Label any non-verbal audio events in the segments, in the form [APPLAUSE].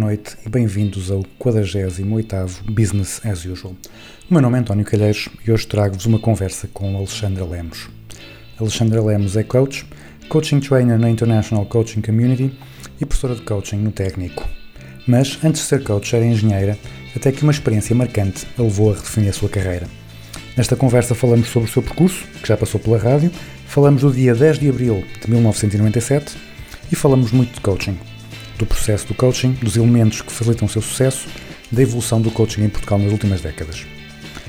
Noite e bem-vindos ao 48º Business as Usual. O meu nome é António Calheiros e hoje trago-vos uma conversa com Alexandra Lemos. Alexandra Lemos é coach, coaching trainer na International Coaching Community e professora de coaching no técnico. Mas, antes de ser coach, era engenheira, até que uma experiência marcante a levou a redefinir a sua carreira. Nesta conversa falamos sobre o seu percurso, que já passou pela rádio, falamos do dia 10 de abril de 1997 e falamos muito de coaching do processo do coaching, dos elementos que facilitam o seu sucesso, da evolução do coaching em Portugal nas últimas décadas.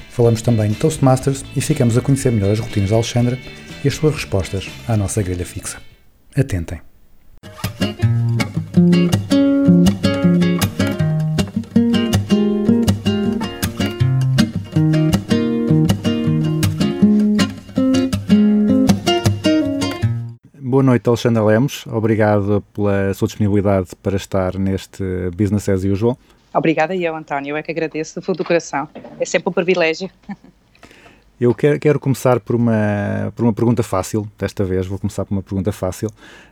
Falamos também de Toastmasters e ficamos a conhecer melhor as rotinas de Alexandra e as suas respostas à nossa grelha fixa. Atentem! Boa noite, Alexandra Lemos. Obrigado pela sua disponibilidade para estar neste Business as Usual. Obrigada eu, António. Eu é que agradeço do fundo do coração. É sempre um privilégio. [LAUGHS] Eu quero, quero começar por uma, por uma pergunta fácil, desta vez vou começar por uma pergunta fácil.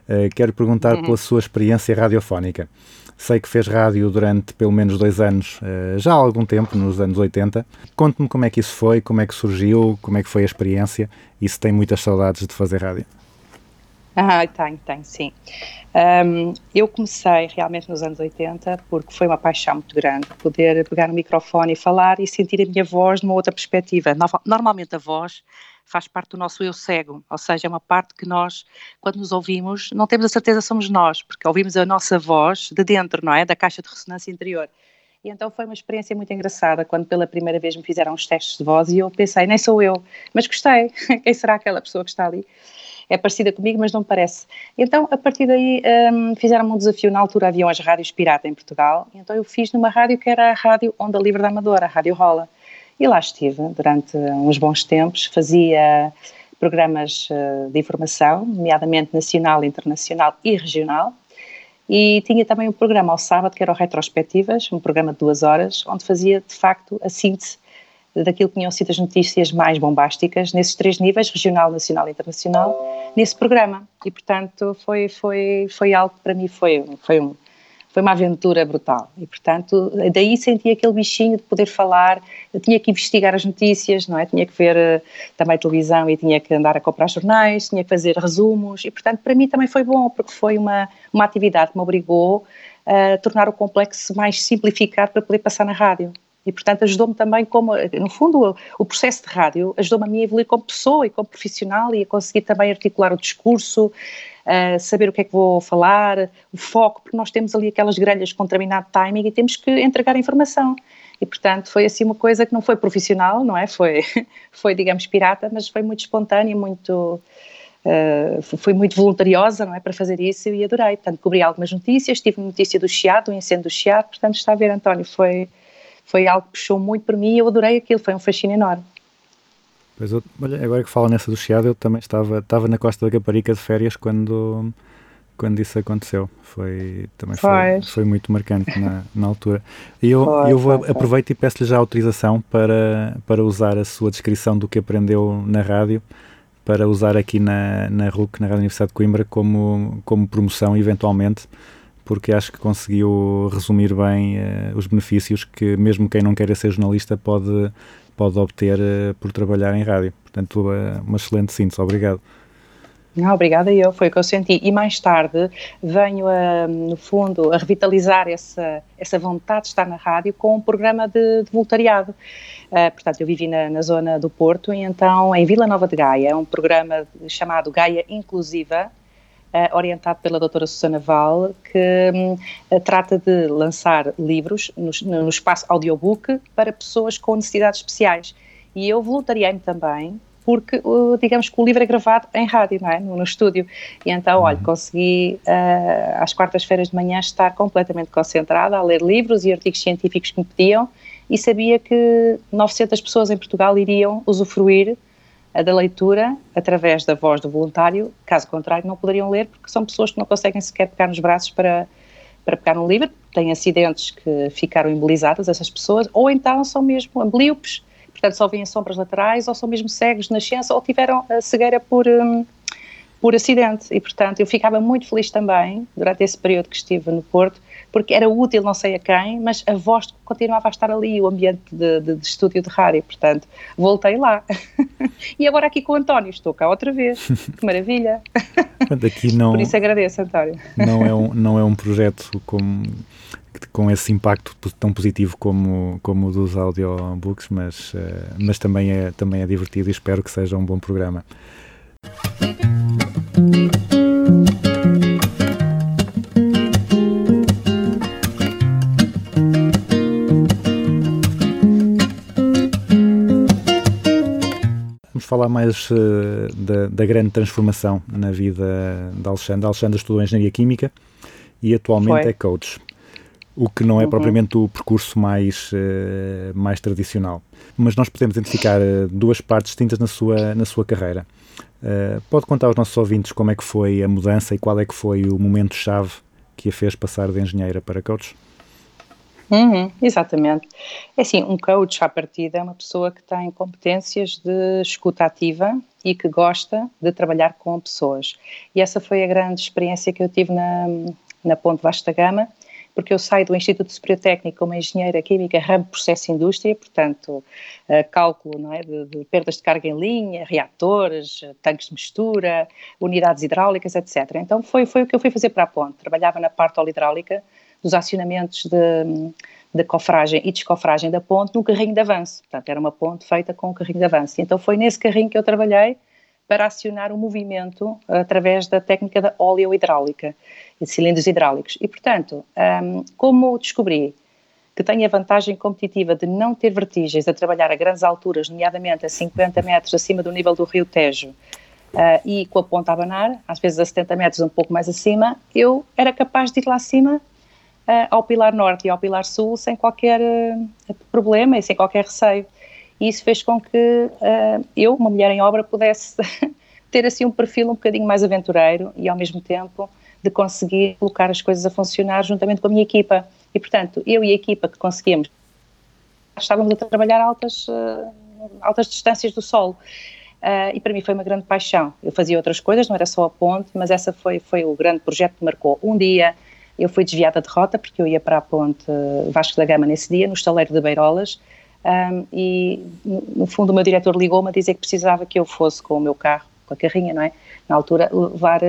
Uh, quero perguntar pela sua experiência radiofónica. Sei que fez rádio durante pelo menos dois anos, uh, já há algum tempo, nos anos 80. Conte-me como é que isso foi, como é que surgiu, como é que foi a experiência e se tem muitas saudades de fazer rádio. Ah, tenho, tenho, sim. Um, eu comecei realmente nos anos 80 porque foi uma paixão muito grande poder pegar no microfone e falar e sentir a minha voz numa outra perspectiva. No- Normalmente a voz faz parte do nosso eu cego, ou seja, é uma parte que nós, quando nos ouvimos, não temos a certeza somos nós, porque ouvimos a nossa voz de dentro, não é? Da caixa de ressonância interior. E então foi uma experiência muito engraçada quando pela primeira vez me fizeram os testes de voz e eu pensei, nem sou eu, mas gostei. [LAUGHS] Quem será aquela pessoa que está ali? É parecida comigo, mas não parece. Então, a partir daí, hum, fizeram-me um desafio. Na altura haviam as rádios pirata em Portugal, então eu fiz numa rádio que era a Rádio Onda Livre da Amadora, a Rádio Rola. E lá estive durante uns bons tempos, fazia programas eh, de informação, nomeadamente nacional, internacional e regional, e tinha também um programa ao sábado que era o Retrospectivas, um programa de duas horas, onde fazia de facto a síntese daquilo que tinham sido as notícias mais bombásticas nesses três níveis, regional, nacional e internacional, nesse programa. E portanto foi foi foi algo que para mim foi foi um foi uma aventura brutal. E portanto daí senti aquele bichinho de poder falar tinha que investigar as notícias não é? Tinha que ver eh, também televisão e tinha que andar a comprar jornais tinha que fazer resumos. E portanto para mim também foi bom porque foi uma uma atividade que me obrigou a tornar o complexo mais simplificado para poder passar na rádio e, portanto, ajudou-me também como, no fundo, o, processo de rádio ajudou-me a mim evoluir como pessoa e como profissional e a conseguir também articular o discurso, a saber o que é que vou falar, o foco, porque nós temos ali aquelas grelhas com determinado timing e temos que entregar a informação. E, portanto, foi assim uma coisa que não foi profissional, não é? Foi, [LAUGHS] foi digamos, pirata, mas foi muito espontânea, muito... Uh, fui muito voluntariosa, não é, para fazer isso e adorei. Portanto, cobri algumas notícias, tive notícia do Chiado, do incêndio do Chiado, portanto, está a ver, António, foi, foi algo que puxou muito por mim e eu adorei aquilo, foi um fascínio enorme. Pois eu, olha, agora que fala nessa do Chiado, eu também estava, estava na Costa da Caparica de férias quando, quando isso aconteceu. Foi, também foi, foi muito marcante na, na altura. E eu, Foi, eu vou, foi. aproveito e peço-lhe já autorização para, para usar a sua descrição do que aprendeu na rádio, para usar aqui na, na RUC, na Rádio Universidade de Coimbra, como, como promoção, eventualmente, porque acho que conseguiu resumir bem eh, os benefícios que mesmo quem não queira ser jornalista pode, pode obter eh, por trabalhar em rádio. Portanto, eh, uma excelente síntese. Obrigado. Não, obrigada eu, foi o que eu senti. E mais tarde venho, a, no fundo, a revitalizar essa, essa vontade de estar na rádio com um programa de, de voluntariado. Uh, portanto, eu vivi na, na zona do Porto e então em Vila Nova de Gaia, um programa chamado Gaia Inclusiva, uh, orientado pela doutora Susana Val, que hum, uh, trata de lançar livros no, no espaço audiobook para pessoas com necessidades especiais. E eu voluntariei-me também porque, o- digamos que o livro é gravado em rádio, não é? No, no estúdio. E então, olha, consegui eh, às quartas-feiras de manhã estar completamente concentrada a ler livros e artigos científicos que me pediam e sabia que 900 pessoas em Portugal iriam usufruir a da leitura através da voz do voluntário, caso contrário não poderiam ler porque são pessoas que não conseguem sequer pegar nos braços para, para pegar um livro, têm acidentes que ficaram imobilizadas essas pessoas, ou então são mesmo amblíopes, portanto só veem sombras laterais, ou são mesmo cegos de nascença, ou tiveram a cegueira por, hum, por acidente, e portanto eu ficava muito feliz também, durante esse período que estive no Porto, porque era útil não sei a quem, mas a voz continuava a estar ali, o ambiente de, de- de estúdio de rádio, portanto voltei lá. [LAUGHS] e agora aqui com o António, estou cá outra vez, [LAUGHS] que maravilha, aqui não, por isso agradeço António. não, é um, [LAUGHS] não é um projeto com, com esse impacto tão positivo como, como o dos audiobooks, mas, eh, mas também, é, também é divertido e espero que seja um bom programa. Vamos falar mais eh, da, da grande transformação na vida da Alexandra. A Alexandra estudou Engenharia Química e atualmente Foi. é coach, o que não é Uhum. propriamente o percurso mais, eh, mais tradicional. Mas nós podemos identificar eh, duas partes distintas na sua, na sua carreira. Eh, pode contar aos nossos ouvintes como é que foi a mudança e qual é que foi o momento-chave que a fez passar de engenheira para coach? Uhum, exatamente. É assim, um coach à partida é uma pessoa que tem competências de escuta ativa e que gosta de trabalhar com pessoas. E essa foi a grande experiência que eu tive na, na Ponte Vasta Gama, porque eu saio do Instituto Superior Técnico como engenheira química, ramo processo indústria, portanto, eh, cálculo não é, de, de perdas de carga em linha, reatores, eh, tanques de mistura, unidades hidráulicas, etc. Então foi, foi o que eu fui fazer para a Ponte. Trabalhava na parte hidráulica, dos acionamentos de, de cofragem e descofragem da ponte num carrinho de avanço. Portanto, era uma ponte feita com um carrinho de avanço. Então foi nesse carrinho que eu trabalhei para acionar o movimento através da técnica da óleo-hidráulica e de cilindros hidráulicos. E, portanto, hum, como descobri que tenho a vantagem competitiva de não ter vertigens a trabalhar a grandes alturas, nomeadamente a 50 metros acima do nível do rio Tejo, uh, e com a ponta a abanar, às vezes a 70 metros um pouco mais acima, eu era capaz de ir lá acima ao Pilar Norte e ao Pilar Sul sem qualquer uh, problema e sem qualquer receio. E isso fez com que uh, eu, uma mulher em obra, pudesse [LAUGHS] ter assim um perfil um bocadinho mais aventureiro e ao mesmo tempo de conseguir colocar as coisas a funcionar juntamente com a minha equipa. E portanto, eu e a equipa que conseguimos, estávamos a trabalhar altas, uh, altas distâncias do solo. Uh, e para mim foi uma grande paixão. Eu fazia outras coisas, não era só a ponte, mas essa foi, foi o grande projeto que marcou. Um dia eu fui desviada de rota, porque eu ia para a ponte Vasco da Gama nesse dia, no estaleiro de Beirolas, um, e no, fundo o meu diretor ligou-me a dizer que precisava que eu fosse com o meu carro, com a carrinha, não é? Na altura, levar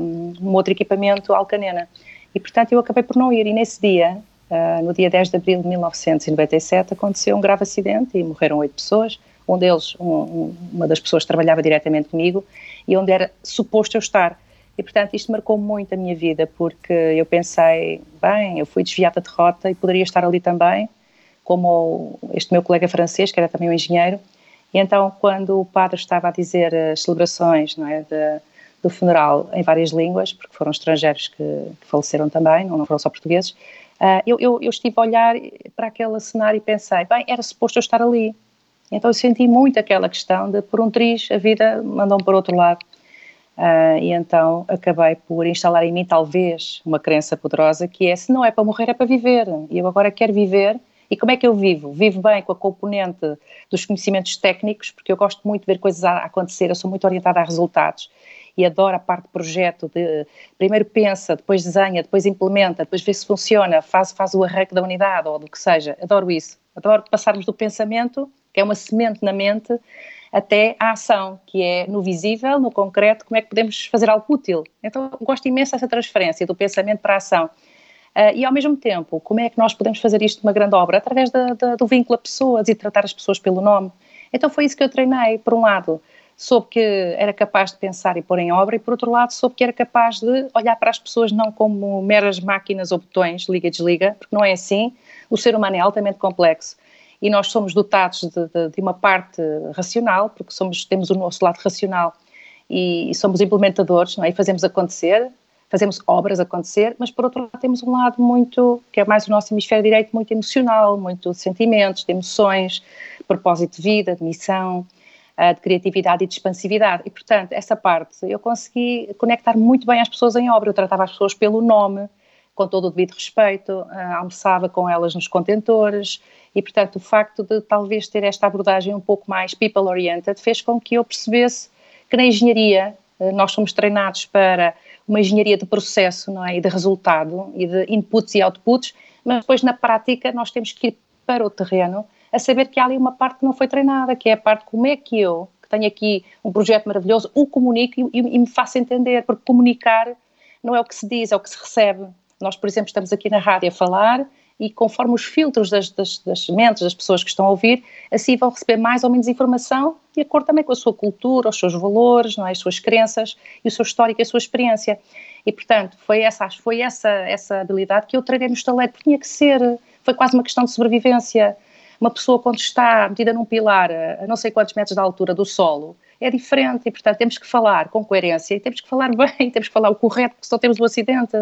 um, um outro equipamento à Alcanena. E portanto eu acabei por não ir, e nesse dia, uh, no dia 10 de abril de 1997, aconteceu um grave acidente e morreram oito pessoas, um deles, um, uma das pessoas trabalhava diretamente comigo, e onde era suposto eu estar. E, portanto, isto marcou muito a minha vida, porque eu pensei, bem, eu fui desviada de rota e poderia estar ali também, como este meu colega francês, que era também um engenheiro. E então, quando o padre estava a dizer as celebrações não é, de, do funeral em várias línguas, porque foram estrangeiros que, que faleceram também, não foram só portugueses, uh, eu, eu, eu estive a olhar para aquele cenário e pensei, bem, era suposto eu estar ali. Então eu senti muito aquela questão de, por um triz, a vida mandou-me para outro lado. Uh, e então acabei por instalar em mim, talvez, uma crença poderosa que é: se não é para morrer, é para viver. E eu agora quero viver. E como é que eu vivo? Vivo bem com a componente dos conhecimentos técnicos, porque eu gosto muito de ver coisas a acontecer, eu sou muito orientada a resultados e adoro a parte de projeto, de primeiro pensa, depois desenha, depois implementa, depois vê se funciona, faz, faz o arranque da unidade ou do que seja. Adoro isso. Adoro passarmos do pensamento, que é uma semente na mente, até à ação, que é no visível, no concreto, como é que podemos fazer algo útil. Então, gosto imenso dessa transferência do pensamento para a ação. Uh, e, ao mesmo tempo, como é que nós podemos fazer isto numa grande obra? Através da, da, do vínculo a pessoas e tratar as pessoas pelo nome. Então, foi isso que eu treinei. Por um lado, soube que era capaz de pensar e pôr em obra, e, por outro lado, soube que era capaz de olhar para as pessoas não como meras máquinas ou botões, liga e desliga, porque não é assim. O ser humano é altamente complexo. E nós somos dotados de, de, de uma parte racional, porque somos, temos o nosso lado racional e, e somos implementadores, não é? E fazemos acontecer, fazemos obras acontecer, mas por outro lado temos um lado muito, que é mais o nosso hemisfério direito, muito emocional, muito de sentimentos, de emoções, propósito de vida, de missão, uh, de criatividade e de expansividade. E, portanto, essa parte eu consegui conectar muito bem as pessoas em obra. Eu tratava as pessoas pelo nome, com todo o devido respeito, uh, almoçava com elas nos contentores e, portanto, o facto de talvez ter esta abordagem um pouco mais people-oriented fez com que eu percebesse que na engenharia uh, nós somos treinados para uma engenharia de processo não é? e de resultado e de inputs e outputs, mas depois na prática nós temos que ir para o terreno a saber que há ali uma parte que não foi treinada, que é a parte como é que eu, que tenho aqui um projeto maravilhoso, o comunico e, e me faço entender, porque comunicar não é o que se diz, é o que se recebe. Nós, por exemplo, estamos aqui na rádio a falar e conforme os filtros das, das, das mentes das pessoas que estão a ouvir, assim vão receber mais ou menos informação de acordo também com a sua cultura, os seus valores, não é? as suas crenças e o seu histórico e a sua experiência. E, portanto, foi essa, foi essa, essa habilidade que eu treinei no estaleiro, porque tinha que ser, foi quase uma questão de sobrevivência. Uma pessoa quando está metida num pilar a não sei quantos metros da altura do solo, é diferente e, portanto, temos que falar com coerência e temos que falar [LAUGHS] bem, temos que falar o correto, porque só temos o acidente.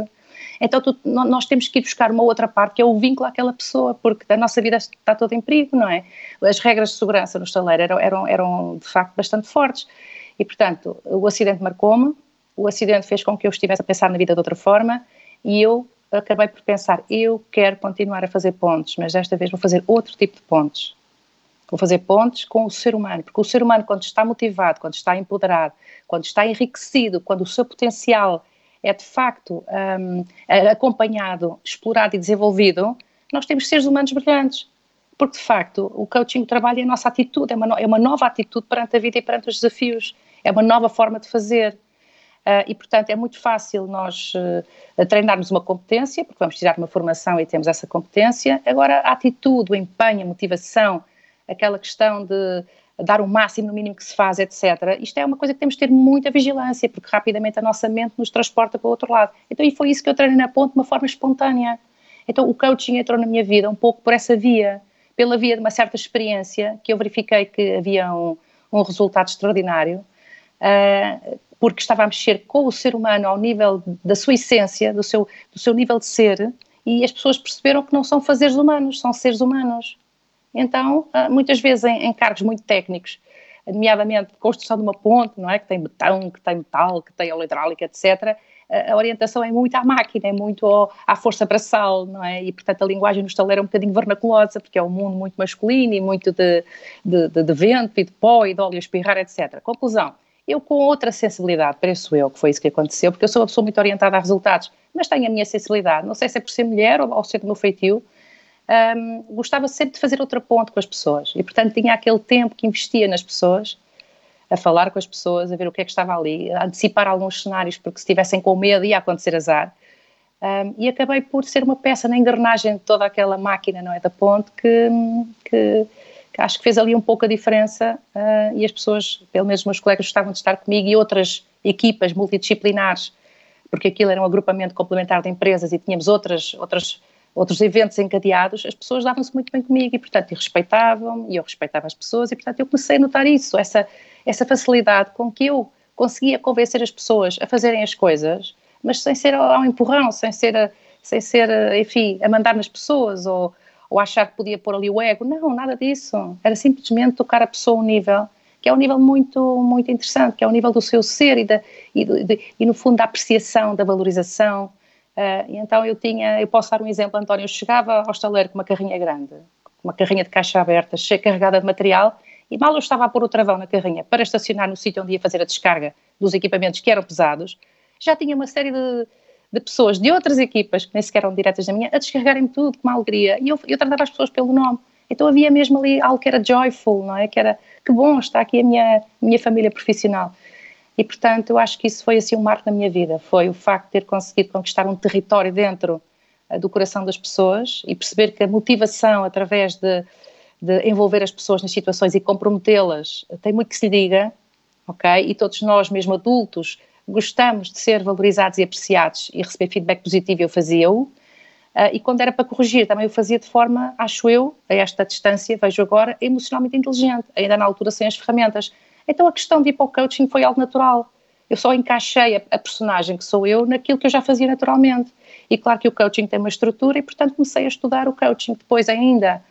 Então tu, nós temos que ir buscar uma outra parte, que é o vínculo àquela pessoa, porque a nossa vida está toda em perigo, não é? As regras de segurança no estaleiro eram, eram, eram de facto bastante fortes. E, portanto, o acidente marcou-me, o acidente fez com que eu estivesse a pensar na vida de outra forma e eu acabei por pensar, eu quero continuar a fazer pontes, mas desta vez vou fazer outro tipo de pontes. Vou fazer pontes com o ser humano, porque o ser humano, quando está motivado, quando está empoderado, quando está enriquecido, quando o seu potencial é de facto um, acompanhado, explorado e desenvolvido, nós temos seres humanos brilhantes. Porque, de facto, o coaching trabalha a nossa atitude, é uma, no, é uma nova atitude perante a vida e perante os desafios, é uma nova forma de fazer. Uh, e, portanto, é muito fácil nós uh, treinarmos uma competência, porque vamos tirar uma formação e temos essa competência. Agora, a atitude, o empenho, a motivação, aquela questão de dar o máximo no mínimo que se faz, etc. Isto é uma coisa que temos de ter muita vigilância, porque rapidamente a nossa mente nos transporta para o outro lado. Então, e foi isso que eu treinei na ponte de uma forma espontânea. Então, o coaching entrou na minha vida um pouco por essa via, pela via de uma certa experiência, que eu verifiquei que havia um, um resultado extraordinário, uh, porque estava a mexer com o ser humano ao nível da sua essência, do seu, do seu nível de ser, e as pessoas perceberam que não são fazeres humanos, são seres humanos. Então, ah, muitas vezes em, em cargos muito técnicos, nomeadamente construção de uma ponte, não é? Que tem betão, que tem metal, que tem óleo hidráulica, etc. A orientação é muito à máquina, é muito ao, à força braçal, não é? E, portanto, a linguagem no estaleiro é um bocadinho vernaculosa, porque é um mundo muito masculino e muito de, de, de, de vento e de pó e de óleo a espirrar, etc. Conclusão, eu com outra sensibilidade, penso eu que foi isso que aconteceu, porque eu sou uma pessoa muito orientada a resultados, mas tenho a minha sensibilidade, não sei se é por ser mulher ou, ou ser do meu feitio, um, gostava sempre de fazer outra ponte com as pessoas e, portanto, tinha aquele tempo que investia nas pessoas, a falar com as pessoas, a ver o que é que estava ali, a antecipar alguns cenários, porque se estivessem com medo ia acontecer azar. Um, e acabei por ser uma peça na engrenagem de toda aquela máquina, não é, da ponte, que, que, que acho que fez ali um pouco a diferença uh, e as pessoas, pelo menos os meus colegas, gostavam de estar comigo e outras equipas multidisciplinares, porque aquilo era um agrupamento complementar de empresas e tínhamos outras, outras outros eventos encadeados, as pessoas davam-se muito bem comigo e, portanto, respeitavam e eu respeitava as pessoas e, portanto, eu comecei a notar isso, essa, essa facilidade com que eu conseguia convencer as pessoas a fazerem as coisas, mas sem ser ao empurrão, sem ser, sem ser enfim, a mandar nas pessoas ou, ou achar que podia pôr ali o ego. Não, nada disso. Era simplesmente tocar a pessoa a um nível que é um nível muito, muito interessante, que é o nível do seu ser e, da, e, de, e, no fundo, da apreciação, da valorização, Uh, então eu tinha, eu posso dar um exemplo, António, eu chegava ao estaleiro com uma carrinha grande, uma carrinha de caixa aberta, cheia, carregada de material, e mal eu estava a pôr o travão na carrinha para estacionar no sítio onde ia fazer a descarga dos equipamentos que eram pesados, já tinha uma série de, de pessoas de outras equipas, que nem sequer eram diretas da minha, a descarregarem tudo com uma alegria, e eu, eu tratava as pessoas pelo nome. Então havia mesmo ali algo que era joyful, não é? Que era, que bom, está aqui a minha, minha família profissional. E, portanto, eu acho que isso foi assim um marco na minha vida, foi o facto de ter conseguido conquistar um território dentro uh, do coração das pessoas e perceber que a motivação através de, de envolver as pessoas nas situações e comprometê-las tem muito que se diga, ok? E todos nós, mesmo adultos, gostamos de ser valorizados e apreciados e receber feedback positivo, eu fazia-o. Uh, e quando era para corrigir, também o fazia de forma, acho eu, a esta distância, vejo agora, emocionalmente inteligente, ainda na altura sem as ferramentas. Então a questão de ir para o coaching foi algo natural. Eu só encaixei a, a personagem que sou eu naquilo que eu já fazia naturalmente. E claro que o coaching tem uma estrutura e, portanto, comecei a estudar o coaching. Depois ainda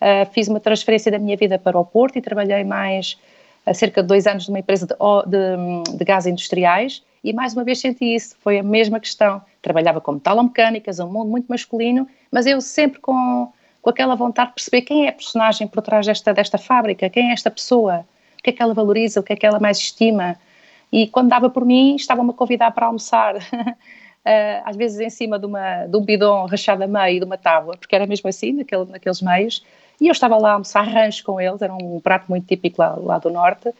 uh, fiz uma transferência da minha vida para o Porto e trabalhei mais há cerca de dois anos numa empresa de, de, de gás industriais e mais uma vez senti isso, foi a mesma questão. Trabalhava como talomecânicas, um mundo muito masculino, mas eu sempre com, com aquela vontade de perceber quem é a personagem por trás desta, desta fábrica, quem é esta pessoa, o que é que ela valoriza, o que é que ela mais estima. E quando dava por mim, estavam-me a convidar para almoçar, [LAUGHS] às vezes em cima de, uma, de um bidon rachado a meio de uma tábua, porque era mesmo assim, naquele, naqueles meios, e eu estava lá a almoçar rancho com eles, era um prato muito típico lá, lá do Norte, uh,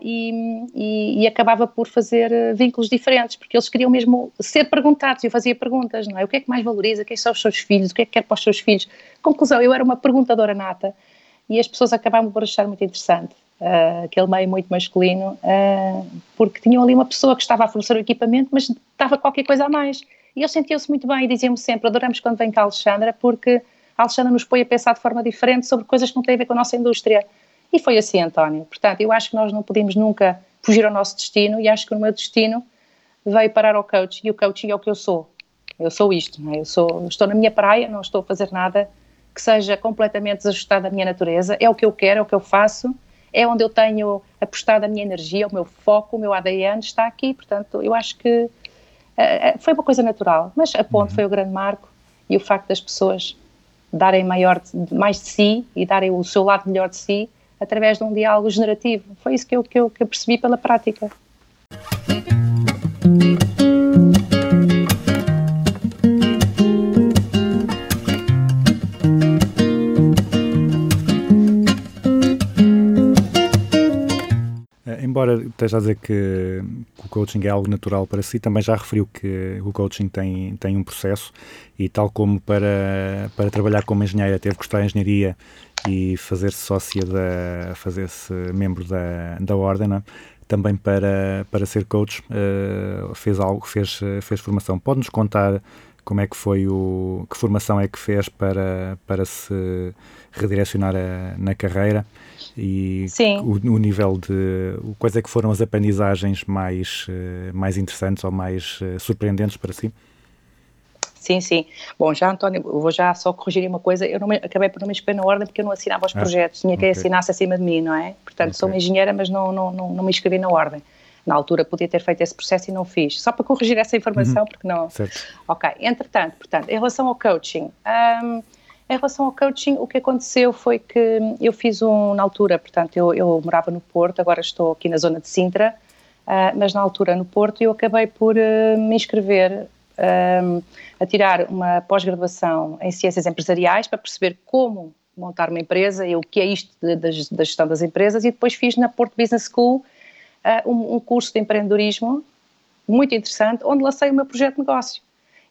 e, e, e, acabava por fazer eh, vínculos diferentes, porque eles queriam mesmo ser perguntados, eu fazia perguntas, não é? O que é que mais valoriza? Quem são os seus filhos? O que é que quer para os seus filhos? Conclusão, eu era uma perguntadora nata, e as pessoas acabavam por achar muito interessante. Uh, aquele meio muito masculino, uh, porque tinham ali uma pessoa que estava a fornecer o equipamento, mas estava qualquer coisa a mais. E eles sentiam-se muito bem e diziam-me sempre: adoramos quando vem cá a Alexandra, porque a Alexandra nos põe a pensar de forma diferente sobre coisas que não têm a ver com a nossa indústria. E foi assim, António. Portanto, eu acho que nós não podemos nunca fugir ao nosso destino e acho que o meu destino veio parar ao coaching e o coaching é o que eu sou. Eu sou isto, é? eu sou, estou na minha praia, não estou a fazer nada que seja completamente desajustado à minha natureza, é o que eu quero, é o que eu faço, é onde eu tenho apostado a minha energia, o meu foco, o meu ADN está aqui, portanto, eu acho que uh, foi uma coisa natural, mas a ponte uhum. foi o grande marco e o facto das pessoas darem maior, mais de si e darem o seu lado melhor de si através de um diálogo generativo. Foi isso que eu, que eu, que eu percebi pela prática. Esteja a dizer que, o coaching é algo natural para si, também já referiu que o coaching tem, tem um processo e tal como para, para trabalhar como engenheira teve que estudar engenharia e fazer-se sócia da, fazer-se membro da, da ordem, é? também para, para ser coach uh, fez algo, fez, fez formação. Pode-nos contar como é que foi o, que formação é que fez para, para se redirecionar a, na carreira e o, o, nível de quais é que foram as aprendizagens mais, eh, mais interessantes ou mais eh, surpreendentes para si? Sim, sim. Bom, já António, vou já só corrigir uma coisa, eu me, acabei por não me inscrever na ordem porque eu não assinava os ah, projetos, tinha okay. assinasse acima de mim, não é? Portanto, okay. sou uma engenheira, mas não, não, não, não me inscrevi na ordem. Na altura podia ter feito esse processo e não fiz, só para corrigir essa informação, uhum. porque não... Certo. Ok, entretanto, portanto, em relação ao coaching, um, em relação ao coaching, o que aconteceu foi que eu fiz um, na altura, portanto, eu, eu morava no Porto, agora estou aqui na zona de Sintra, uh, mas na altura no Porto eu acabei por uh, me inscrever um, a tirar uma pós-graduação em Ciências Empresariais para perceber como montar uma empresa e o que é isto da gestão das empresas e depois fiz na Porto Business School uh, um, curso de empreendedorismo muito interessante, onde lancei o meu projeto de negócio.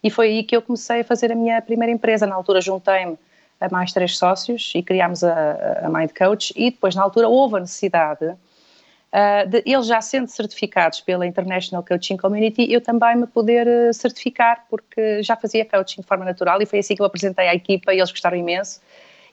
E foi aí que eu comecei a fazer a minha primeira empresa. Na altura juntei-me a mais três sócios e criámos a, a Mind Coach e depois na altura houve a necessidade uh, de eles já sendo certificados pela International Coaching Community, eu também me poder uh, certificar porque já fazia coaching de forma natural e foi assim que eu apresentei à equipa e eles gostaram imenso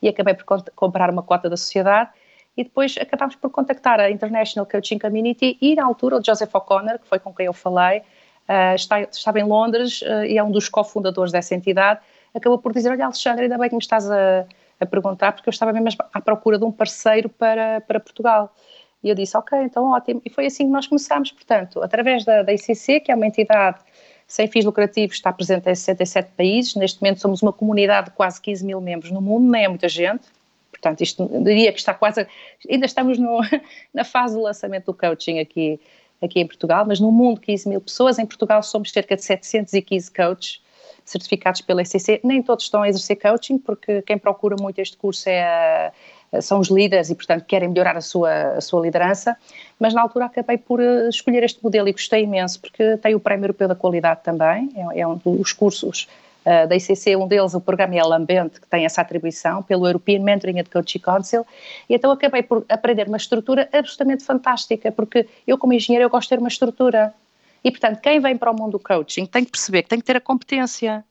e acabei por comprar uma cota da sociedade e depois acabámos por contactar a International Coaching Community e na altura o Joseph O'Connor, que foi com quem eu falei, uh, está, estava em Londres e é um dos cofundadores dessa entidade acabou por dizer: Olha, Alexandre, ainda bem que me estás a, a perguntar, porque eu estava mesmo à procura de um parceiro para, para Portugal. E eu disse: Ok, então ótimo. E foi assim que nós começámos, portanto, através da, da ICC, que é uma entidade sem fins lucrativos, está presente em 67 países. Neste momento somos uma comunidade de quase 15 mil membros no mundo, nem é muita gente. Portanto, isto diria que está quase. Ainda estamos no, [LAUGHS] na fase do lançamento do coaching aqui, aqui em Portugal, mas no mundo 15 mil pessoas. Em Portugal somos cerca de 715 coaches certificados pela ECC. Nem todos estão a exercer coaching, porque quem procura muito este curso é são os líderes e, portanto, querem melhorar a sua, a sua liderança, mas na altura acabei por eh, escolher este modelo e gostei imenso, porque tem o Prémio Europeu da Qualidade também, é, é um dos cursos uh, da ICC, um deles, o programa é Lambente, que tem essa atribuição, pelo European Mentoring and Coaching Council, e então acabei por aprender uma estrutura absolutamente fantástica, porque eu como engenheiro eu gosto de ter uma estrutura, e, portanto, quem vem para o mundo do coaching tem que perceber que tem que ter a competência.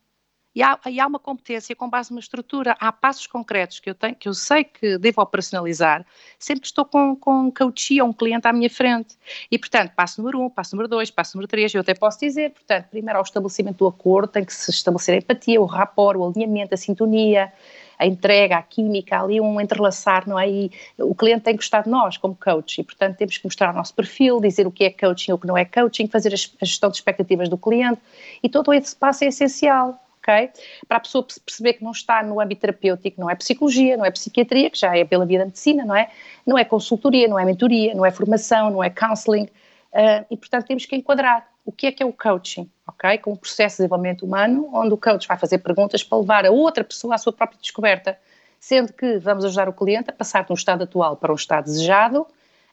E há, e há uma competência com base numa estrutura, há passos concretos que eu tenho, que eu sei que devo operacionalizar, sempre que estou com, com um coach ou um cliente à minha frente. E, portanto, passo número um, passo número dois, passo número três, eu até posso dizer, portanto, primeiro ao estabelecimento do acordo, tem que se estabelecer a empatia, o rapport, o alinhamento, a sintonia, a entrega, a química, ali um entrelaçar, não é? E o cliente tem que gostar de nós como coach. E, portanto, temos que mostrar o nosso perfil, dizer o que é coaching ou o que não é coaching, fazer a gestão de expectativas do cliente. E todo esse passo é essencial ok? Para a pessoa perceber que não está no âmbito terapêutico, não é psicologia, não é psiquiatria, que já é pela via da medicina, não é? Não é consultoria, não é mentoria, não é formação, não é counseling, uh, e portanto temos que enquadrar o que é que é o coaching, ok? Com um processo de desenvolvimento humano, onde o coach vai fazer perguntas para levar a outra pessoa à sua própria descoberta, sendo que vamos ajudar o cliente a passar de um estado atual para um estado desejado,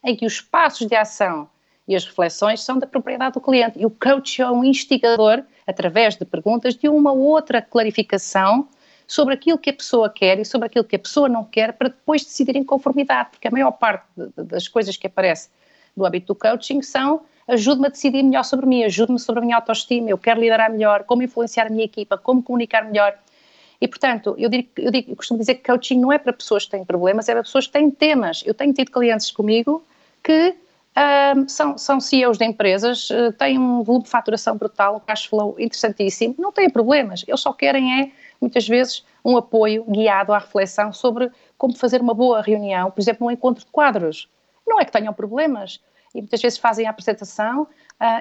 em que os passos de ação e as reflexões são da propriedade do cliente. E o coach é um instigador, através de perguntas, de uma outra clarificação sobre aquilo que a pessoa quer e sobre aquilo que a pessoa não quer, para depois decidir em conformidade, porque a maior parte das coisas que aparece no âmbito do coaching são ajude-me a decidir melhor sobre mim, ajude-me sobre a minha autoestima, eu quero liderar melhor, como influenciar a minha equipa, como comunicar melhor. E, portanto, eu, digo, eu, digo, eu costumo dizer que coaching não é para pessoas que têm problemas, é para pessoas que têm temas. Eu tenho tido clientes comigo que um, são, são CEOs de empresas, uh, têm um volume de faturação brutal, um cash flow interessantíssimo, não têm problemas, eles só querem é, muitas vezes, um apoio guiado à reflexão sobre como fazer uma boa reunião, por exemplo, um encontro de quadros. Não é que tenham problemas, e muitas vezes fazem a apresentação uh,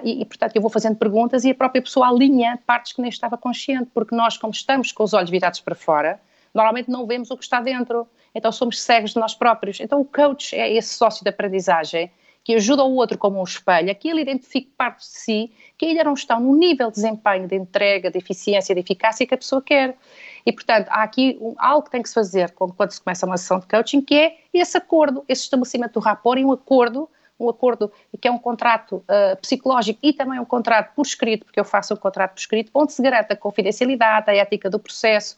e, e, portanto, eu vou fazendo perguntas e a própria pessoa alinha partes que nem estava consciente, porque nós, como estamos com os olhos virados para fora, normalmente não vemos o que está dentro, então somos cegos de nós próprios. Então o coach é esse sócio de aprendizagem que ajuda o outro como um espelho, que ele identifique partes de si que ainda não estão no nível de desempenho, de entrega, de eficiência, de eficácia que a pessoa quer. E, portanto, há aqui um, algo que tem que se fazer quando se começa uma sessão de coaching, que é esse acordo, esse estabelecimento do rapport e um acordo, um acordo que é um contrato uh, psicológico e também um contrato por escrito, porque eu faço um contrato por escrito, onde se garante a confidencialidade, a ética do processo,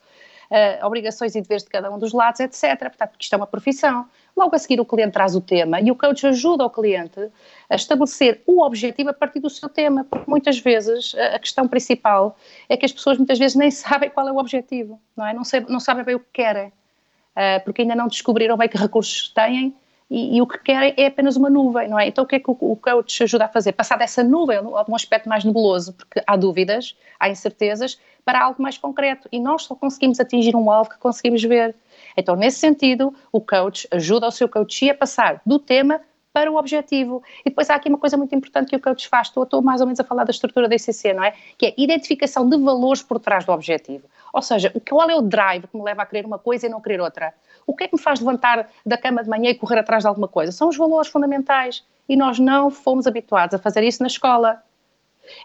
uh, obrigações e deveres de cada um dos lados, etc. Portanto, porque isto é uma profissão. Logo a seguir, o cliente traz o tema e o coach ajuda o cliente a estabelecer o objetivo a partir do seu tema, porque muitas vezes a questão principal é que as pessoas muitas vezes nem [LAUGHS] sabem qual é o objetivo, não é? Não, sei, não sabem bem o que querem, uh, porque ainda não descobriram bem que recursos têm e, e, o que querem é apenas uma nuvem, não é? Então o que é que o, o coach ajuda a fazer? Passar dessa nuvem a um aspecto mais nebuloso, porque há dúvidas, há incertezas, para algo mais concreto e nós só conseguimos atingir um alvo que conseguimos ver. Então, nesse sentido, o coach ajuda o seu coach a passar do tema para o objetivo. E depois há aqui uma coisa muito importante que o coach faz, estou, estou mais ou menos a falar da estrutura da ICC, não é? Que é identificação de valores por trás do objetivo. Ou seja, qual é o drive que me leva a querer uma coisa e não querer outra? O que é que me faz levantar da cama de manhã e correr atrás de alguma coisa? São os valores fundamentais. E nós não fomos habituados a fazer isso na escola.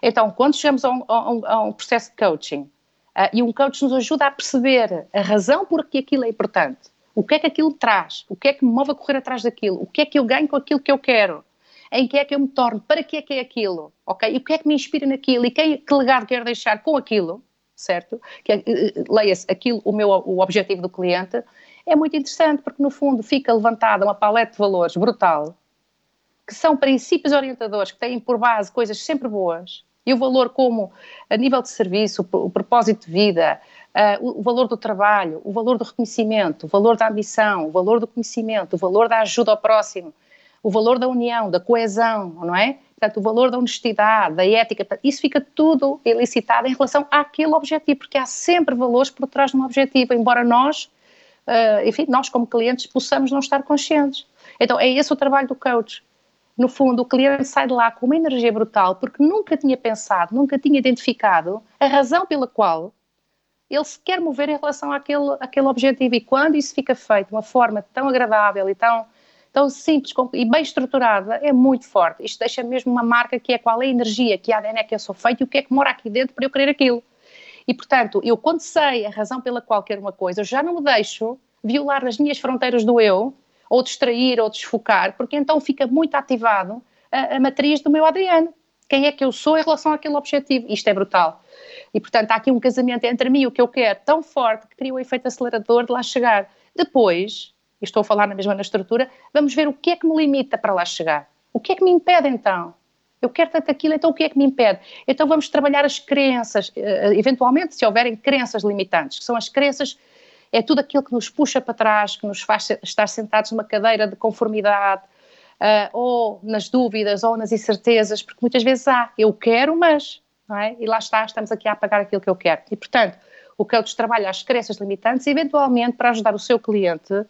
Então, quando chegamos a um, a um, a um processo de coaching uh, e um coach nos ajuda a perceber a razão por que aquilo é importante, o que é que aquilo traz, o que é que me move a correr atrás daquilo, o que é que eu ganho com aquilo que eu quero, em que é que eu me torno, para que é que é aquilo, ok? E o que é que me inspira naquilo? E que, que legado quero deixar com aquilo, certo? Que, uh, leia-se aquilo, o meu o objetivo do cliente, é muito interessante porque no fundo fica levantada uma paleta de valores brutal que são princípios orientadores que têm por base coisas sempre boas, e o valor como a nível de serviço, o propósito de vida, o valor do trabalho, o valor do reconhecimento, o valor da ambição, o valor do conhecimento, o valor da ajuda ao próximo, o valor da união, da coesão, não é? Portanto, o valor da honestidade, da ética, isso fica tudo elicitado em relação àquele objetivo, porque há sempre valores por trás de um objetivo, embora nós, uh, enfim, nós como clientes possamos não estar conscientes. Então, é esse o trabalho do coach no fundo, o cliente sai de lá com uma energia brutal porque nunca tinha pensado, nunca tinha identificado a razão pela qual ele se quer mover em relação àquele, àquele objetivo. E quando isso fica feito de uma forma tão agradável e tão, tão simples e bem estruturada, é muito forte. Isto deixa mesmo uma marca que é qual é a energia, que ADN é que eu sou feito e o que é que mora aqui dentro para eu querer aquilo. E, portanto, eu quando sei a razão pela qual quero uma coisa, eu já não me deixo violar as minhas fronteiras do eu ou distrair ou desfocar, porque então fica muito ativado a, a matriz do meu ADN. Quem é que eu sou em relação àquele objetivo? Isto é brutal. E, portanto, há aqui um casamento entre mim e o que eu quero tão forte que cria o efeito acelerador de lá chegar. Depois, e estou a falar na mesma na estrutura, vamos ver o que é que me limita para lá chegar. O que é que me impede então? Eu quero tanto aquilo, então o que é que me impede? Então vamos trabalhar as crenças, eh, eventualmente, se houverem crenças limitantes, que são as crenças, é tudo aquilo que nos puxa para trás, que nos faz estar sentados numa cadeira de conformidade, uh, ou nas dúvidas, ou nas incertezas, porque muitas vezes há, eu quero, mas, não é? E lá está, estamos aqui a apagar aquilo que eu quero. E, portanto, o coach trabalha as crenças limitantes, eventualmente, para ajudar o seu cliente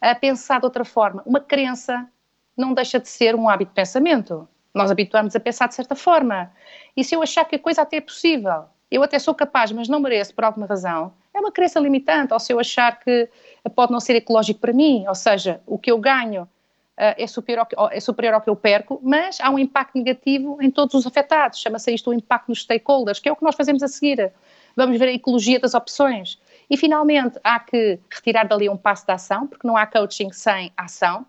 a pensar de outra forma. Uma crença não deixa de ser um hábito de pensamento. Nós habituamos a pensar de certa forma. E se eu achar que a coisa até é possível, eu até sou capaz, mas não mereço por alguma razão, é uma crença limitante. Ou se eu achar que pode não ser ecológico para mim, ou seja, o que eu ganho Uh, é, superior ao, é superior ao que eu perco, mas há um impacto negativo em todos os afetados. Chama-se isto o impacto nos stakeholders, que é o que nós fazemos a seguir. Vamos ver a ecologia das opções. E, finalmente, há que retirar dali um passo de ação, porque não há coaching sem ação.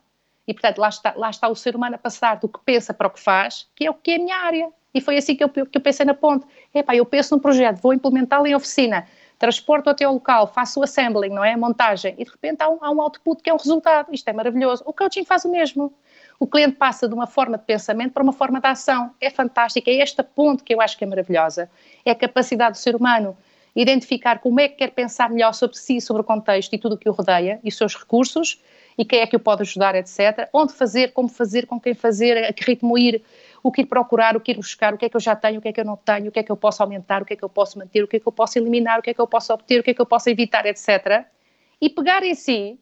E, portanto, lá está, lá está o ser humano a passar do que pensa para o que faz, que é o que é a minha área. E foi assim que eu, que eu pensei na ponte. Epá, eu penso num projeto, vou implementá-lo em oficina, transporto até ao local, faço o assembling, não é? A montagem, e de repente há um, há um output que é um resultado. Isto é maravilhoso. O coaching faz o mesmo. O cliente passa de uma forma de pensamento para uma forma de ação. É fantástico. É esta ponte que eu acho que é maravilhosa. É a capacidade do ser humano identificar como é que quer pensar melhor sobre si, sobre o contexto e tudo o que o rodeia e os seus recursos e quem é que o pode ajudar, etc. Onde fazer, como fazer, com quem fazer, a que ritmo ir, o que ir procurar, o que ir buscar, o que é que eu já tenho, o que é que eu não tenho, o que é que eu posso aumentar, o que é que eu posso manter, o que é que eu posso eliminar, o que é que eu posso obter, o que é que eu posso evitar, etc. E pegar em si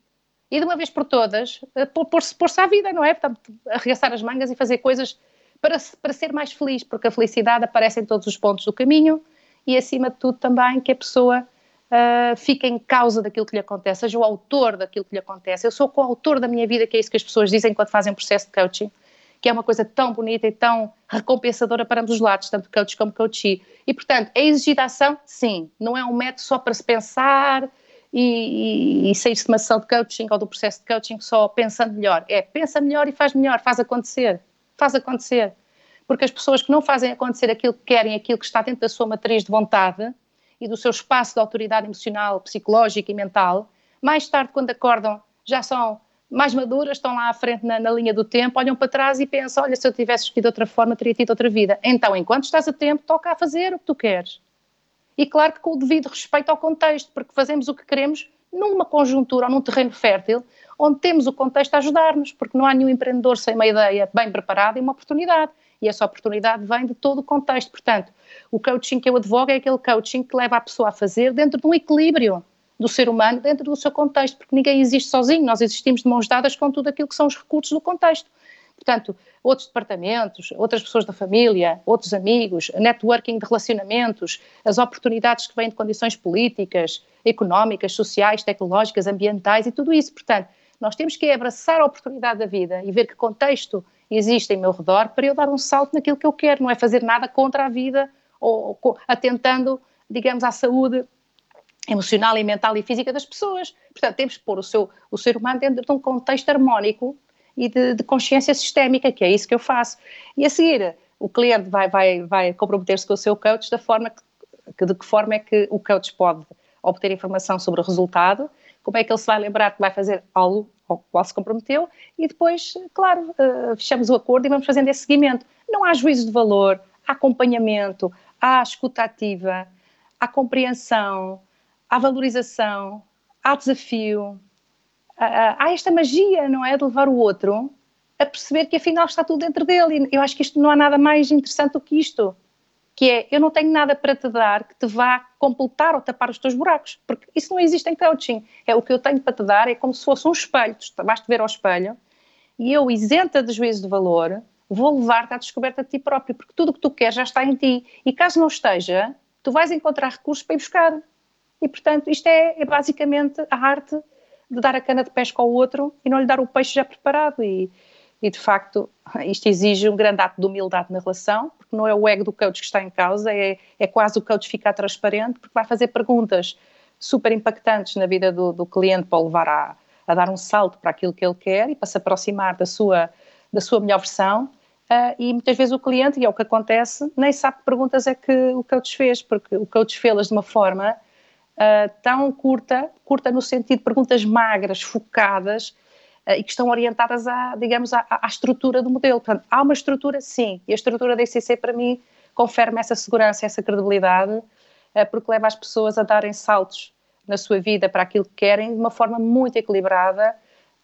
e de uma vez por todas eh, pôr-se pôr à vida, não é? Portanto, arregaçar as mangas e fazer coisas para, para ser mais feliz, porque a felicidade aparece em todos os pontos do caminho e, acima de tudo, também que a pessoa uh, fica em causa daquilo que lhe acontece, seja o autor daquilo que lhe acontece. Eu sou coautor da minha vida, que é isso que as pessoas dizem quando fazem processo de coaching, que é uma coisa tão bonita e tão recompensadora para ambos os lados, tanto coach como coachee. E, portanto, é exigida ação? Sim. Não é um método só para se pensar e, e, e sair-se de uma sessão de coaching ou do processo de coaching só pensando melhor. É, pensa melhor e faz melhor, faz acontecer. Faz acontecer. Porque as pessoas que não fazem acontecer aquilo que querem, aquilo que está dentro da sua matriz de vontade, e do seu espaço de autoridade emocional, psicológica e mental, mais tarde, quando acordam, já são mais maduras, estão lá à frente na, na, linha do tempo, olham para trás e pensam: olha, se eu tivesse escolhido outra forma, teria tido outra vida. Então, enquanto estás a tempo, toca a fazer o que tu queres. E claro que com o devido respeito ao contexto, porque fazemos o que queremos numa conjuntura ou num terreno fértil, onde temos o contexto a ajudar-nos, porque não há nenhum empreendedor sem uma ideia bem preparada e uma oportunidade. E essa oportunidade vem de todo o contexto. Portanto, o coaching que eu advogo é aquele coaching que leva a pessoa a fazer dentro de um equilíbrio do ser humano, dentro do seu contexto, porque ninguém existe sozinho, nós existimos de mãos dadas com tudo aquilo que são os recursos do contexto. Portanto, outros departamentos, outras pessoas da família, outros amigos, networking de relacionamentos, as oportunidades que vêm de condições políticas, económicas, sociais, tecnológicas, ambientais e tudo isso. Portanto, nós temos que abraçar a oportunidade da vida e ver que contexto existe em meu redor para eu dar um salto naquilo que eu quero, não é fazer nada contra a vida ou, ou atentando, digamos, à saúde emocional e mental e física das pessoas. Portanto, temos que pôr o, seu, o ser humano dentro de um contexto harmónico e de, de consciência sistémica, que é isso que eu faço. E a seguir, o cliente vai, vai, vai comprometer-se com o seu coach da forma que, de que forma é que o coach pode obter informação sobre o resultado, como é que ele se vai lembrar que vai fazer algo ao qual se comprometeu e depois, claro, uh, fechamos o acordo e vamos fazendo esse seguimento. Não há juízo de valor, há acompanhamento, há escuta ativa, há compreensão, há valorização, há desafio, há, há esta magia, não é? De levar o outro a perceber que afinal está tudo dentro dele. E eu acho que isto não há nada mais interessante do que isto que é eu não tenho nada para te dar que te vá completar ou tapar os teus buracos, porque isso não existe em coaching. É o que eu tenho para te dar, é como se fosse um espelho, basta ver ao espelho e eu, isenta de juízo de valor, vou levar-te à descoberta de ti próprio, porque tudo o que tu queres já está em ti. E caso não esteja, tu vais encontrar recursos para ir buscar. E, portanto, isto é, é basicamente a arte de dar a cana de pesca ao outro e não lhe dar o peixe já preparado. E, e de facto isto exige um grande ato de humildade na relação, porque não é o ego do coach que está em causa, é, é quase o coach ficar transparente, porque vai fazer perguntas super impactantes na vida do, do cliente para o levar a, a, dar um salto para aquilo que ele quer e para se aproximar da sua, da sua melhor versão. Uh, e muitas vezes o cliente, e é o que acontece, nem sabe que perguntas é que o coach fez, porque o coach fê-las de uma forma uh, tão curta, curta no sentido de perguntas magras, focadas, eh, e que estão orientadas à, digamos, à, à estrutura do modelo. Portanto, há uma estrutura, sim, e a estrutura da ICC, para mim, confere-me essa segurança, essa credibilidade, eh, porque leva as pessoas a darem saltos na sua vida para aquilo que querem de uma forma muito equilibrada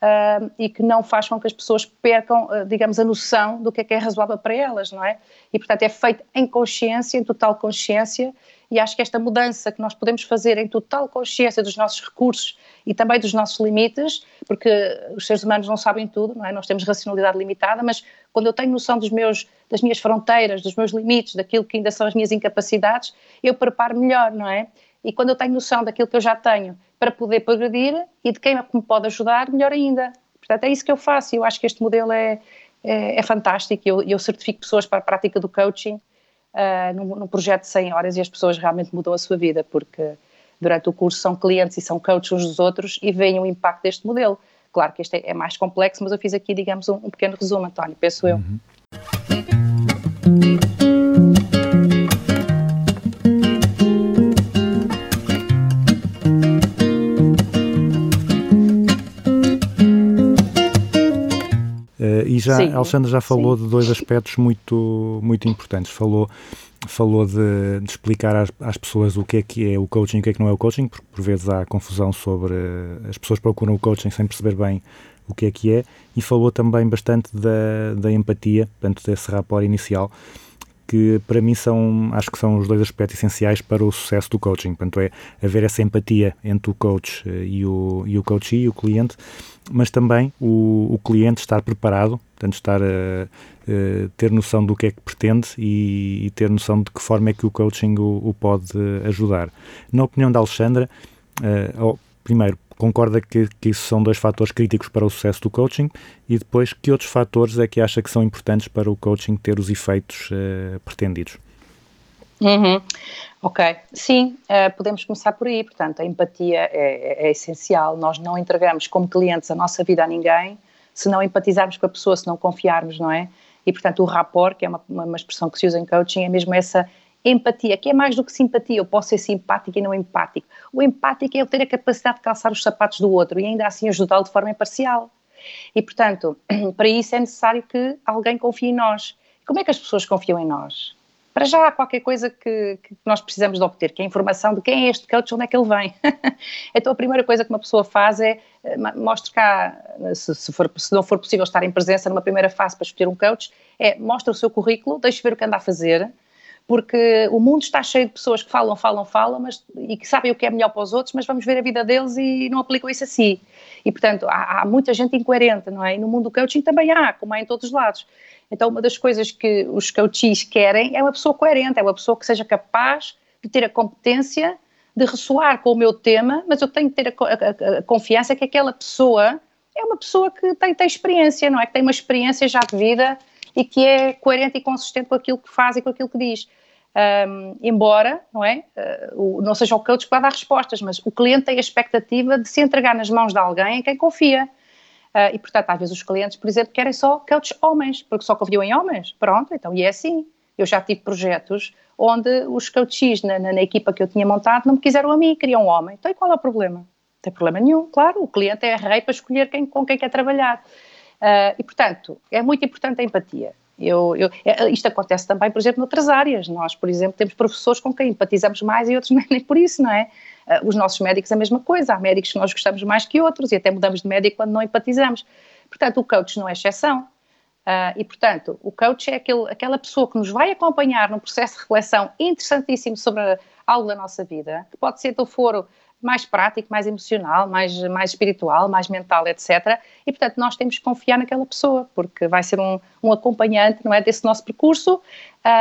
uh, e que não faz com que as pessoas percam, uh, digamos, a noção do que é que é razoável para elas, não é? E, portanto, é feito em consciência, em total consciência, e acho que esta mudança que nós podemos fazer em total consciência dos nossos recursos e também dos nossos limites, porque os seres humanos não sabem tudo, não é? Nós temos racionalidade limitada, mas quando eu tenho noção dos meus, das minhas fronteiras, dos meus limites, daquilo que ainda são as minhas incapacidades, eu preparo melhor, não é? E quando eu tenho noção daquilo que eu já tenho para poder progredir e de quem me pode ajudar, melhor ainda. Portanto, é isso que eu faço e eu acho que este modelo é, é, é fantástico. Eu, eu certifico pessoas para a prática do coaching uh, num, num, projeto de 100 horas e as pessoas realmente mudam a sua vida porque durante o curso são clientes e são coaches uns dos outros e veem o impacto deste modelo. Claro que este é, é mais complexo, mas eu fiz aqui, digamos, um, um pequeno resumo, António, penso eu. Uhum. E já, sim, Alexandra já falou sim. de dois aspectos muito, muito importantes. Falou, falou de, de explicar às, às, pessoas o que é que é o coaching e o que é que não é o coaching, porque por vezes há confusão sobre. As pessoas procuram o coaching sem perceber bem o que é que é, e falou também bastante da, da empatia, portanto, desse rapport inicial que para mim são, acho que são os dois aspectos essenciais para o sucesso do coaching. Portanto, é haver essa empatia entre o coach eh, e o, e o coach e o cliente, mas também o, o cliente estar preparado, portanto, estar a, a, ter noção do que é que pretende e, e, ter noção de que forma é que o coaching o, o pode ajudar. Na opinião da Alexandra, uh, primeiro, concorda que, que isso são dois fatores críticos para o sucesso do coaching e depois que outros fatores é que acha que são importantes para o coaching ter os efeitos uh, pretendidos? Uhum. Ok, sim, uh, podemos começar por aí. Portanto, a empatia é, é, é, essencial. Nós não entregamos como clientes a nossa vida a ninguém se não empatizarmos com a pessoa, se não confiarmos, não é? E, portanto, o rapport, que é uma, uma, expressão que se usa em coaching, é mesmo essa Empatia, que é mais do que simpatia, eu posso ser simpático e não empático. O empático é eu ter a capacidade de calçar os sapatos do outro e ainda assim ajudá-lo de forma imparcial. E, portanto, [CLEARS THROAT] para isso é necessário que alguém confie em nós. Como é que as pessoas confiam em nós? Para já há qualquer coisa que, que, nós precisamos de obter, que é a informação de quem é este coach, onde é que ele vem. [LAUGHS] então a primeira coisa que uma pessoa faz é, eh, mostre cá, se, se, for, se não for possível estar em presença numa primeira fase para escolher um coach, é mostra o seu currículo, deixe ver o que anda a fazer, porque o mundo está cheio de pessoas que falam, falam, falam, mas, e que sabem o que é melhor para os outros, mas vamos ver a vida deles e não aplicam isso a si. E, portanto, há, há muita gente incoerente, não é? E no mundo do coaching também há, como há em todos os lados. Então, uma das coisas que os coaches querem é uma pessoa coerente, é uma pessoa que seja capaz de ter a competência de ressoar com o meu tema, mas eu tenho que ter a, a, a confiança que aquela pessoa é uma pessoa que tem, tem experiência, não é? Que tem uma experiência já de vida e que é coerente e consistente com aquilo que faz e com aquilo que diz. Um, embora não, é, uh, não seja o coach que vai dar respostas, mas o cliente tem a expectativa de se entregar nas mãos de alguém em quem confia. Uh, e, portanto, às vezes os clientes, por exemplo, querem só coaches homens, porque só confiam em homens. Pronto, então, e é assim. Eu já tive projetos onde os coaches na, na, na, equipa que eu tinha montado não me quiseram a mim, queriam um homem. Então, e qual é o problema? Não tem problema nenhum, claro, o cliente é rei para escolher quem, com quem quer trabalhar. Uh, e, portanto, é muito importante a empatia. Eu, eu, é, isto acontece também, por exemplo, noutras áreas. Nós, por exemplo, temos professores com quem empatizamos mais e outros [LAUGHS] nem, por isso, não é? Uh, os nossos médicos a mesma coisa. Há médicos que nós gostamos mais que outros e até mudamos de médico quando não empatizamos. Portanto, o coach não é exceção. Uh, e, portanto, o coach é aquele, aquela pessoa que nos vai acompanhar num processo de reflexão interessantíssimo sobre algo da nossa vida, que pode ser do foro mais prático, mais emocional, mais, mais espiritual, mais mental, etc. E, portanto, nós temos que confiar naquela pessoa, porque vai ser um, um acompanhante, não é, desse nosso percurso uh,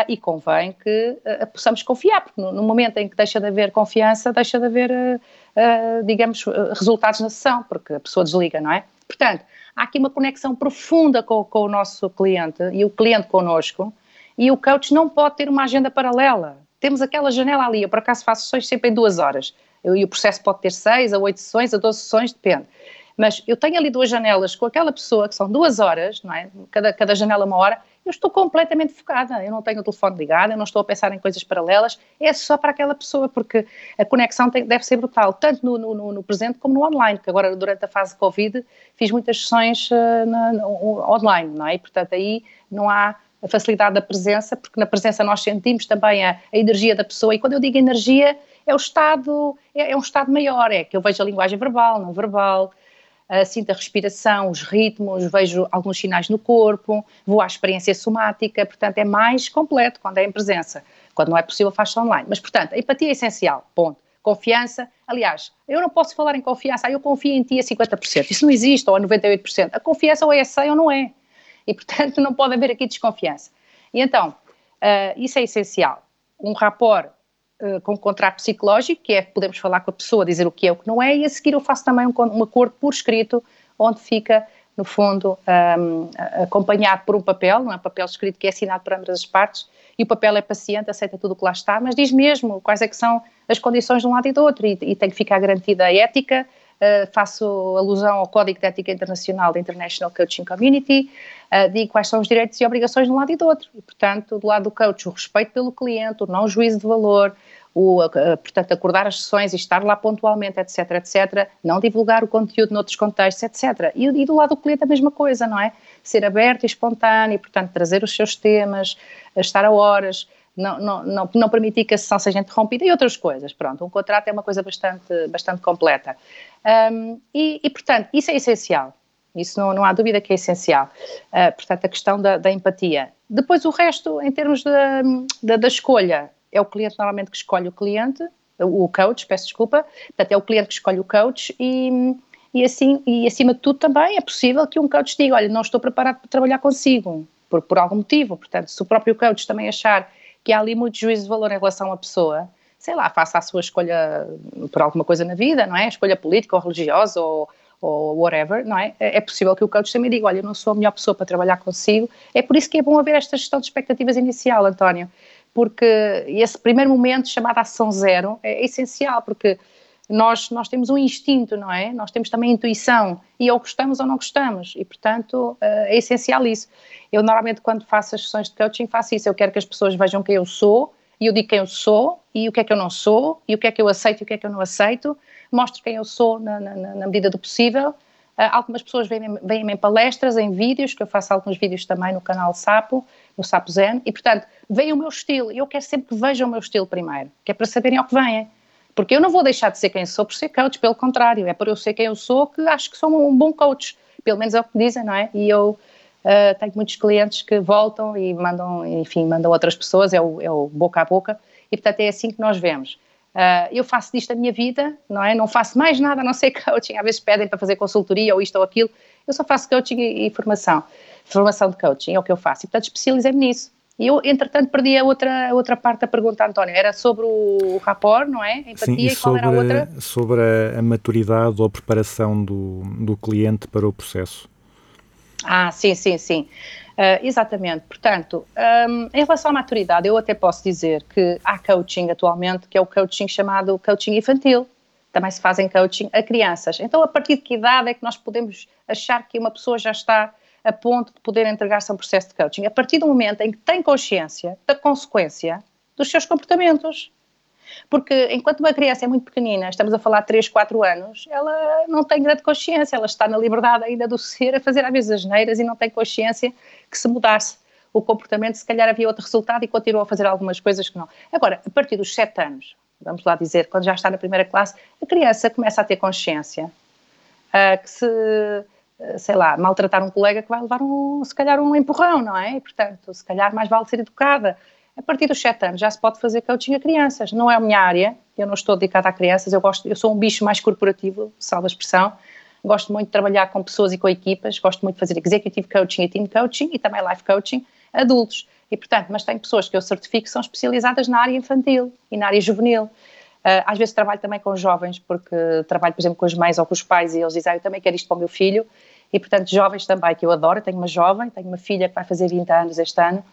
e convém que uh, possamos confiar, porque no, no, momento em que deixa de haver confiança, deixa de haver, uh, digamos, resultados na sessão, porque a pessoa desliga, não é? Portanto, há aqui uma conexão profunda com, com o nosso cliente e o cliente connosco, e o coach não pode ter uma agenda paralela. Temos aquela janela ali, eu por acaso faço sessões sempre em duas horas e o processo pode ter seis a oito sessões, a doze sessões, depende. Mas eu tenho ali duas janelas com aquela pessoa, que são duas horas, não é? Cada, cada janela uma hora, eu estou completamente focada, eu não tenho o telefone ligado, eu não estou a pensar em coisas paralelas, é só para aquela pessoa, porque a conexão tem, deve ser brutal, tanto no, no, no, presente como no online, que agora durante a fase de Covid fiz muitas sessões uh, na, no, online, não é? E, portanto aí não há a facilidade da presença, porque na presença nós sentimos também a, a energia da pessoa, e quando eu digo energia, é o estado, é, é um estado maior, é que eu vejo a linguagem verbal, não verbal, uh, sinto a respiração, os ritmos, vejo alguns sinais no corpo, vou à experiência somática, portanto é mais completo quando é em presença. Quando não é possível faz-se online. Mas, portanto, a empatia é essencial, ponto. Confiança, aliás, eu não posso falar em confiança, ah, eu confio em ti a 50%, isso não existe, ou a 98%. A confiança ou é 100 ou não é. E, portanto, [LAUGHS] não pode haver aqui desconfiança. E então, uh, isso é essencial. Um rapport eh, com um contrato psicológico, que é podemos falar com a pessoa, dizer o que é o que não é, e a seguir eu faço também um, um acordo por escrito, onde fica, no fundo, um, acompanhado por um papel, não é? Um papel escrito que é assinado por ambas as partes, e o papel é paciente, aceita tudo o que lá está, mas diz mesmo quais é que são as condições de um lado e do outro, e, e tem que ficar garantida a ética, Uh, faço alusão ao Código de Ética Internacional da International Coaching Community, uh, digo quais são os direitos e obrigações de um lado e do outro. E, portanto, do lado do coach, o respeito pelo cliente, o não juízo de valor, o, portanto, acordar as sessões e estar lá pontualmente, etc, etc, não divulgar o conteúdo noutros contextos, etc. E, e, do lado do cliente a mesma coisa, não é? Ser aberto e espontâneo, portanto, trazer os seus temas, estar a horas, não, não, não, permitir que a sessão seja interrompida e outras coisas. Pronto, um contrato é uma coisa bastante, bastante completa. Um, e, e, portanto, isso é essencial. Isso não, não há dúvida que é essencial. Uh, portanto, a questão da, da, empatia. Depois, o resto, em termos da, da, da escolha, é o cliente normalmente que escolhe o cliente, o coach, peço desculpa, portanto é o cliente que escolhe o coach e, e assim, e acima de tudo também é possível que um coach diga, olha, não estou preparado para trabalhar consigo, por, por algum motivo, portanto se o próprio coach também achar que há ali muito juízo de valor em relação à pessoa, sei lá, faça a sua escolha por alguma coisa na vida, não é? Escolha política ou religiosa ou, ou whatever, não é? É possível que o coach também diga, olha, eu não sou a melhor pessoa para trabalhar consigo. É por isso que é bom haver esta gestão de expectativas inicial, António porque esse primeiro momento, chamado ação zero, é essencial, porque nós, nós temos um instinto, não é? Nós temos também intuição, e ou gostamos ou não gostamos, e portanto eh, é essencial isso. Eu normalmente, quando faço as sessões de coaching, faço isso. Eu quero que as pessoas vejam quem eu sou, e eu digo quem eu sou, e o que é que eu não sou, e o que é que eu aceito e o que é que eu não aceito. Mostro quem eu sou na, na, na medida do possível. Uh, algumas pessoas vêm-me vêm em palestras, em vídeos, que eu faço alguns vídeos também no canal Sapo, no Sapo Zen, e portanto, veem o meu estilo, e eu quero sempre que vejam o meu estilo primeiro, que é para saberem ao que vêm. Porque eu não vou deixar de ser quem sou por ser coach, pelo contrário, é por eu ser quem eu sou que acho que sou um bom coach, pelo menos é o que dizem, não é? E eu uh, tenho muitos clientes que voltam e mandam, enfim, mandam outras pessoas, é o, é o boca a boca, e portanto é assim que nós vemos. Uh, eu faço disto a minha vida, não é? Não faço mais nada a não ser [LAUGHS] coaching. Às vezes pedem para fazer consultoria ou isto ou aquilo. Eu só faço coaching e, e formação. Formação de coaching é o que eu faço. E, portanto, especializei-me nisso. E eu, entretanto, perdi a outra, a outra parte da pergunta, António. Era sobre o rapport, não é? A empatia Sim, e, e sobre, qual era a outra? Sobre a, a maturidade ou a preparação do, do cliente para o processo. Ah, sim, sim, sim. Uh, exatamente. Portanto, um, em relação à maturidade, eu até posso dizer que há coaching atualmente, que é o coaching chamado coaching infantil. Também se fazem coaching a crianças. Então, a partir de que idade é que nós podemos achar que uma pessoa já está a ponto de poder entregar-se a um processo de coaching? A partir do momento em que tem consciência da consequência dos seus comportamentos. Porque enquanto uma criança é muito pequenina, estamos a falar de 3, 4 anos, ela não tem grande consciência, ela está na liberdade ainda do ser a fazer às vezes as neiras e não tem consciência que se mudasse o comportamento, se calhar havia outro resultado e continuou a fazer algumas coisas que não. Agora, a partir dos 7 anos, vamos lá dizer, quando já está na primeira classe, a criança começa a ter consciência uh, que se, sei lá, maltratar um colega que vai levar um, se calhar um empurrão, não é? E, portanto, se calhar mais vale ser educada. A partir dos 7 anos já se pode fazer coaching a crianças. Não é a minha área, eu não estou dedicada a crianças, eu, gosto, eu sou um bicho mais corporativo, salva a expressão. Gosto muito de trabalhar com pessoas e com equipas, gosto muito de fazer executive coaching e team coaching e também life coaching adultos. E, portanto, mas tenho pessoas que eu certifico que são especializadas na área infantil e na área juvenil. Uh, às vezes trabalho também com jovens, porque trabalho, por exemplo, com as mães ou com os pais e eles dizem, ah, eu também quero isto para o meu filho. E, portanto, jovens também, que eu adoro. Tenho uma jovem, tenho uma filha que vai fazer 20 anos este ano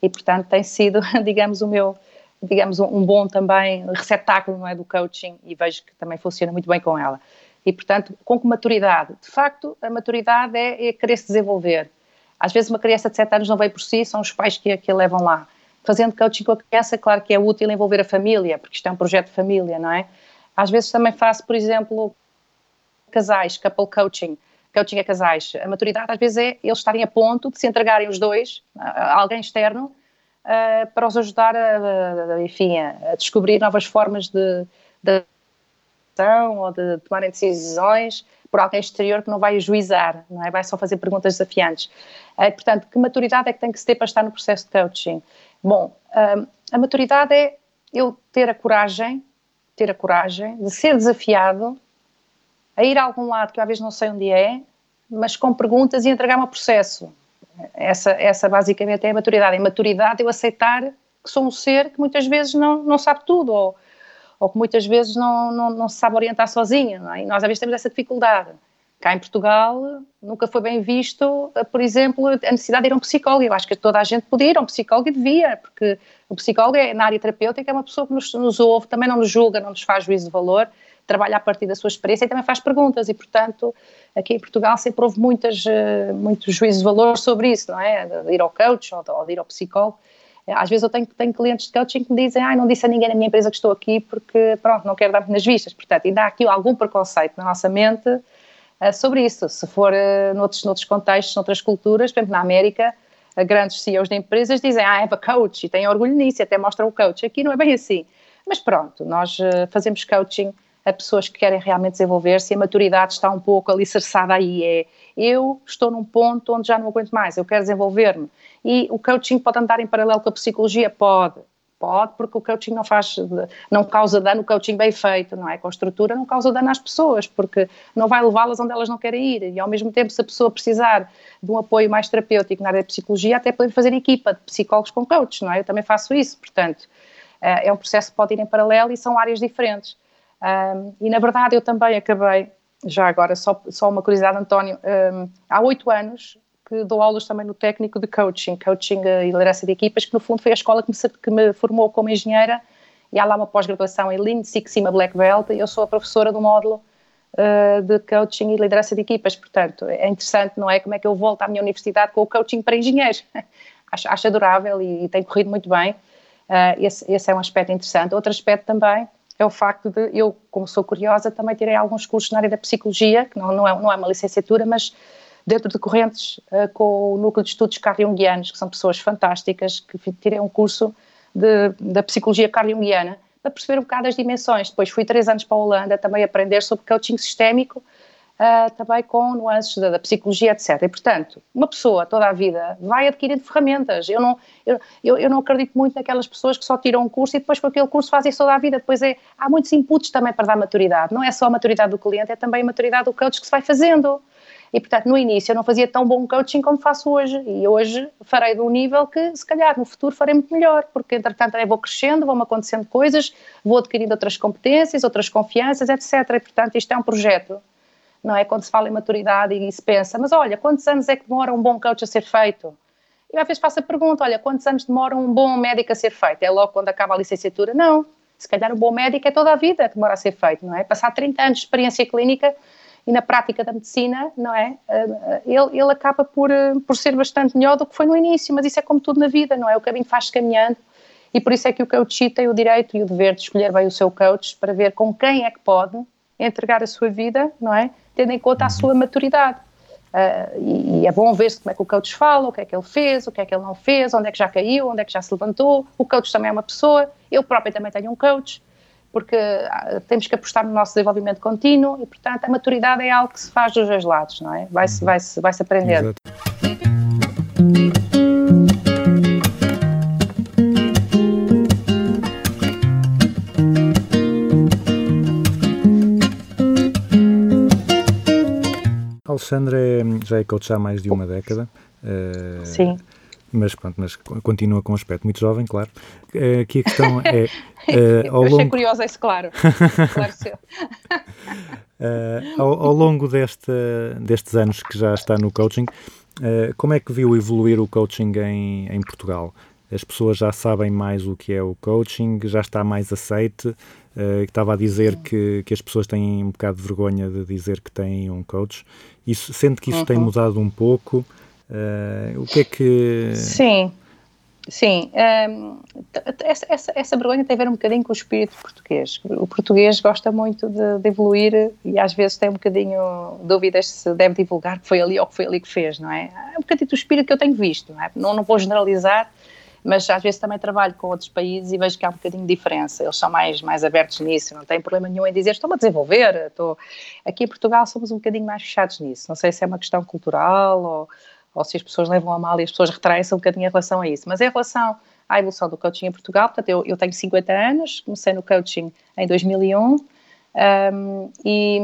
e, portanto, tem sido, [LAUGHS] digamos, o meu, digamos, um bom também receptáculo não é, do coaching e vejo que também funciona muito bem com ela. E, portanto, com que maturidade? De facto, a maturidade é, é querer se desenvolver. Às vezes uma criança de 7 anos não veio por si, são os pais que, que a levam lá. Fazendo coaching com a criança, claro que é útil envolver a família, porque isto é um projeto de família, não é? Às vezes também faço, por exemplo, casais, couple coaching, coaching a casais. A maturidade às vezes é eles estarem a ponto de se entregarem os dois a alguém externo ah, para os ajudar a, a- enfim, a, descobrir novas formas de, de ação ou de tomarem decisões por alguém exterior que não vai ajuizar, não é? Vai só fazer perguntas desafiantes. Ah, portanto, que maturidade é que tem que se ter para estar no processo de coaching? Bom, ah, a maturidade é eu ter a coragem, ter a coragem de ser desafiado a ir a algum lado que eu às vezes não sei onde é, mas com perguntas e entregar-me ao processo. Essa, essa basicamente é a maturidade. A maturidade eu aceitar que sou um ser que muitas vezes não, não sabe tudo, ou, ou que muitas vezes não, não, não se sabe orientar sozinho. Não é? E nós às vezes temos essa dificuldade. Cá em Portugal nunca foi bem visto, por exemplo, a necessidade de ir a um psicólogo. Eu acho que toda a gente podia ir a um psicólogo e devia, porque o psicólogo é, na área terapêutica é uma pessoa que nos, nos ouve, também não nos julga, não nos faz juízo de valor, trabalha a partir da sua experiência e também faz perguntas e, portanto, aqui em Portugal sempre houve muitas, eh, muitos juízos de valor sobre isso, não é? De ir ao coach ou de, ou de ir ao psicólogo. Eh, Às vezes eu tenho, tenho clientes de coaching que me dizem ah, não disse a ninguém na minha empresa que estou aqui porque, pronto, não quero dar-me nas vistas. Portanto, ainda há aqui algum preconceito na nossa mente eh, sobre isso. Se for eh, noutros, noutros contextos, noutras culturas, por exemplo, na América, grandes CEOs de empresas dizem ah, é para coach e têm orgulho nisso, e até mostram o coach. Aqui não é bem assim. Mas pronto, nós fazemos coaching a pessoas que querem realmente desenvolver-se e a maturidade está um pouco alicerçada aí. É eu estou num ponto onde já não aguento mais, eu quero desenvolver-me. E o coaching pode andar em paralelo com a psicologia? Pode. Pode, porque o coaching não faz, não causa dano, o coaching bem feito, não é? Com estrutura não causa dano às pessoas, porque não vai levá-las onde elas não querem ir. E ao mesmo tempo, se a pessoa precisar de um apoio mais terapêutico na área de psicologia, até podemos fazer equipa de psicólogos com coaches, não é? Eu também faço isso, portanto, eh, é um processo que pode ir em paralelo e são áreas diferentes. Um, e na verdade eu também acabei, já agora, só, só uma curiosidade, António, um, há oito anos que dou aulas também no técnico de coaching, coaching e liderança de equipas, que no fundo foi a escola que me, que me formou como engenheira e há lá uma pós-graduação em Lean Six Sigma Black Belt e eu sou a professora do módulo uh, de coaching e liderança de equipas, portanto é interessante, não é? Como é que eu volto à minha universidade com o coaching para engenheiros, [LAUGHS] acho, acho adorável e, e tem corrido muito bem, uh, esse, esse é um aspecto interessante. Outro aspecto também é o facto de eu, como sou curiosa, também tirei alguns cursos na área da psicologia, que não, não, é, não é uma licenciatura, mas dentro de correntes uh, com o Núcleo de Estudos Carl-Jungianos, que são pessoas fantásticas, que tirei um curso de, da psicologia carl-jungiana para perceber um bocado as dimensões. Depois fui três anos para a Holanda também aprender sobre coaching sistémico, uh, também com nuances da, da, psicologia, etc. E, portanto, uma pessoa toda a vida vai adquirindo ferramentas. Eu não, eu, eu, eu não acredito muito naquelas pessoas que só tiram um curso e depois com aquele curso fazem isso toda a vida. Depois é, há muitos inputs também para dar maturidade. Não é só a maturidade do cliente, é também a maturidade do coach que se vai fazendo. E, portanto, no início eu não fazia tão bom coaching como faço hoje. E hoje farei de um nível que, se calhar, no futuro farei muito melhor, porque, entretanto, eu vou crescendo, vão-me acontecendo coisas, vou adquirindo outras competências, outras confianças, etc. E, portanto, isto é um projeto, não é? Quando se fala em maturidade e se pensa, mas olha, quantos anos é que demora um bom coach a ser feito? E às vezes faço a pergunta, olha, quantos anos demora um bom médico a ser feito? É logo quando acaba a licenciatura? Não. Se calhar um bom médico é toda a vida que demora a ser feito, não é? Passar 30 anos de experiência clínica e na prática da medicina, não é? Ele, ele acaba por, por ser bastante melhor do que foi no início, mas isso é como tudo na vida, não é? O caminho faz-se caminhando e por isso é que o coach tem o direito e o dever de escolher bem o seu coach para ver com quem é que pode entregar a sua vida, não é? Tendo em conta a sua maturidade. Uh, e, e, é bom ver-se como é que o coach fala, o que é que ele fez, o que é que ele não fez, onde é que já caiu, onde é que já se levantou. O coach também é uma pessoa, eu própria também tenho um coach porque temos que apostar no nosso desenvolvimento contínuo e, portanto, a maturidade é algo que se faz dos dois lados, não é? Vai-se vai -se, vai -se aprender. Exato. Alexandra é, já é coach há mais de uma década. Uh, Sim mas pronto, mas continua com um aspecto muito jovem, claro. Aqui a questão [LAUGHS] é. Uh, ao Eu longo... curiosa, isso, claro. [LAUGHS] claro uh, ao, ao, longo deste, destes anos que já está no coaching, uh, como é que viu evoluir o coaching em, em Portugal? As pessoas já sabem mais o que é o coaching, já está mais aceite. Uh, estava a dizer que, que as pessoas têm um bocado de vergonha de dizer que têm um coach. Isso, sente que isso uhum. tem mudado um pouco? Uh, o que é que. Sim, sim. Um, essa, essa, essa, vergonha tem a ver um bocadinho com o espírito português. O português gosta muito de, de, evoluir e às vezes tem um bocadinho dúvidas se deve divulgar que foi ali ou que foi ali que fez, não é? É um bocadinho do espírito que eu tenho visto, não é? Não, não vou generalizar, mas às vezes também trabalho com outros países e vejo que há um bocadinho de diferença. Eles são mais, mais abertos nisso, não têm problema nenhum em dizer estou-me a desenvolver. Estou... Aqui em Portugal somos um bocadinho mais fechados nisso. Não sei se é uma questão cultural ou, ou se as pessoas levam a mal e as pessoas retraem-se um bocadinho em relação a isso. Mas em relação à evolução do coaching em Portugal, portanto, eu, eu tenho 50 anos, comecei no coaching em 2001 um, e,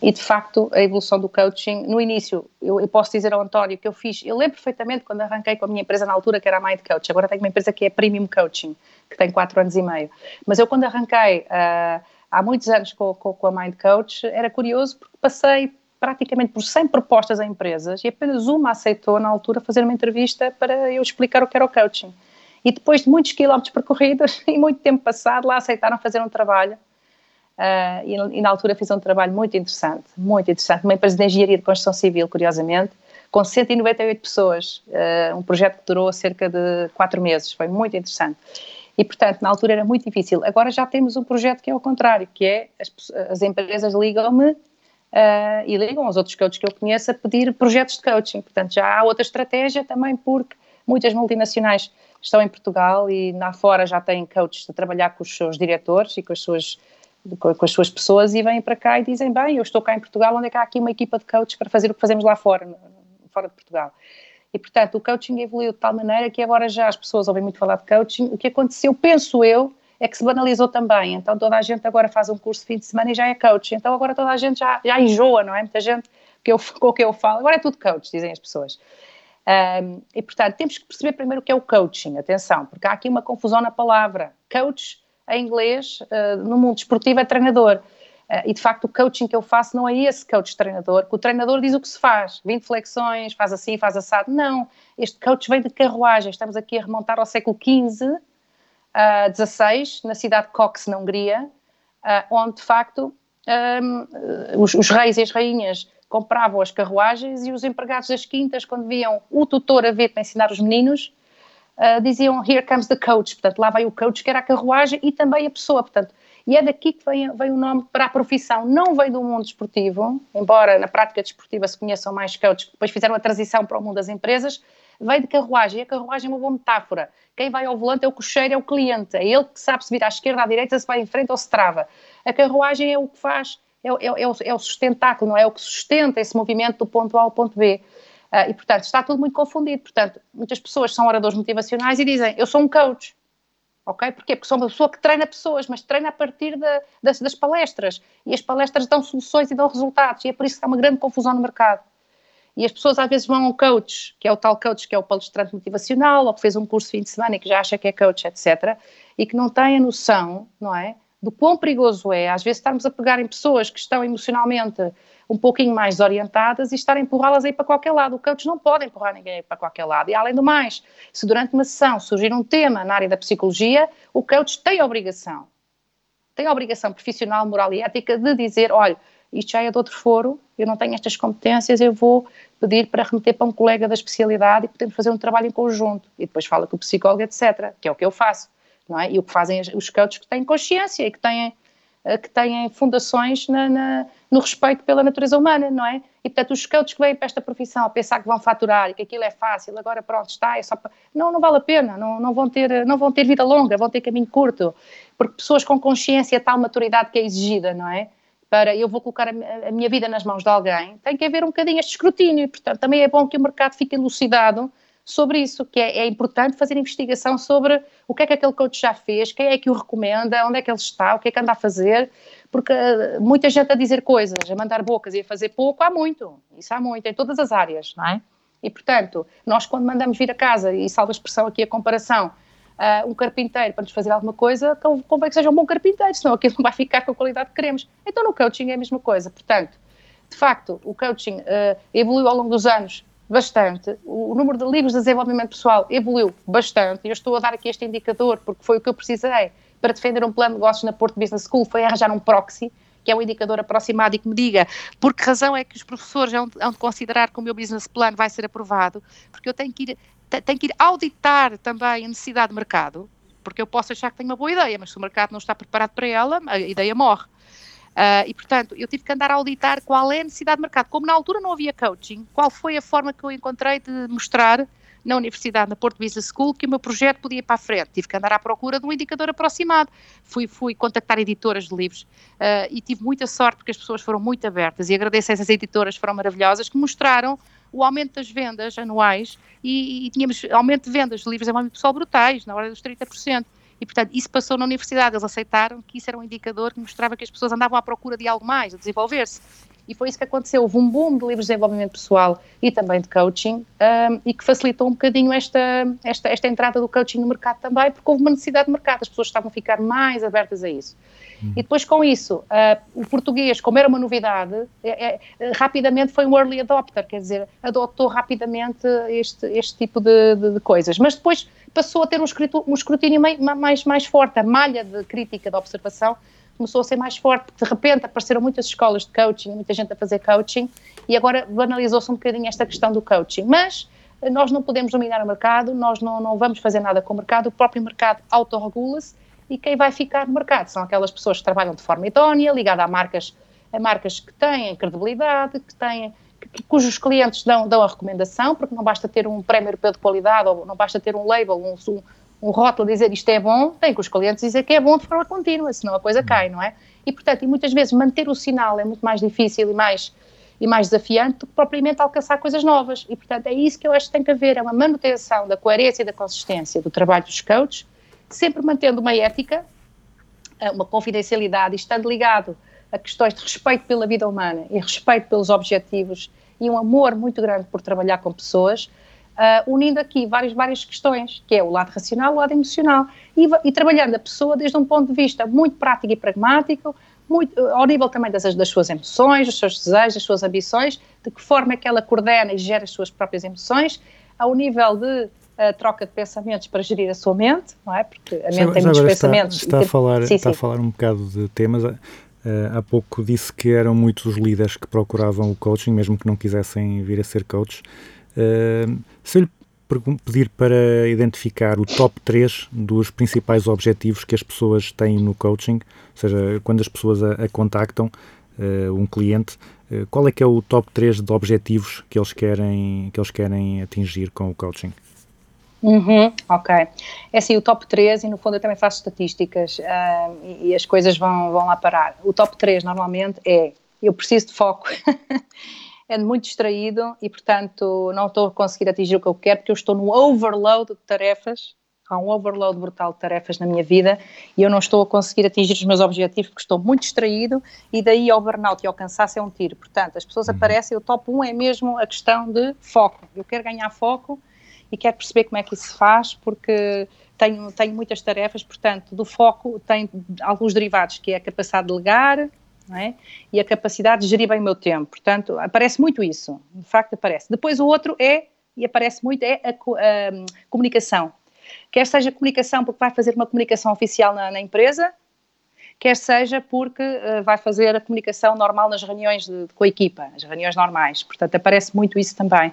e, de facto a evolução do coaching, no início, eu, eu, posso dizer ao António que eu fiz, eu lembro perfeitamente quando arranquei com a minha empresa na altura, que era a Mind Coach, agora tenho uma empresa que é Premium Coaching, que tem 4 anos e meio, mas eu quando arranquei uh, há muitos anos com, com, com, a Mind Coach, era curioso porque passei praticamente por 100 propostas a empresas e apenas uma aceitou na altura fazer uma entrevista para eu explicar o que era o coaching. E depois de muitos quilómetros percorridos [LAUGHS] e muito tempo passado, lá aceitaram fazer um trabalho Uh, e, e, na altura fiz um trabalho muito interessante, muito interessante, uma empresa de engenharia de construção civil, curiosamente, com 198 pessoas, uh, um projeto que durou cerca de quatro meses, foi muito interessante. E, portanto, na altura era muito difícil. Agora já temos um projeto que é o contrário, que é as, as empresas ligam-me uh, e ligam aos outros coaches que eu conheço a pedir projetos de coaching. Portanto, já há outra estratégia também porque muitas multinacionais estão em Portugal e lá fora já têm coaches a trabalhar com os seus diretores e com as suas com as suas pessoas e vêm para cá e dizem, bem, eu estou cá em Portugal, onde é que há aqui uma equipa de coaches para fazer o que fazemos lá fora, fora de Portugal. E, portanto, o coaching evoluiu de tal maneira que agora já as pessoas ouvem muito falar de coaching. O que aconteceu, penso eu, é que se banalizou também. Então, toda a gente agora faz um curso de fim de semana e já é coach. Então, agora toda a gente já, já enjoa, não é? Muita gente que eu, [LAUGHS] com o que eu falo, agora é tudo coach, dizem as pessoas. Um, e, portanto, temos que perceber primeiro o que é o coaching. Atenção, porque há aqui uma confusão na palavra. Coach em inglês, uh, no mundo esportivo, é treinador. Uh, e de facto, o coaching que eu faço não é esse coach treinador, que o treinador diz o que se faz, 20 flexões, faz assim, faz assado. Não, este coach vem de carruagem. Estamos aqui a remontar ao século XV, uh, XVI, na cidade de Cox, na Hungria, uh, onde de facto um, os, os reis e as rainhas compravam as carruagens e os empregados das quintas, quando viam o tutor a ver para ensinar os meninos, uh, diziam Here comes the coach, portanto, lá vai o coach, que era a carruagem e também a pessoa, portanto, e é daqui que vem, vem o nome para a profissão, não vem do mundo desportivo, embora na prática desportiva se conheçam mais coaches que depois fizeram a transição para o mundo das empresas, vem de carruagem, e a carruagem é uma boa metáfora. Quem vai ao volante é o cocheiro, é o cliente, é ele que sabe se vir à esquerda, à direita, se vai em frente ou se trava. A carruagem é o que faz, é, é, é, o, é o sustentáculo, não é? é o que sustenta esse movimento do ponto A ao ponto B. Uh, e, portanto, está tudo muito confundido. Portanto, muitas pessoas são oradores motivacionais e dizem, eu sou um coach. Ok? Porquê? Porque sou uma pessoa que treina pessoas, mas treina a partir de, das, das, palestras. E as palestras dão soluções e dão resultados. E é por isso que há uma grande confusão no mercado. E as pessoas às vezes vão a um coach, que é o tal coach que é o palestrante motivacional, ou que fez um curso de fim de semana e que já acha que é coach, etc. E que não tem a noção, não é? Do quão perigoso é, às vezes, estarmos a pegar em pessoas que estão emocionalmente um pouquinho mais desorientadas e estar a empurrá-las aí para qualquer lado. O coach não pode empurrar ninguém para qualquer lado. E além do mais, se durante uma sessão surgir um tema na área da psicologia, o coach tem a obrigação, tem a obrigação profissional, moral e ética de dizer, olha, isto já é de outro foro, eu não tenho estas competências, eu vou pedir para remeter para um colega da especialidade e podemos fazer um trabalho em conjunto. E depois fala com o psicólogo, etc., que é o que eu faço. Não é? E o que fazem os coaches que têm consciência e que têm eh, que têm fundações na, na, no respeito pela natureza humana, não é? E, portanto, os scouts que vêm para esta profissão a pensar que vão faturar e que aquilo é fácil, agora pronto, está, é só para... Não, não vale a pena, não, não, vão ter, não vão ter vida longa, vão ter caminho curto, porque pessoas com consciência, tal maturidade que é exigida, não é? Para eu vou colocar a, minha vida nas mãos de alguém, tem que haver um bocadinho este escrutínio, portanto, também é bom que o mercado fique elucidado sobre isso, que é, é, importante fazer investigação sobre o que é que aquele coach já fez, quem é que o recomenda, onde é que ele está, o que é que anda a fazer, porque uh, muita gente a dizer coisas, a mandar bocas e a fazer pouco, há muito, isso há muito, em todas as áreas, não é? E, portanto, nós quando mandamos vir a casa, e salva a expressão aqui a comparação, uh, um carpinteiro para nos fazer alguma coisa, convém que seja um bom carpinteiro, senão aquilo não vai ficar com a qualidade que queremos. Então no coaching é a mesma coisa, portanto, de facto, o coaching uh, evoluiu ao longo dos anos bastante. O, número de livros de desenvolvimento pessoal evoluiu bastante. Eu estou a dar aqui este indicador porque foi o que eu precisei para defender um plano de negócios na Porto Business School, foi arranjar um proxy, que é um indicador aproximado e que me diga por que razão é que os professores hão de considerar que o meu business plan vai ser aprovado, porque eu tenho que ir, te- tenho que ir auditar também a necessidade de mercado, porque eu posso achar que tenho uma boa ideia, mas se o mercado não está preparado para ela, a ideia morre. Ah, e, portanto, eu tive que andar a auditar qual é a necessidade de mercado. Como na altura não havia coaching, qual foi a forma que eu encontrei de mostrar na Universidade, na Porto Business School, que o meu projeto podia ir para a frente. Tive que andar à procura de um indicador aproximado. Fui, fui contactar editoras de livros ah, e tive muita sorte porque as pessoas foram muito abertas e agradeço a essas editoras, foram maravilhosas, que mostraram o aumento das vendas anuais e, e tínhamos aumento de vendas de livros a âmbito pessoal brutais, na hora dos 30%. E, portanto, isso passou na universidade. Eles aceitaram que isso era um indicador que mostrava que as pessoas andavam à procura de algo mais, a desenvolver-se. E foi isso que aconteceu. Houve um boom de livros de desenvolvimento pessoal e também de coaching um, e que facilitou um bocadinho esta, esta, esta entrada do coaching no mercado também, porque houve uma necessidade de mercado. As pessoas estavam a ficar mais abertas a isso. E depois, com isso, uh, o português, como era uma novidade, é, é, rapidamente foi um early adopter, quer dizer, adotou rapidamente este, este tipo de, de, de coisas. Mas depois passou a ter um, escrito, um escrutínio mais, mais, mais forte, a malha de crítica, de observação, começou a ser mais forte, de repente apareceram muitas escolas de coaching, muita gente a fazer coaching, e agora banalizou-se um bocadinho esta questão do coaching. Mas eh, nós não podemos dominar o mercado, nós não, não vamos fazer nada com o mercado, o próprio mercado autorregula-se, e quem vai ficar no mercado são aquelas pessoas que trabalham de forma idónea, ligada a marcas, a marcas que têm credibilidade, que têm cujos clientes dão, dão a recomendação, porque não basta ter um prémio europeu de qualidade ou não basta ter um label, um, um, um rótulo dizer isto é bom, tem que os clientes dizer que é bom de forma contínua, senão a coisa cai, não é? E, portanto, e muitas vezes manter o sinal é muito mais difícil e mais, e mais desafiante do que propriamente alcançar coisas novas. E, portanto, é isso que eu acho que tem que haver, é uma manutenção da coerência e da consistência do trabalho dos coaches, sempre mantendo uma ética, uma confidencialidade e estando ligado a questões de respeito pela vida humana e respeito pelos objetivos e um amor muito grande por trabalhar com pessoas, uh, unindo aqui várias, várias questões, que é o lado racional, o lado emocional, e, e, trabalhando a pessoa desde um ponto de vista muito prático e pragmático, muito, ao nível também das, das suas emoções, dos seus desejos, das suas ambições, de que forma é que ela coordena e gera as suas próprias emoções, ao nível de a troca de pensamentos para gerir a sua mente, não é? Porque a mente já, tem muitos pensamentos. Está, está, a falar, sim, está sim. a falar um bocado de temas. Uh, há pouco disse que eram muitos os líderes que procuravam o coaching, mesmo que não quisessem vir a ser coaches. Uh, se eu lhe pedir para identificar o top 3 dos principais objetivos que as pessoas têm no coaching, ou seja, quando as pessoas a, a contactam, uh, um cliente, qual é que é o top 3 de objetivos que eles querem, que eles querem atingir com o coaching? Uhum, ok. É assim, o top 3, e no fundo eu também faço estatísticas uh, e, e, as coisas vão, vão lá parar. O top 3 normalmente é eu preciso de foco, [LAUGHS] é muito distraído e, portanto, não estou a conseguir atingir o que eu quero porque eu estou no overload de tarefas. Há um overload brutal de tarefas na minha vida e eu não estou a conseguir atingir os meus objetivos porque estou muito distraído e daí ao burnout e ao cansaço é um tiro. Portanto, as pessoas aparecem, o top 1 é mesmo a questão de foco. Eu quero ganhar foco e quero perceber como é que isso se faz, porque tenho, tenho muitas tarefas, portanto, do foco tem alguns derivados, que é a capacidade de delegar é? e a capacidade de gerir bem o meu tempo. Portanto, aparece muito isso, de facto aparece. Depois o outro é, e aparece muito, é a, a, a comunicação. Quer seja comunicação porque vai fazer uma comunicação oficial na, na empresa, quer seja porque uh, vai fazer a comunicação normal nas reuniões de, de, com a equipa, as reuniões normais. Portanto, aparece muito isso também.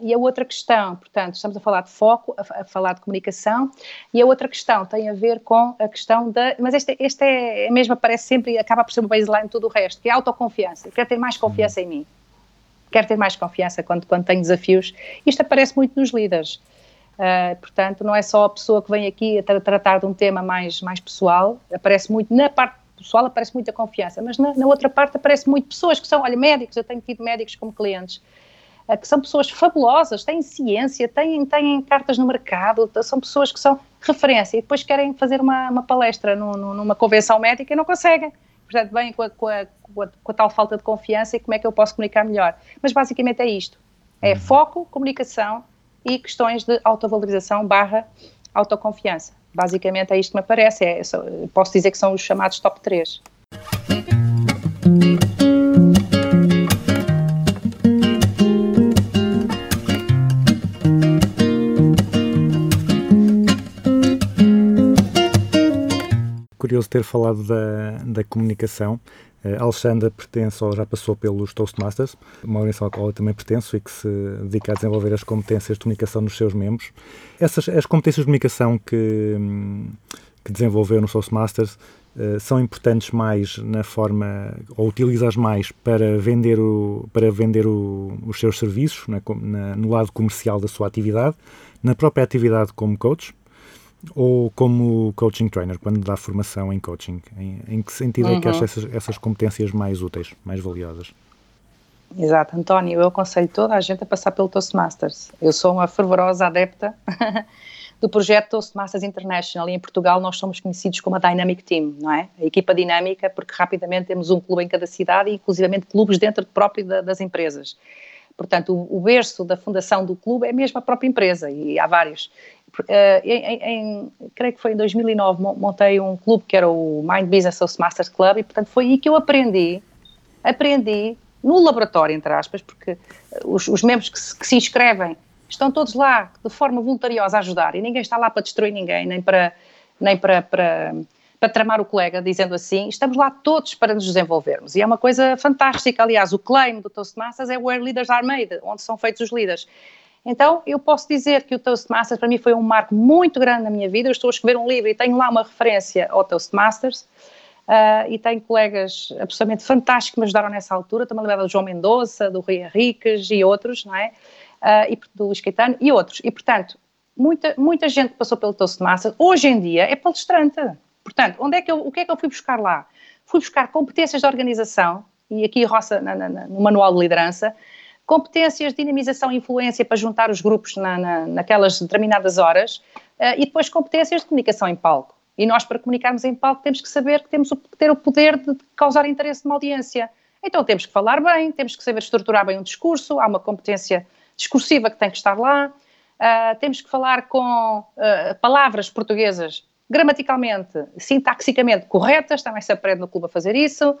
E a outra questão, portanto, estamos a falar de foco, a, a, falar de comunicação, e a outra questão tem a ver com a questão da. Mas esta, esta é, é mesmo, aparece sempre e acaba por ser uma baseline de tudo o resto, que é a autoconfiança. Quero ter mais confiança em mim. Quero ter mais confiança quando, quando tenho desafios. Isto aparece muito nos líderes. Uh, portanto, não é só a pessoa que vem aqui a tra tratar de um tema mais, mais pessoal, aparece muito na parte pessoal, aparece muita confiança, mas na, na outra parte aparece muito pessoas que são, olha, médicos, eu tenho tido médicos como clientes que são pessoas fabulosas, têm ciência, têm, têm cartas no mercado, são pessoas que são referência e depois querem fazer uma, uma palestra no, no, numa convenção médica e não conseguem. Portanto, vêm com a, com, a, com, a, com a tal falta de confiança e como é que eu posso comunicar melhor. Mas basicamente é isto: é foco, comunicação e questões de autovalorização barra autoconfiança. Basicamente é isto que me aparece. É, posso dizer que são os chamados top 3. Curioso ter falado da, da comunicação. Uh, a Alexandra pertence ou já passou pelos Toastmasters, uma organização à qual eu também pertenço e que se dedica a desenvolver as competências de comunicação nos seus membros. Essas as competências de comunicação que, que desenvolveu nos Toastmasters uh, são importantes mais na forma, ou utilizas mais para vender, o, para vender o, os seus serviços, na, na, no lado comercial da sua atividade, na própria atividade como coach, ou como coaching trainer, quando dá formação em coaching? Em, em que sentido uhum. é que acha essas, essas competências mais úteis, mais valiosas? Exato, António, eu aconselho toda a gente a passar pelo Toastmasters. Eu sou uma fervorosa adepta [LAUGHS] do projeto Toastmasters International e em Portugal nós somos conhecidos como a Dynamic Team, não é? A equipa dinâmica, porque rapidamente temos um clube em cada cidade e inclusivamente clubes dentro próprio da, das empresas. Portanto, o, o, berço da fundação do clube é mesmo a própria empresa e há vários. Uh, em, em, creio que foi em 2009, montei um clube que era o Mind Business Toastmasters Club e, portanto, foi aí que eu aprendi, aprendi no laboratório, entre aspas, porque os, os membros que se, que se, inscrevem estão todos lá de forma voluntariosa a ajudar e ninguém está lá para destruir ninguém, nem para, nem para, para, para tramar o colega, dizendo assim, estamos lá todos para nos desenvolvermos. E é uma coisa fantástica, aliás, o claim do Toastmasters é Where Leaders Are Made, onde são feitos os líderes. Então, eu posso dizer que o Toastmasters para mim foi um marco muito grande na minha vida. Eu estou a escrever um livro e tenho lá uma referência ao Toastmasters. Uh, e tenho colegas absolutamente fantásticos que me ajudaram nessa altura. Estou-me a lembrar do João Mendonça, do Rui Henriques e outros, não é? Uh, e do Luís Caetano e outros. E, portanto, muita, muita gente passou pelo Toastmasters, hoje em dia, é palestrante. Portanto, onde é que eu, o que é que eu fui buscar lá? Fui buscar competências de organização, e aqui roça na, na, no manual de liderança, competências de dinamização e influência para juntar os grupos na, na, naquelas determinadas horas uh, e depois competências de comunicação em palco. E nós, para comunicarmos em palco, temos que saber que temos o, ter o poder de causar interesse numa audiência. Então temos que falar bem, temos que saber estruturar bem um discurso, há uma competência discursiva que tem que estar lá, uh, temos que falar com uh, palavras portuguesas gramaticalmente, sintaxicamente corretas, também se aprende no clube a fazer isso,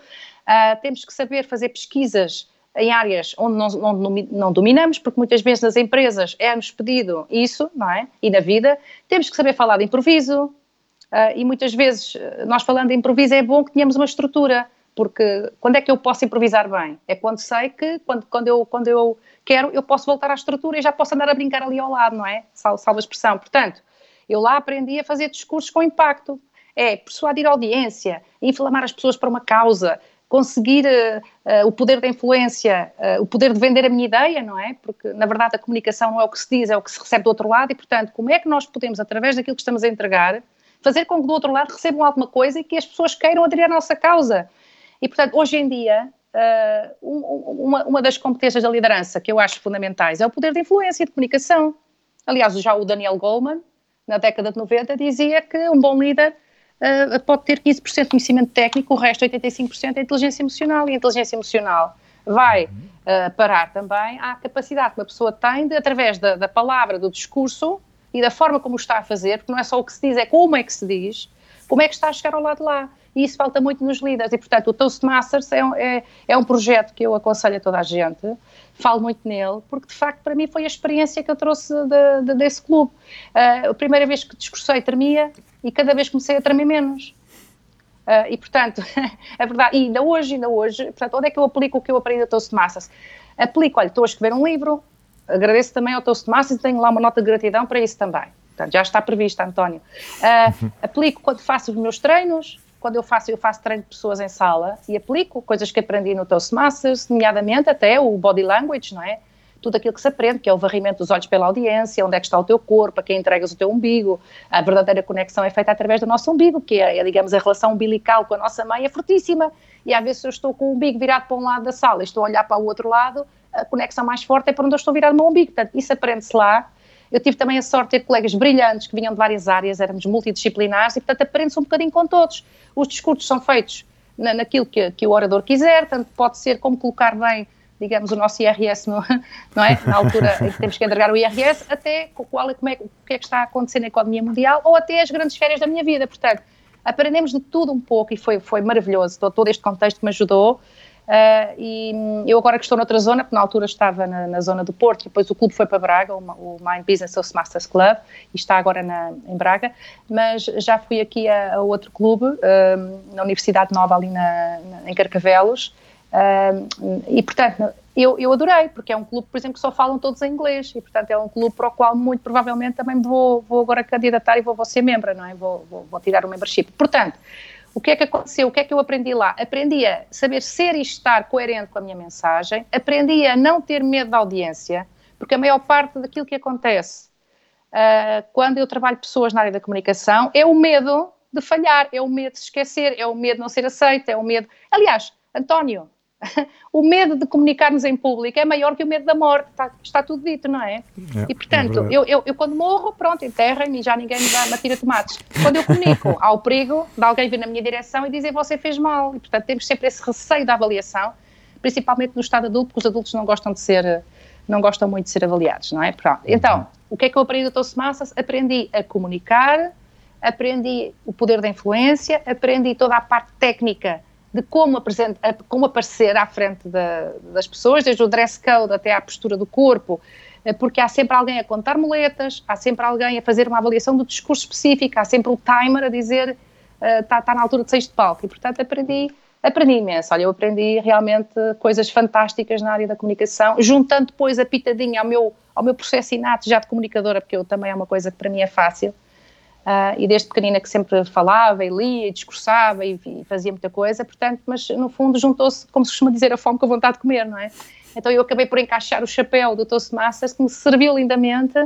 temos que saber fazer pesquisas em áreas onde não, não, não, dominamos, porque muitas vezes nas empresas é-nos pedido isso, não é? E na vida, temos que saber falar de improviso, uh, e muitas vezes nós falando de improviso é bom que tenhamos uma estrutura, porque quando é que eu posso improvisar bem? É quando sei que, quando, quando, eu, quando eu quero, eu posso voltar à estrutura e já posso andar a brincar ali ao lado, não é? Salva a expressão. Portanto, eu lá aprendi a fazer discursos com impacto, é persuadir a audiência, inflamar as pessoas para uma causa, conseguir uh, uh, o poder da influência, uh, o poder de vender a minha ideia, não é? Porque, na verdade, a comunicação não é o que se diz, é o que se recebe do outro lado e, portanto, como é que nós podemos, através daquilo que estamos a entregar, fazer com que do outro lado recebam alguma coisa e que as pessoas queiram aderir à nossa causa? E, portanto, hoje em dia, um, uma, uma das competências da liderança que eu acho fundamentais é o poder de influência e de comunicação. Aliás, já o Daniel Goleman, na década de 90, dizia que um bom líder uh, pode ter 15% de conhecimento técnico, o resto, 85%, é inteligência emocional. E a inteligência emocional vai uh, parar também à capacidade que uma pessoa tem de, através da, da, palavra, do discurso e da forma como está a fazer, porque não é só o que se diz, é como é que se diz, como é que está a chegar ao lado de lá. E isso falta muito nos líderes. E, portanto, o Toastmasters é um, é, é um projeto que eu aconselho a toda a gente, falo muito nele, porque de facto para mim foi a experiência que eu trouxe de, de, desse clube. Uh, a primeira vez que discursei tremia, e cada vez comecei a tremer menos. Uh, e portanto, [LAUGHS] é verdade, e ainda hoje, ainda hoje, portanto, onde é que eu aplico o que eu aprendi a Toastmasters? Aplico, olha, estou a escrever um livro, agradeço também ao Toastmasters e tenho lá uma nota de gratidão para isso também. Portanto, já está previsto, António. Uh, [LAUGHS] aplico quando faço os meus treinos, quando eu faço, eu faço treino de pessoas em sala e aplico coisas que aprendi no Toastmasters, nomeadamente até o body language, não é? tudo aquilo que se aprende, que é o varrimento dos olhos pela audiência, onde é que está o teu corpo, a quem entregas o teu umbigo. A verdadeira conexão é feita através do nosso umbigo, que é, é digamos, a relação umbilical com a nossa mãe é fortíssima. E às vezes eu estou com o umbigo virado para um lado da sala e estou a olhar para o outro lado, a conexão mais forte é para onde eu estou virado o meu umbigo. Portanto, isso aprende-se lá. Eu tive também a sorte de ter colegas brilhantes que vinham de várias áreas, éramos multidisciplinares e, portanto, aprende-se um bocadinho com todos. Os discursos são feitos na, naquilo que, que o orador quiser, tanto pode ser como colocar bem digamos, o nosso IRS, no, [LAUGHS] não é? Na altura em que temos que entregar o IRS, até qual como é, o que é que está a acontecer na economia mundial, ou até as grandes férias da minha vida. Portanto, aprendemos de tudo um pouco e foi, foi maravilhoso. Todo, este contexto me ajudou. Uh, e eu agora que estou noutra zona, porque na altura estava na, na zona do Porto, depois o clube foi para Braga, o, o Mind Business Toastmasters Club, e está agora na, em Braga, mas já fui aqui a, a outro clube, um, na Universidade Nova, ali na, na, em Carcavelos, um, e portanto eu, eu adorei, porque é um clube, por exemplo, que só falam todos em inglês, e portanto é um clube para o qual muito provavelmente também vou, vou agora candidatar e vou, vou ser membro, não é? Vou, vou, vou tirar o membership. Portanto, o que é que aconteceu? O que é que eu aprendi lá? Aprendi a saber ser e estar coerente com a minha mensagem, aprendi a não ter medo da audiência, porque a maior parte daquilo que acontece uh, quando eu trabalho pessoas na área da comunicação é o medo de falhar, é o medo de se esquecer, é o medo de não ser aceito, é o medo. Aliás, António, [LAUGHS] o medo de comunicarmos em público é maior que o medo da morte, está, está tudo dito, não é? é e portanto, é eu, eu, eu, quando morro, pronto, enterrem-me e já ninguém me dá, me tira tomates. Quando eu comunico, [LAUGHS] há o perigo de alguém vir na minha direção e dizer você fez mal. E portanto, temos sempre esse receio da avaliação, principalmente no estado adulto, porque os adultos não gostam de ser, não gostam muito de ser avaliados, não é? Pronto. Então, o que é que eu aprendi do Toast Massas? Aprendi a comunicar, aprendi o poder da influência, aprendi toda a parte técnica de como, como aparecer à frente da, das pessoas, desde o dress code até à postura do corpo, eh, porque há sempre alguém a contar moletas, há sempre alguém a fazer uma avaliação do discurso específico, há sempre o timer a dizer está uh, tá na altura de seis de palco. E portanto aprendi, aprendi imenso, olha eu aprendi realmente coisas fantásticas na área da comunicação, juntando depois a pitadinha ao meu, ao meu processo inato já de comunicadora, porque eu também é uma coisa que para mim é fácil, Uh, e desde pequenina que sempre falava e lia e discursava e, e fazia muita coisa, portanto, mas no fundo juntou-se, como se costuma dizer, a fome com a vontade de comer, não é? Então eu acabei por encaixar o chapéu do Toastmasters, que me serviu lindamente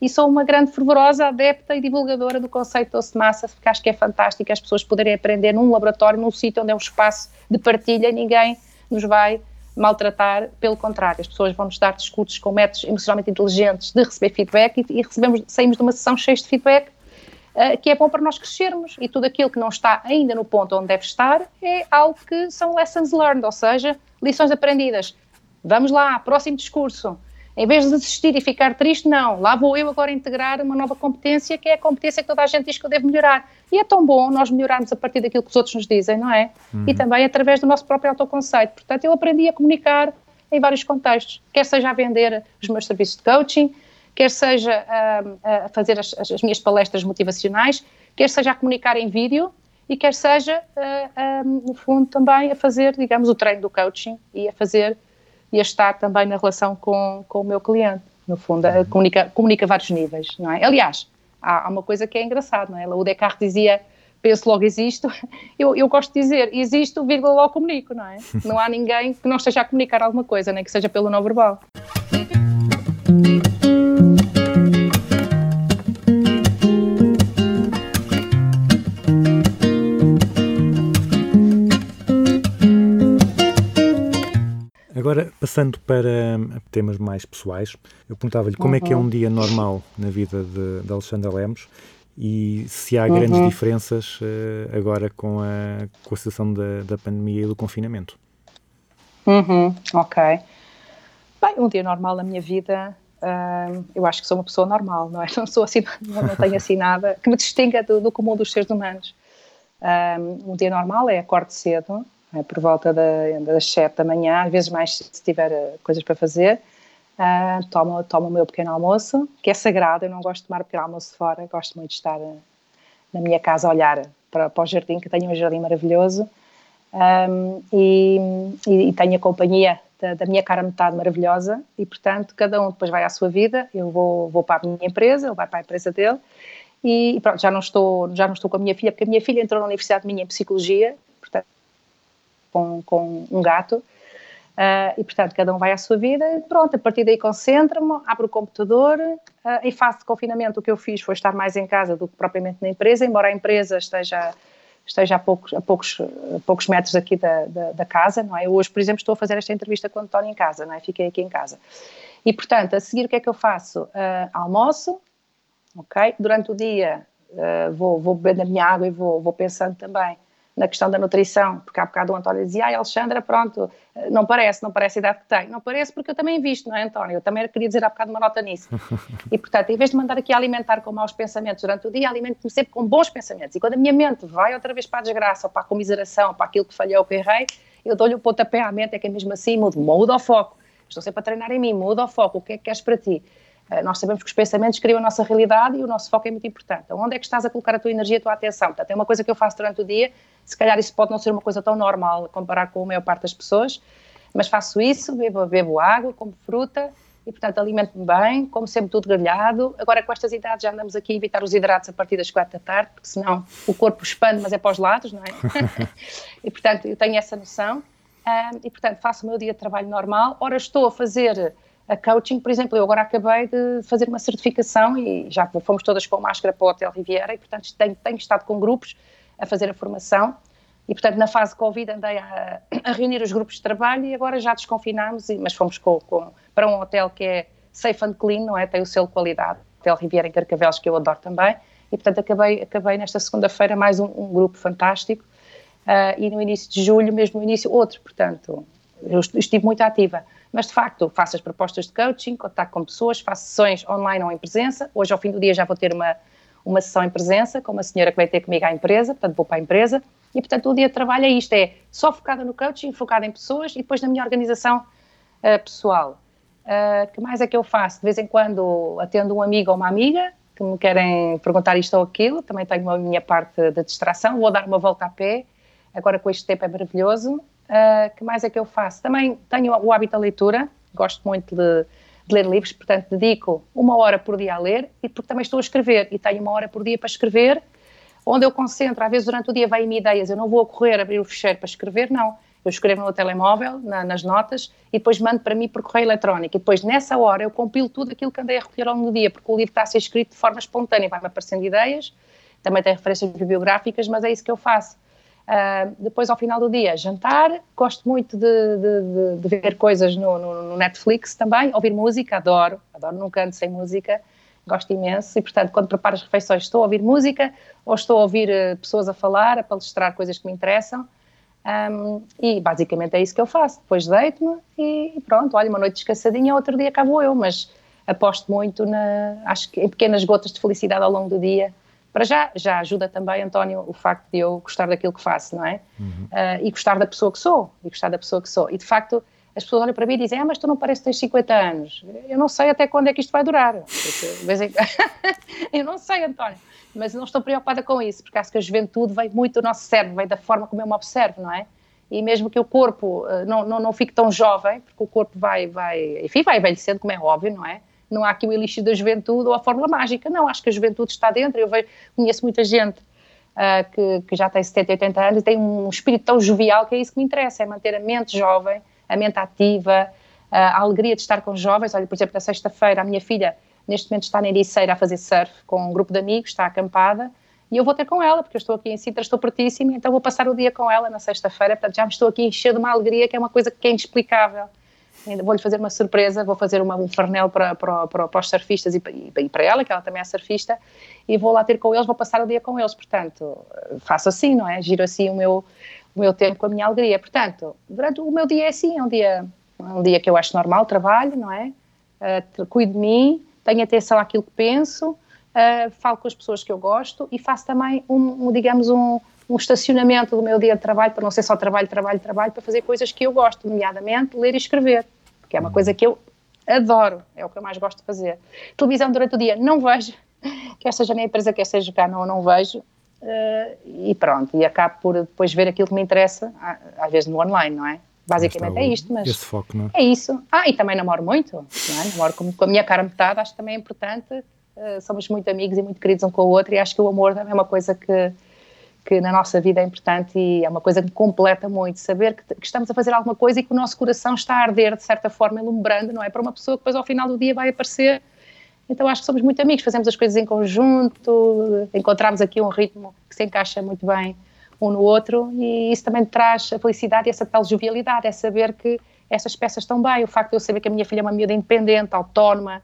e sou uma grande fervorosa adepta e divulgadora do conceito de Toastmasters, porque acho que é fantástico as pessoas poderem aprender num laboratório, num sítio onde é um espaço de partilha ninguém nos vai maltratar, pelo contrário, as pessoas vão nos dar discursos com métodos emocionalmente inteligentes de receber feedback e, e recebemos, saímos de uma sessão cheia de feedback que é bom para nós crescermos e tudo aquilo que não está ainda no ponto onde deve estar é algo que são lessons learned, ou seja, lições aprendidas. Vamos lá, próximo discurso. Em vez de desistir e ficar triste, não. Lá vou eu agora integrar uma nova competência, que é a competência que toda a gente diz que eu devo melhorar. E é tão bom nós melhorarmos a partir daquilo que os outros nos dizem, não é? Uhum. E também através do nosso próprio autoconceito. Portanto, eu aprendi a comunicar em vários contextos. Quer seja a vender os meus serviços de coaching, quer seja a, a fazer as, as, minhas palestras motivacionais, quer seja a comunicar em vídeo e quer seja, no fundo, também a fazer, digamos, o treino do coaching e a fazer e a estar também na relação com, com o meu cliente. No fundo, uhum. comunica, comunica vários níveis, não é? Aliás, há, há uma coisa que é engraçada, não é? O Descartes dizia penso logo existo, [LAUGHS] eu, eu gosto de dizer existo, vírgula, logo comunico, não é? [LAUGHS] Não há ninguém que não esteja a comunicar alguma coisa, nem que seja pelo não verbal. Passando para temas mais pessoais, eu perguntava-lhe como uhum. é que é um uhum. dia normal na vida de, de Alexandra Lemos e se há grandes uhum. diferenças uh, agora com a, com a situação da, da pandemia e do confinamento. Uhum, ok. Bem, um dia normal na minha vida, uh, eu acho que sou uma pessoa normal, não é? Não sou assim, não, não tenho assim nada que me distinga do, do comum dos seres humanos. Um, um dia normal é acorde cedo, é, por volta da, das 7 da manhã, às vezes mais se tiver uh, coisas para fazer. Uh, tomo, tomo o meu pequeno almoço, que é sagrado, eu não gosto de tomar o pequeno almoço fora, gosto muito de estar uh, na minha casa a olhar para, para o jardim, que tenho um jardim maravilhoso, um, e, e, e, tenho a companhia da, da, minha cara metade maravilhosa, e portanto cada um depois vai à sua vida, eu vou, vou para a minha empresa, ele vai para a empresa dele, e pronto, já não estou, já não estou com a minha filha, porque a minha filha entrou na universidade minha em Psicologia, com, com um gato. Uh, e portanto cada um vai à sua vida e pronto, a partir daí concentro-me, abro o computador uh, fase de confinamento o que eu fiz foi estar mais em casa do que propriamente na empresa, embora a empresa esteja, esteja a, poucos, a, poucos, a poucos metros aqui da, da, da, casa, não é? Hoje, por exemplo, estou a fazer esta entrevista com o António em casa, não é? Fiquei aqui em casa. E portanto, a seguir o que é que eu faço? Uh, almoço, ok? Durante o dia vou, vou bebendo a minha água e vou, vou pensando também na questão da nutrição, porque há bocado o António dizia, ai Alexandra, pronto, não parece, não parece a idade que tem. Não parece porque eu também visto, não é António? Eu também queria dizer há bocado uma nota nisso. [LAUGHS] E portanto, em vez de mandar aqui alimentar com maus pensamentos durante o dia, alimento-me sempre com bons pensamentos. E quando a minha mente vai outra vez para a desgraça, ou para a comiseração, ou para aquilo que falhou, que errei, eu dou-lhe o pontapé à mente, é que é mesmo assim, muda, muda o foco. Estou sempre a treinar em mim, muda o foco, o que é que queres para ti? Uh, nós sabemos que os pensamentos criam a nossa realidade e o nosso foco é muito importante. Então, onde é que estás a colocar a tua energia, a tua atenção? Portanto, é uma coisa que eu faço durante o dia, se calhar isso pode não ser uma coisa tão normal comparar com a maior parte das pessoas, mas faço isso, bebo, bebo água, como fruta, e, portanto, alimento-me bem, como sempre tudo grelhado. Agora, com estas idades, já andamos aqui a evitar os hidratos a partir das quatro da tarde, porque senão o corpo expande, mas é para os lados, não é? [LAUGHS] e, portanto, eu tenho essa noção. Um, e, portanto, faço o meu dia de trabalho normal. Ora, estou a fazer a coaching, por exemplo, eu agora acabei de fazer uma certificação e já fomos todas com máscara para o Hotel Riviera e, portanto, tenho, tenho estado com grupos a fazer a formação e, portanto, na fase Covid andei a, a, reunir os grupos de trabalho e agora já desconfinámos, mas fomos com, com, para um hotel que é safe and clean, não é? Tem o selo de qualidade, Hotel Riviera em Carcavelos, que eu adoro também. E, portanto, acabei, acabei nesta segunda-feira mais um, um, grupo fantástico uh, e no início de julho, mesmo no início, outro. Portanto, eu estive muito ativa. Mas, de facto, faço as propostas de coaching, contacto com pessoas, faço sessões online ou em presença. Hoje, ao fim do dia, já vou ter uma, uma sessão em presença com uma senhora que vai ter comigo à empresa, portanto, vou para a empresa e, portanto, o dia de trabalho é isto, é só focada no coaching, focada em pessoas e depois na minha organização uh, pessoal. Uh, que mais é que eu faço? De vez em quando atendo um amigo ou uma amiga que me querem perguntar isto ou aquilo, também tenho a minha parte de distração, vou dar uma volta a pé, agora com este tempo é maravilhoso. Uh, que mais é que eu faço? Também tenho o hábito da leitura, gosto muito de, de ler livros, portanto dedico uma hora por dia a ler e porque também estou a escrever e tenho uma hora por dia para escrever onde eu concentro, às vezes durante o dia vêm-me ideias, eu não vou correr abrir o fecheiro para escrever, não. Eu escrevo no meu telemóvel, na, nas notas, e depois mando para mim por correio eletrónico. E depois, nessa hora, eu compilo tudo aquilo que andei a recolher ao longo do dia, porque o livro está a ser escrito de forma espontânea, vai-me aparecendo ideias, também tem referências bibliográficas, mas é isso que eu faço. Uh, depois, ao final do dia, jantar. Gosto muito de, de, de, ver coisas no, no, no, Netflix também. Ouvir música, adoro. Adoro, nunca ando sem música gosto imenso e, portanto, quando preparo as refeições estou a ouvir música ou estou a ouvir uh, pessoas a falar, a palestrar coisas que me interessam um, e basicamente é isso que eu faço. Depois deito-me e, pronto, olha, uma noite descansadinha, outro dia acabo eu, mas aposto muito na, acho que em pequenas gotas de felicidade ao longo do dia. Para já, já ajuda também, António, o facto de eu gostar daquilo que faço, não é? Uhum. Uh, e gostar da pessoa que sou, e gostar da pessoa que sou. E, de facto, as pessoas olham para mim e dizem, ah, mas tu não pareces que tens 50 anos. Eu não sei até quando é que isto vai durar. Porque, [LAUGHS] eu não sei, António, mas não estou preocupada com isso, porque acho que a juventude vem muito do nosso cérebro, vem da forma como eu me observo, não é? E mesmo que o corpo uh, não, não, não fique tão jovem, porque o corpo vai, vai, enfim, vai envelhecendo, como é óbvio, não é? Não há aqui o elixir da juventude ou a fórmula mágica, não, acho que a juventude está dentro, eu vejo, conheço muita gente uh, que, que já tem 70, 80 anos e tem um espírito tão jovial que é isso que me interessa, é manter a mente jovem, a mente ativa, a alegria de estar com jovens. Olha, por exemplo, na sexta-feira, a minha filha, neste momento, está na Ericeira a fazer surf com um grupo de amigos, está acampada, e eu vou ter com ela, porque eu estou aqui em Sintra, estou pertíssima, então vou passar o dia com ela na sexta-feira, portanto já me estou aqui encher de uma alegria que é uma coisa que é inexplicável. Vou-lhe fazer uma surpresa, vou fazer uma, um farnel para, para, para, para os surfistas e, e, para ela, que ela também é surfista, e vou lá ter com eles, vou passar o dia com eles, portanto, faço assim, não é? Giro assim o meu, o meu tempo com a minha alegria. Portanto, durante o meu dia é assim, é um dia, é um dia que eu acho normal, trabalho, não é? Uh, cuido de mim, tenho atenção àquilo que penso, uh, falo com as pessoas que eu gosto e faço também, um, um, digamos, um, um estacionamento do meu dia de trabalho, para não ser só trabalho, trabalho, trabalho, para fazer coisas que eu gosto, nomeadamente ler e escrever, que é uma coisa que eu adoro, é o que eu mais gosto de fazer. Televisão durante o dia não vejo, [LAUGHS] quer seja na empresa, quer seja cá, não, não vejo, Uh, e pronto, e acabo por depois ver aquilo que me interessa, às vezes no online, não é? Basicamente é isto, mas esse foco, não é? é isso. Ah, e também namoro muito, não é? namoro com, com a minha cara metade, acho que também é importante, uh, somos muito amigos e muito queridos um com o outro, e acho que o amor também é uma coisa que, que na nossa vida é importante e é uma coisa que me completa muito, saber que, que, estamos a fazer alguma coisa e que o nosso coração está a arder de certa forma, ilumbrando, não é? Para uma pessoa que depois ao final do dia vai aparecer então acho que somos muito amigos, fazemos as coisas em conjunto, encontramos aqui um ritmo que se encaixa muito bem um no outro e isso também traz a felicidade e essa tal jovialidade, é saber que essas peças estão bem, o facto de eu saber que a minha filha é uma miúda independente, autónoma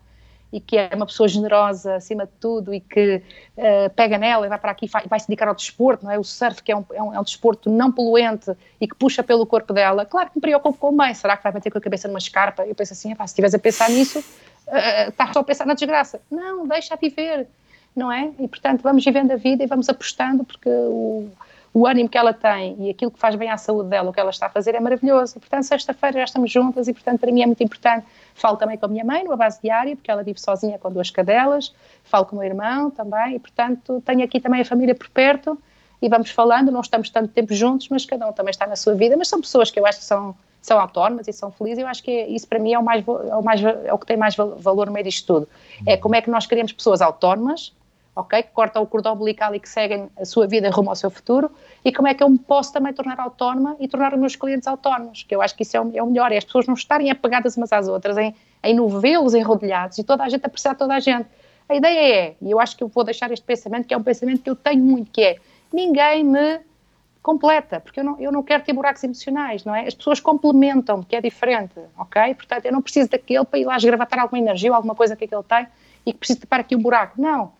e que é uma pessoa generosa acima de tudo e que uh, pega nela e vai para aqui e vai, se dedicar ao desporto, não é? O surf que é um, é, um, é um desporto não poluente e que puxa pelo corpo dela, claro que me preocupo com o mãe, será que vai bater com a cabeça numa escarpa? Eu penso assim, se estiveres a pensar nisso, uh, estás só a pensar na desgraça. Não, deixa a viver, não é? E portanto vamos vivendo a vida e vamos apostando porque o, o ânimo que ela tem e aquilo que faz bem à saúde dela, o que ela está a fazer é maravilhoso. E, portanto, sexta-feira já estamos juntas e, portanto, para mim é muito importante. Falo também com a minha mãe, numa base diária, porque ela vive sozinha com duas cadelas. Falo com o meu irmão também e, portanto, tenho aqui também a família por perto e vamos falando. Não estamos tanto tempo juntos, mas cada um também está na sua vida. Mas são pessoas que eu acho que são, são autónomas e são felizes. Eu acho que isso, para mim, é o, mais, é o, mais, é o que tem mais val- valor no meio disto tudo. É como é que nós queremos pessoas autónomas, ok? Que cortam o cordão umbilical e que seguem a sua vida rumo ao seu futuro, e como é que eu me posso também tornar autónoma e tornar os meus clientes autónomos, que eu acho que isso é o, é o melhor, é as pessoas não estarem apegadas umas às outras, em, em novelos enrodilhados, e toda a gente a precisar de toda a gente. A ideia é, e eu acho que eu vou deixar este pensamento, que é um pensamento que eu tenho muito, que é, ninguém me completa, porque eu não, eu não quero ter buracos emocionais, não é? As pessoas complementam-me, que é diferente, ok? Portanto, eu não preciso daquele para ir lá esgravatar alguma energia ou alguma coisa que aquele tem e que preciso tapar aqui um buraco. Não.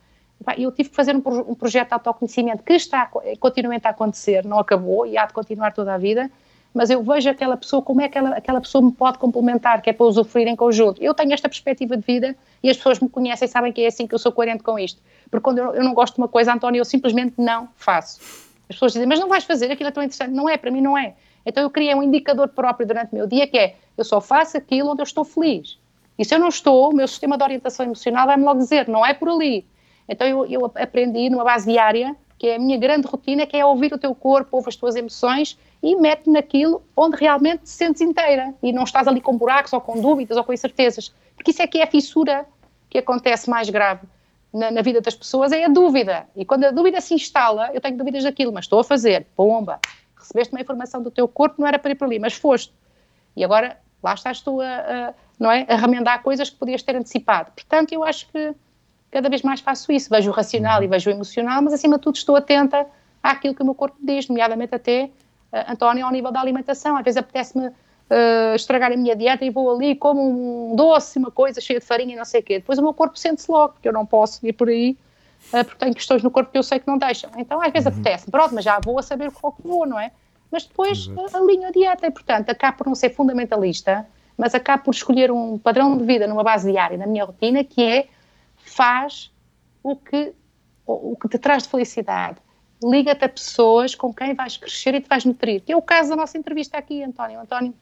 Eu tive que fazer um, um projeto de autoconhecimento que está continuamente a acontecer, não acabou e há de continuar toda a vida, mas eu vejo aquela pessoa, como é que aquela, aquela pessoa me pode complementar, que é para usufruir em conjunto. Eu tenho esta perspectiva de vida e as pessoas me conhecem sabem que é assim que eu sou coerente com isto. Porque quando eu, eu não gosto de uma coisa, António, eu simplesmente não faço. As pessoas dizem, mas não vais fazer, aquilo é tão interessante. Não é, para mim não é. Então eu criei um indicador próprio durante o meu dia que é, eu só faço aquilo onde eu estou feliz. E se eu não estou, o meu sistema de orientação emocional vai-me logo dizer, não é por ali. Então eu, eu aprendi numa base diária, que é a minha grande rotina, que é ouvir o teu corpo, ouvir as tuas emoções e mete naquilo onde realmente te sentes inteira e não estás ali com buracos ou com dúvidas ou com incertezas. Porque isso é que é a fissura que acontece mais grave na, na vida das pessoas, é a dúvida. E quando a dúvida se instala, eu tenho dúvidas daquilo, mas estou a fazer, pomba, recebeste uma informação do teu corpo, não era para ir para ali, mas foste. E agora lá estás tu a, a, não é, a remendar coisas que podias ter antecipado. Portanto, eu acho que cada vez mais faço isso. Vejo o racional e vejo o emocional, mas acima de tudo estou atenta àquilo que o meu corpo diz, nomeadamente até, uh, António, ao nível da alimentação. Às vezes apetece-me uh, estragar a minha dieta e vou ali como um doce, uma coisa cheia de farinha e não sei o quê. Depois o meu corpo sente-se logo, porque eu não posso ir por aí, uh, porque tenho questões no corpo que eu sei que não deixam. Então às vezes Uhum. apetece, pronto, mas já vou a saber qual que vou, não é? Mas depois alinho a dieta e, portanto, acabo por não ser fundamentalista, mas acabo por escolher um padrão de vida numa base diária, na minha rotina, que é faz o que, o, que te traz de felicidade. Liga-te a pessoas com quem vais crescer e te vais nutrir. Que é o caso da nossa entrevista aqui, António. António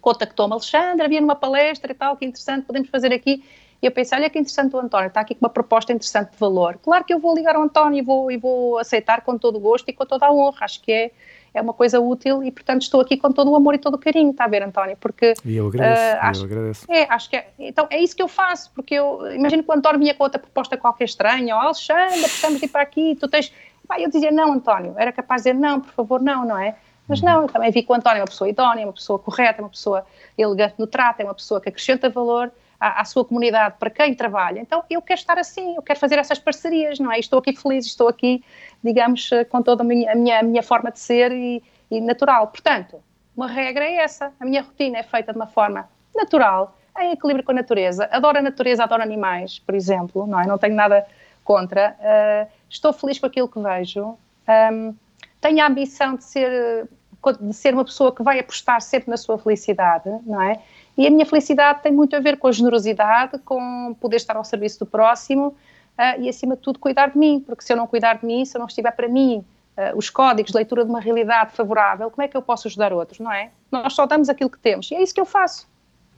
contactou-me, Alexandre, havia numa palestra e tal, que interessante, podemos fazer aqui. E eu pensei, olha que interessante o António, está aqui com uma proposta interessante de valor. Claro que eu vou ligar ao António e vou, e vou aceitar com todo o gosto e com toda a honra. Acho que é, é uma coisa útil e, portanto, estou aqui com todo o amor e todo o carinho, está a ver, António? Porque E eu agradeço, eu acho- agradeço. é, acho que é. Então é isso que eu faço, porque eu imagino que o António vinha com outra proposta qualquer estranha, ou Alexandre, precisamos de ir para aqui, tu tens. Pá, eu dizia, não, António, era capaz de dizer, não, por favor, não, não é? Mas não, eu também vi que o António é uma pessoa idónea, uma pessoa correta, é uma pessoa elegante no trato, é uma pessoa que acrescenta valor à, à sua comunidade, para quem trabalha. Então eu quero estar assim, eu quero fazer essas parcerias, não é? Estou aqui feliz, estou aqui, digamos, eh, com toda a minha, a minha, a minha forma de ser e, e natural. Portanto, uma regra é essa. A minha rotina é feita de uma forma natural, em equilíbrio com a natureza. Adoro a natureza, adoro animais, por exemplo, não é? Não tenho nada contra. Uh, estou feliz com aquilo que vejo. Um, tenho a ambição de ser, de ser uma pessoa que vai apostar sempre na sua felicidade, não é? E a minha felicidade tem muito a ver com a generosidade, com poder estar ao serviço do próximo uh, e, acima de tudo, cuidar de mim, porque se eu não cuidar de mim, se eu não estiver para mim uh, os códigos de leitura de uma realidade favorável, como é que eu posso ajudar outros, não é? Nós só damos aquilo que temos e é isso que eu faço.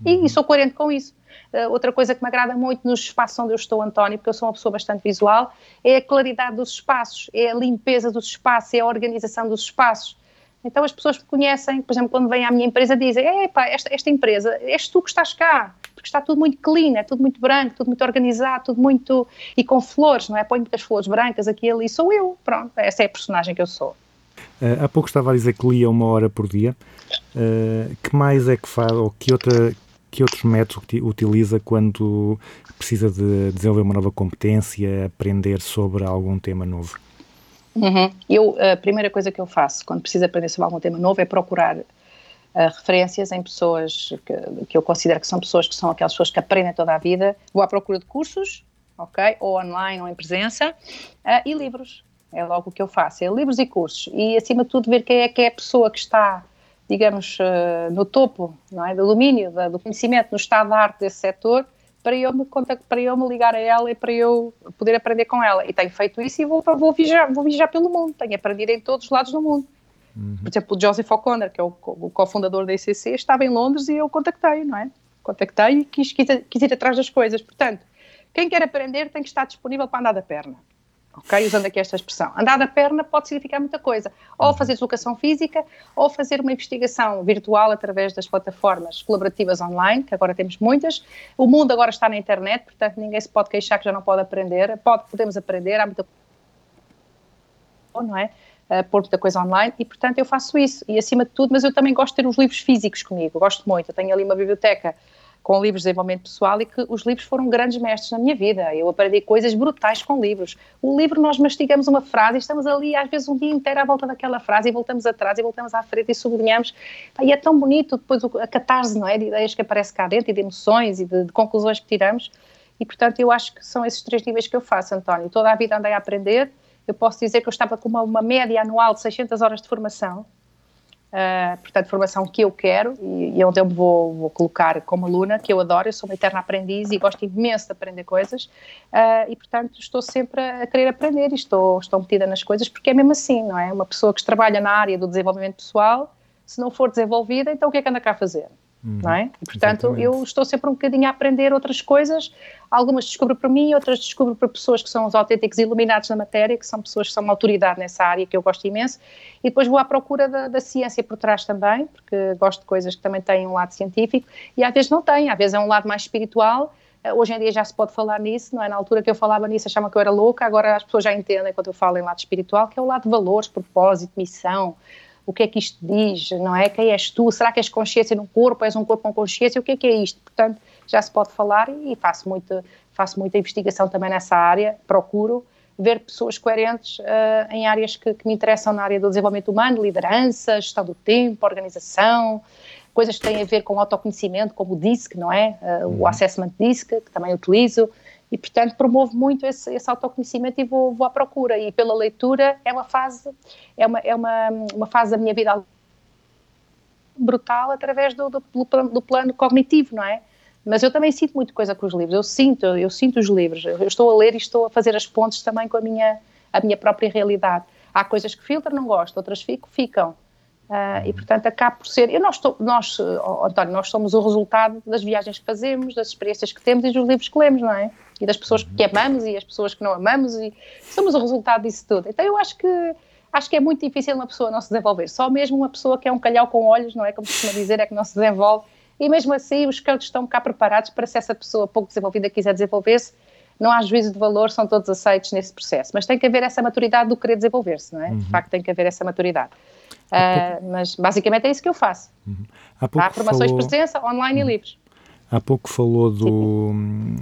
E, e sou coerente com isso. Uh, outra coisa que me agrada muito nos espaços onde eu estou, António, porque eu sou uma pessoa bastante visual, é a claridade dos espaços, é a limpeza dos espaços, é a organização dos espaços. Então as pessoas me conhecem, por exemplo, quando vêm à minha empresa dizem, epá, esta, esta empresa, és tu que estás cá, porque está tudo muito clean, é tudo muito branco, tudo muito organizado, tudo muito... e com flores, não é? Põe muitas flores brancas aqui e ali, sou eu, pronto, essa é a personagem que eu sou. Uh, há pouco estava a dizer que lia uma hora por dia. Uh, que mais é que faz, ou que, outra, que outros métodos utiliza quando precisa de desenvolver uma nova competência, aprender sobre algum tema novo? Uhum. Eu, a primeira coisa que eu faço quando preciso aprender sobre algum tema novo é procurar uh, referências em pessoas que, que, eu considero que são pessoas que são aquelas pessoas que aprendem toda a vida. Vou à procura de cursos, ok? Ou online ou em presença, uh, e livros. É logo o que eu faço, é livros e cursos. E, acima de tudo, ver quem é que é a pessoa que está, digamos, uh, no topo não é? do domínio, da, do conhecimento, no estado da arte desse setor, para eu me contactar, para eu me ligar a ela e para eu poder aprender com ela. E tenho feito isso e vou, vou, viajar, vou viajar pelo mundo. Tenho aprendido em todos os lados do mundo. Por exemplo, o Joseph O'Connor, que é o, o cofundador da ICC, estava em Londres e eu contactei, não é? Contactei e quis, quis, quis ir atrás das coisas. Portanto, quem quer aprender tem que estar disponível para andar da perna. Ok? Usando aqui esta expressão. Andar da perna pode significar muita coisa. Ou fazer educação física, ou fazer uma investigação virtual através das plataformas colaborativas online, que agora temos muitas. O mundo agora está na internet, portanto ninguém se pode queixar que já não pode aprender. Pode, podemos aprender, há muita não é? Uh, pôr muita coisa online e, portanto, eu faço isso. E, acima de tudo, mas eu também gosto de ter os livros físicos comigo, gosto muito. Eu tenho ali uma biblioteca com livros de desenvolvimento pessoal e que os livros foram grandes mestres na minha vida. Eu aprendi coisas brutais com livros. O livro, nós mastigamos uma frase e estamos ali, às vezes, um dia inteiro à volta daquela frase e voltamos atrás e voltamos à frente e sublinhamos. E é tão bonito depois a catarse, não é? De ideias que aparece cá dentro e de emoções e de, de conclusões que tiramos. E, portanto, eu acho que são esses três níveis que eu faço, António. Toda a vida andei a aprender. Eu posso dizer que eu estava com uma, uma média anual de 600 horas de formação. Uh, portanto, formação que eu quero e, e onde eu me vou, vou colocar como aluna, que eu adoro, eu sou uma eterna aprendiz e gosto imenso de aprender coisas uh, e, portanto, estou sempre a querer aprender e estou, estou metida nas coisas porque é mesmo assim, não é? Uma pessoa que trabalha na área do desenvolvimento pessoal, se não for desenvolvida, então o que é que anda cá a fazer? Não é? E, portanto, exatamente. eu estou sempre um bocadinho a aprender outras coisas, algumas descubro para mim, outras descubro para pessoas que são os autênticos iluminados na matéria, que são pessoas que são uma autoridade nessa área, que eu gosto imenso, e depois vou à procura da, da ciência por trás também, porque gosto de coisas que também têm um lado científico, e às vezes não têm, às vezes é um lado mais espiritual, Eh, Hoje em dia já se pode falar nisso, não é? Na altura que eu falava nisso achavam que eu era louca, agora as pessoas já entendem quando eu falo em lado espiritual, que é o lado de valores, propósito, missão, o que é que isto diz, não é? Quem és tu? Será que és consciência num corpo? És um corpo com consciência? O que é que é isto? Portanto, já se pode falar e faço, muito, faço muita investigação também nessa área, procuro ver pessoas coerentes eh, em áreas que, que me interessam na área do desenvolvimento humano, liderança, gestão do tempo, organização, coisas que têm a ver com autoconhecimento, como o DISC, não é? Eh, o Assessment DISC, que também utilizo, e portanto promovo muito esse, esse autoconhecimento e vou, vou à procura. E pela leitura é uma fase, é uma, é uma, uma fase da minha vida brutal através do, do, do plano- cognitivo, não é? Mas eu também sinto muito coisa com os livros, eu sinto, eu sinto os livros, eu estou a ler e estou a fazer as pontes também com a minha, a minha própria realidade. Há coisas que filtro, não gosto, outras fico, ficam. Ah, e portanto acaba por ser, eu nós, nós oh, António, nós somos o resultado das viagens que fazemos, das experiências que temos e dos livros que lemos, não é? E das pessoas que amamos e as pessoas que não amamos e somos o resultado disso tudo. Então eu acho que acho que é muito difícil uma pessoa não se desenvolver. Só mesmo uma pessoa que é um calhau com olhos, não é? Como se costuma dizer, é que não se desenvolve. E mesmo assim, os coaches estão cá preparados para se essa pessoa pouco desenvolvida quiser desenvolver-se, não há juízo de valor, são todos aceitos nesse processo. Mas tem que haver essa maturidade do querer desenvolver-se, não é? De facto, tem que haver essa maturidade. Ah, mas basicamente é isso que eu faço. Há pouco Há formações falou, de presença, online e livros. há pouco falou do,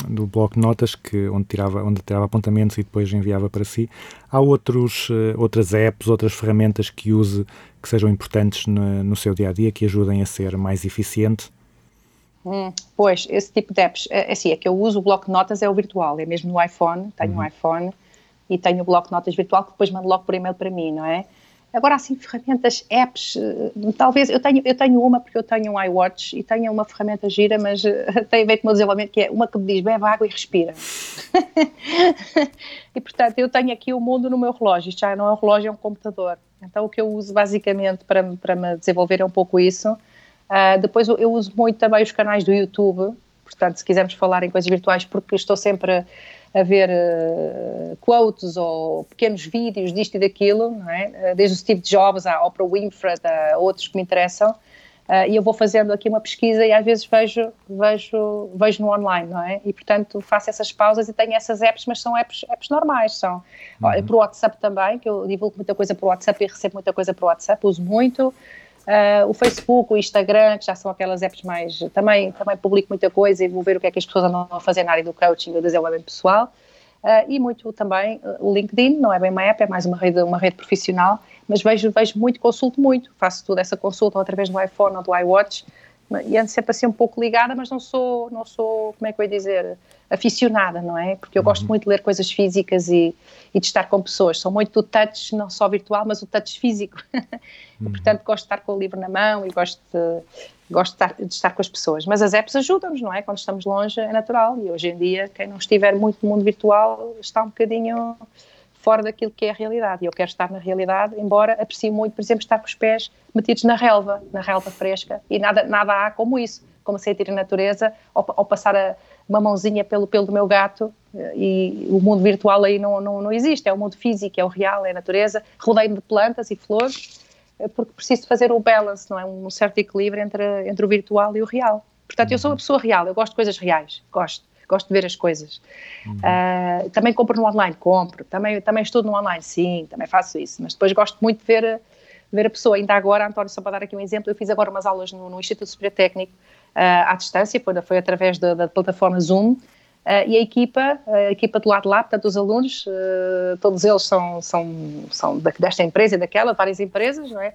do bloco de notas que, onde, tirava, onde tirava apontamentos e depois enviava para si. Há outros, eh, outras apps, outras ferramentas que use que sejam importantes no, no seu dia a dia, que ajudem a ser mais eficiente? Hum, pois, esse tipo de apps, é, é assim, é que eu uso o bloco de notas, é o virtual, é mesmo no iPhone, tenho um iPhone e tenho o bloco de notas virtual que depois mando logo por e-mail para mim, não é? Agora, assim, ferramentas, apps, eh, talvez, eu tenho, eu tenho uma porque eu tenho um iWatch e tenho uma ferramenta gira, mas eh, [LAUGHS] tem a ver com o meu desenvolvimento, que é uma que me diz, bebe água e respira. [LAUGHS] e, portanto, eu tenho aqui o mundo no meu relógio, isto já não é um relógio, é um computador. Então, o que eu uso, basicamente, para, para me desenvolver é um pouco isso. Ah, depois eu, eu uso muito também os canais do YouTube, portanto, se quisermos falar em coisas virtuais, porque estou sempre a, ver eh, quotes ou pequenos vídeos disto e daquilo, é? Eh, desde o Steve Jobs à Oprah Winfrey, a outros que me interessam, ah, e eu vou fazendo aqui uma pesquisa e às vezes vejo, vejo, vejo no online, não é? E portanto faço essas pausas e tenho essas apps, mas são apps, apps normais, são. Olha, Por WhatsApp também, que eu divulgo muita coisa por WhatsApp e recebo muita coisa por WhatsApp, uso muito. Ah, o Facebook, o Instagram, que já são aquelas apps mais. Também, também publico muita coisa e vou ver o que é que as pessoas andam a fazer na área do coaching e do desenvolvimento pessoal. Ah, e muito também o LinkedIn, não é bem uma app, é mais uma rede, uma rede profissional, mas vejo, vejo muito, consulto muito, faço toda essa consulta ou através do iPhone ou do iWatch e ando sempre assim um pouco ligada, mas não sou, não sou, como é que eu ia dizer, aficionada, não é? Porque eu gosto muito de ler coisas físicas e, e de estar com pessoas. Sou muito do touch, não só virtual, mas o touch físico. [LAUGHS] e, portanto, gosto de estar com o livro na mão e gosto de, gosto de estar, de estar com as pessoas. Mas as apps ajudam-nos, não é? Quando estamos longe é natural. E hoje em dia, quem não estiver muito no mundo virtual está um bocadinho fora daquilo que é a realidade. E eu quero estar na realidade, embora aprecie muito, por exemplo, estar com os pés metidos na relva, na relva fresca. E nada, nada há como isso, como sentir a natureza ou passar a, uma mãozinha pelo pelo do meu gato e o mundo virtual aí não, não, não existe, é o mundo físico, é o real, é a natureza, rodeio de plantas e flores, eh, porque preciso fazer o balance, não é? Um certo equilíbrio entre, entre o virtual e o real. Portanto, eu sou uma pessoa real, eu gosto de coisas reais, gosto, gosto de ver as coisas. Uh, também compro no online, compro, também, também estudo no online, sim, também faço isso, mas depois gosto muito de ver, ver a pessoa. Ainda agora, António, só para dar aqui um exemplo, eu fiz agora umas aulas no, no Instituto Superior Técnico, uh, à distância, foi, foi através da, da plataforma Zoom, Uh, e a equipa, a equipa do lado de lá, portanto, os alunos, todos eles são, são, são desta empresa e daquela, várias empresas, não é?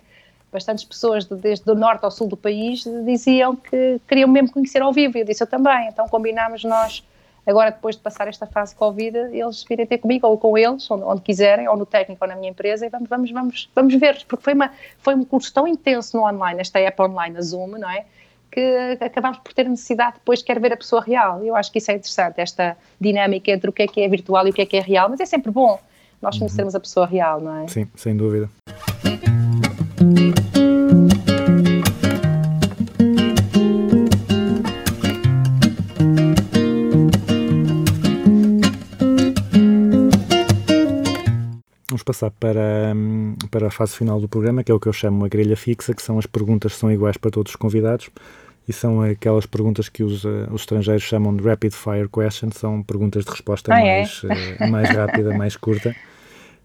Bastantes pessoas, de, desde o norte ao sul do país, diziam que queriam mesmo conhecer ao vivo, e eu disse eu também. Então combinámos nós, agora depois de passar esta fase Covid, eles virem ter comigo, ou com eles, onde, onde quiserem, ou no técnico, ou na minha empresa, e vamos, vamos, vamos, vamos ver, porque foi, uma, foi um curso tão intenso no online, esta app online, a Zoom, não é? que acabamos por ter necessidade depois de quer ver a pessoa real. Eu acho que isso é interessante, esta dinâmica entre o que é que é virtual e o que é que é real, mas é sempre bom nós conhecermos a pessoa real, não é? Sim, sem dúvida. Vamos passar para, para a fase final do programa, que é o que eu chamo uma grelha fixa, que são as perguntas que são iguais para todos os convidados e são aquelas perguntas que os, uh, os estrangeiros chamam de rapid fire questions, são perguntas de resposta Ah, é? mais, uh, mais rápida, mais curta.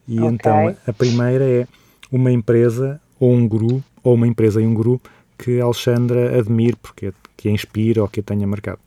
E [LAUGHS] Ok. então a primeira é uma empresa ou um guru, ou uma empresa e um guru que a Alexandra admire, porque que a inspira ou que a tenha marcado.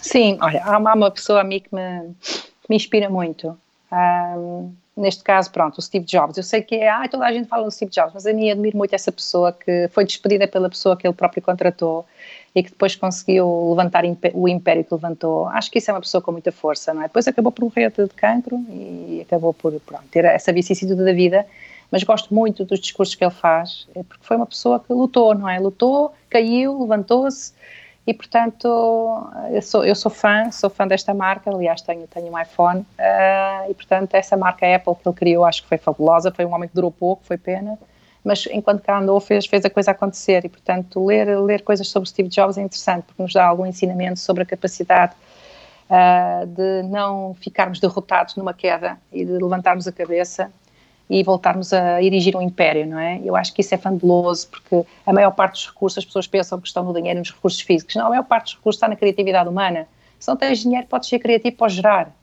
Sim, olha, há uma, há uma pessoa a mim que me, que me inspira muito. Ahm, neste caso, pronto, o Steve Jobs. Eu sei que é, ah, toda a gente fala do Steve Jobs, mas a mim admiro muito essa pessoa que foi despedida pela pessoa que ele próprio contratou e que depois conseguiu levantar o império que levantou. Acho que isso é uma pessoa com muita força, não é? Depois acabou por morrer de cancro e acabou por pronto, ter essa vicissitude da vida, mas gosto muito dos discursos que ele faz, é porque foi uma pessoa que lutou, não é? Lutou, caiu, levantou-se e portanto eu sou, eu sou fã, sou fã desta marca, aliás tenho, tenho um iPhone ah, e portanto essa marca Apple que ele criou acho que foi fabulosa, foi um homem que durou pouco, foi pena, mas enquanto cá andou fez, fez a coisa acontecer. E portanto ler, ler coisas sobre Steve Jobs é interessante porque nos dá algum ensinamento sobre a capacidade ah, de não ficarmos derrotados numa queda e de levantarmos a cabeça e voltarmos a erigir um império, não é? Eu acho que isso é fabuloso, porque a maior parte dos recursos, as pessoas pensam que estão no dinheiro e nos recursos físicos. Não, a maior parte dos recursos está na criatividade humana. Se não tens dinheiro, podes ser criativo, podes gerar,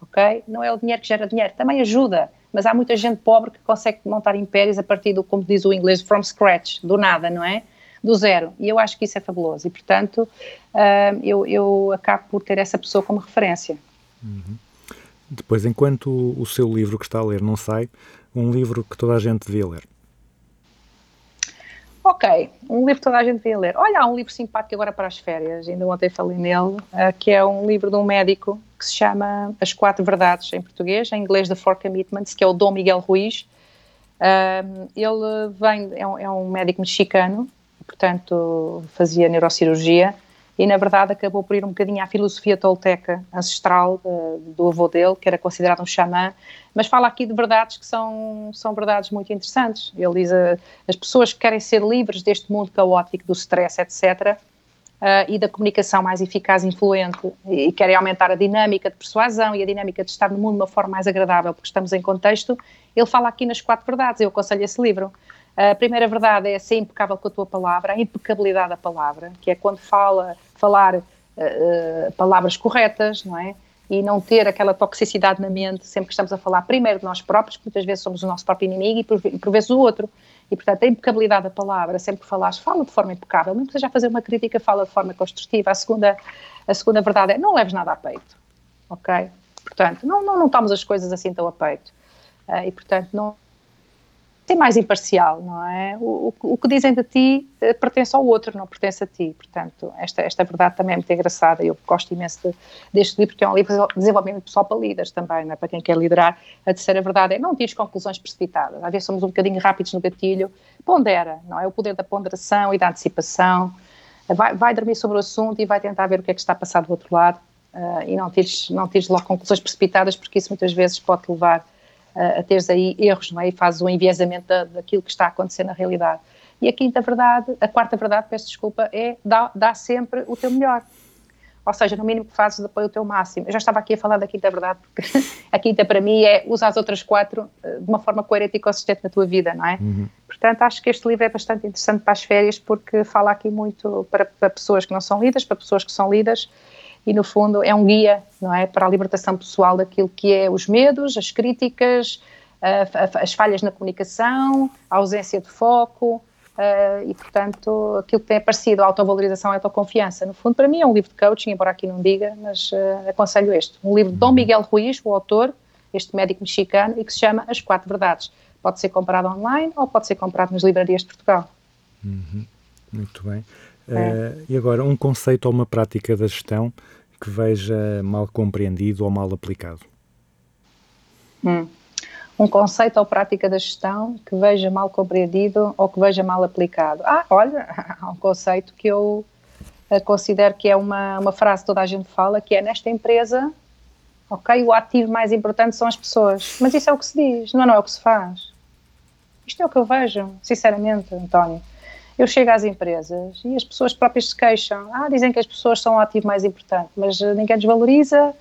ok? Não é o dinheiro que gera dinheiro, também ajuda, mas há muita gente pobre que consegue montar impérios a partir do, como diz o inglês, from scratch, do nada, não é? Do zero. E eu acho que isso é fabuloso. E, portanto, ah, eu, eu acabo por ter essa pessoa como referência. Depois, enquanto o seu livro que está a ler não sai, um livro que toda a gente devia ler. Ok, um livro que toda a gente devia ler. Olha, há um livro simpático agora para as férias, ainda ontem falei nele, eh, que é um livro de um médico que se chama As Quatro Verdades em português, em inglês The Four Commitments, que é o Dom Miguel Ruiz. Ahm, ele vem, é um, é um médico mexicano, portanto fazia neurocirurgia e na verdade acabou por ir um bocadinho à filosofia tolteca ancestral eh, do avô dele, que era considerado um xamã, mas fala aqui de verdades que são, são verdades muito interessantes. Ele diz eh, as pessoas que querem ser livres deste mundo caótico, do stress, etc., ah, e da comunicação mais eficaz e influente, e querem aumentar a dinâmica de persuasão e a dinâmica de estar no mundo de uma forma mais agradável, porque estamos em contexto, ele fala aqui nas quatro verdades, eu aconselho esse livro. A primeira verdade é ser impecável com a tua palavra, a impecabilidade da palavra, que é quando fala, falar uh, palavras corretas, não é? E não ter aquela toxicidade na mente sempre que estamos a falar primeiro de nós próprios, que muitas vezes somos o nosso próprio inimigo e por, por vezes o outro. E, portanto, a impecabilidade da palavra, sempre que falares, fala de forma impecável, mesmo que seja a fazer uma crítica, fala de forma construtiva. A segunda, a segunda verdade é não leves nada a peito, ok? Portanto, não, não, não tomes as coisas assim tão a peito. Uh, e, portanto, não ser mais imparcial, não é? O, o, o que dizem de ti eh, pertence ao outro, não pertence a ti. Portanto, esta, esta verdade também é muito engraçada. Eu gosto imenso de, deste livro, que é um livro de desenvolvimento pessoal para líderes também, não é? para quem quer liderar. A terceira verdade é não tires conclusões precipitadas. Às vezes somos um bocadinho rápidos no gatilho. Pondera, não é? O poder da ponderação e da antecipação. Vai, vai dormir sobre o assunto e vai tentar ver o que é que está a passar do outro lado. Uh, e não tires, não tires logo conclusões precipitadas, porque isso muitas vezes pode levar a teres aí erros, não é? E fazes um enviesamento da, daquilo que está a acontecer na realidade. E a quinta verdade, a quarta verdade, peço desculpa, é dá, dá sempre o teu melhor. Ou seja, no mínimo que fazes, apoio o teu máximo. Eu já estava aqui a falar da quinta verdade, porque [LAUGHS] a quinta para mim é usar as outras quatro eh, de uma forma coerente e consistente na tua vida, não é? Uhum. Portanto, acho que este livro é bastante interessante para as férias, porque fala aqui muito para, para pessoas que não são líderes, para pessoas que são líderes, e no fundo é um guia, não é, para a libertação pessoal daquilo que é os medos, as críticas, as falhas na comunicação, a ausência de foco e portanto aquilo que tem aparecido, a autovalorização e a autoconfiança. No fundo, para mim é um livro de coaching, embora aqui não diga, mas aconselho este, um livro de Dom Miguel Ruiz, o autor, este médico mexicano, e que se chama As Quatro Verdades. Pode ser comprado online ou pode ser comprado nas livrarias de Portugal. Uhum. Muito bem. É. Uh, e agora, um conceito ou uma prática da gestão que veja mal compreendido ou mal aplicado? Hum. Um conceito ou prática da gestão que veja mal compreendido ou que veja mal aplicado. Ah, olha, [LAUGHS] há um conceito que eu uh, considero que é uma, uma frase que toda a gente fala, que é nesta empresa, ok, o ativo mais importante são as pessoas. Mas isso é o que se diz, não, não é o que se faz. Isto é o que eu vejo, sinceramente, António eu chego às empresas e as pessoas próprias se queixam. Ah, dizem que as pessoas são o ativo mais importante, mas eh, ninguém desvaloriza.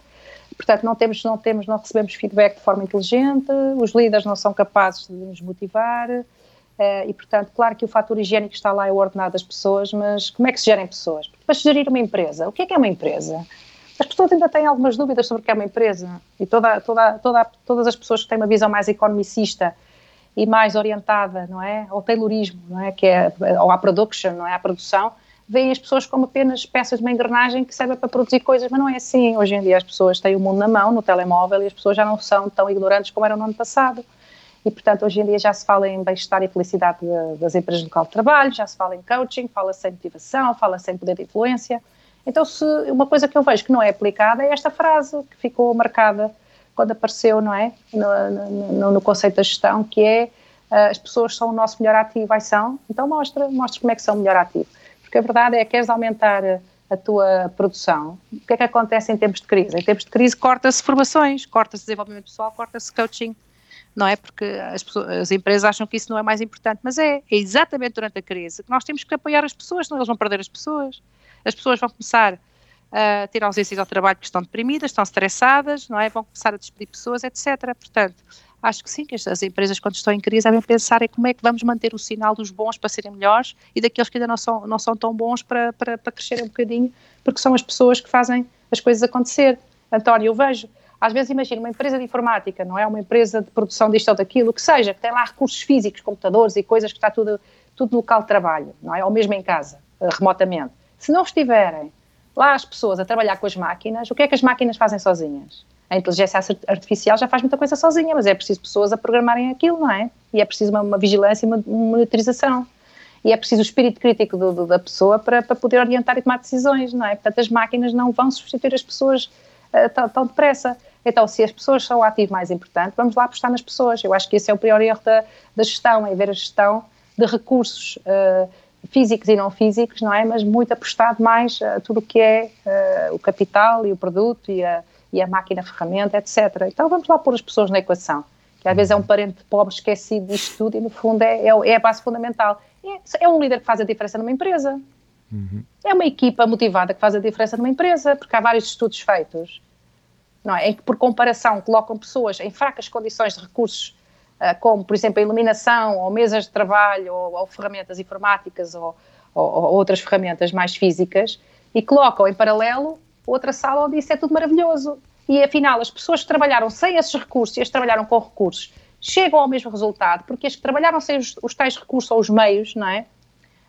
Portanto, não temos, não temos, não recebemos feedback de forma inteligente. Os líderes não são capazes de nos motivar. Eh, e, portanto, claro que o fator higiênico está lá, é o ordenado das pessoas, mas como é que se gerem pessoas? Para se gerir uma empresa, o que é que é uma empresa? As pessoas ainda têm algumas dúvidas sobre o que é uma empresa. E toda, toda, toda, todas as pessoas que têm uma visão mais economicista e mais orientada, não é, ao taylorismo, não é, que é ou à production, não é, à produção, veem as pessoas como apenas peças de uma engrenagem que servem para produzir coisas, mas não é assim. Hoje em dia as pessoas têm o mundo na mão, no telemóvel, e as pessoas já não são tão ignorantes como eram no ano passado. E, portanto, hoje em dia já se fala em bem-estar e felicidade das empresas de local de trabalho, já se fala em coaching, fala-se em motivação, fala-se em poder de influência. Então, se uma coisa que eu vejo que não é aplicada é esta frase que ficou marcada quando apareceu, não é? No, no, no conceito da gestão, que é uh, as pessoas são o nosso melhor ativo, aí são, então mostra, mostra como é que são o melhor ativo. Porque a verdade é que queres aumentar a tua produção, o que é que acontece em tempos de crise? Em tempos de crise corta-se formações, corta-se desenvolvimento pessoal, corta-se coaching, não é? Porque as, pessoas, as, empresas acham que isso não é mais importante, mas é, é exatamente durante a crise que nós temos que apoiar as pessoas, senão eles vão perder as pessoas. As pessoas vão começar a ter ausências ao trabalho porque estão deprimidas, estão estressadas, não é? Vão começar a despedir pessoas, etc. Portanto, acho que sim, que as, empresas quando estão em crise devem pensar em como é que vamos manter o sinal dos bons para serem melhores e daqueles que ainda não são, não são tão bons para, para, para crescerem um bocadinho, porque são as pessoas que fazem as coisas acontecer. António, eu vejo, às vezes imagino uma empresa de informática, não é? Uma empresa de produção disto ou daquilo, que seja, que tem lá recursos físicos, computadores e coisas que está tudo, tudo no local de trabalho, não é? Ou mesmo em casa, eh, remotamente. Se não estiverem lá as pessoas a trabalhar com as máquinas, o que é que as máquinas fazem sozinhas? A inteligência artificial já faz muita coisa sozinha, mas é preciso pessoas a programarem aquilo, não é? E é preciso uma, uma vigilância e uma monitorização. E é preciso o espírito crítico do, do, da pessoa para, para poder orientar e tomar decisões, não é? Portanto, as máquinas não vão substituir as pessoas uh, tão, tão, depressa. Então, se as pessoas são o ativo mais importante, vamos lá apostar nas pessoas. Eu acho que esse é o pior erro da, da gestão, é ver a gestão de recursos uh, físicos e não físicos, não é? Mas muito apostado mais a tudo o que é uh, o capital e o produto e a, e a máquina ferramenta, etc. Então vamos lá pôr as pessoas na equação, que às vezes é um parente pobre esquecido disto tudo e no fundo é, é, é a base fundamental. É, é, um líder que faz a diferença numa empresa. Uhum. É uma equipa motivada que faz a diferença numa empresa, porque há vários estudos feitos, não é? Em que, por comparação, colocam pessoas em fracas condições de recursos como, por exemplo, a iluminação, ou mesas de trabalho, ou, ou ferramentas informáticas, ou, ou, ou, outras ferramentas mais físicas, e colocam em paralelo outra sala onde isso é tudo maravilhoso. E afinal, as pessoas que trabalharam sem esses recursos e as que trabalharam com recursos chegam ao mesmo resultado, porque as que trabalharam sem os, os tais recursos ou os meios, não é?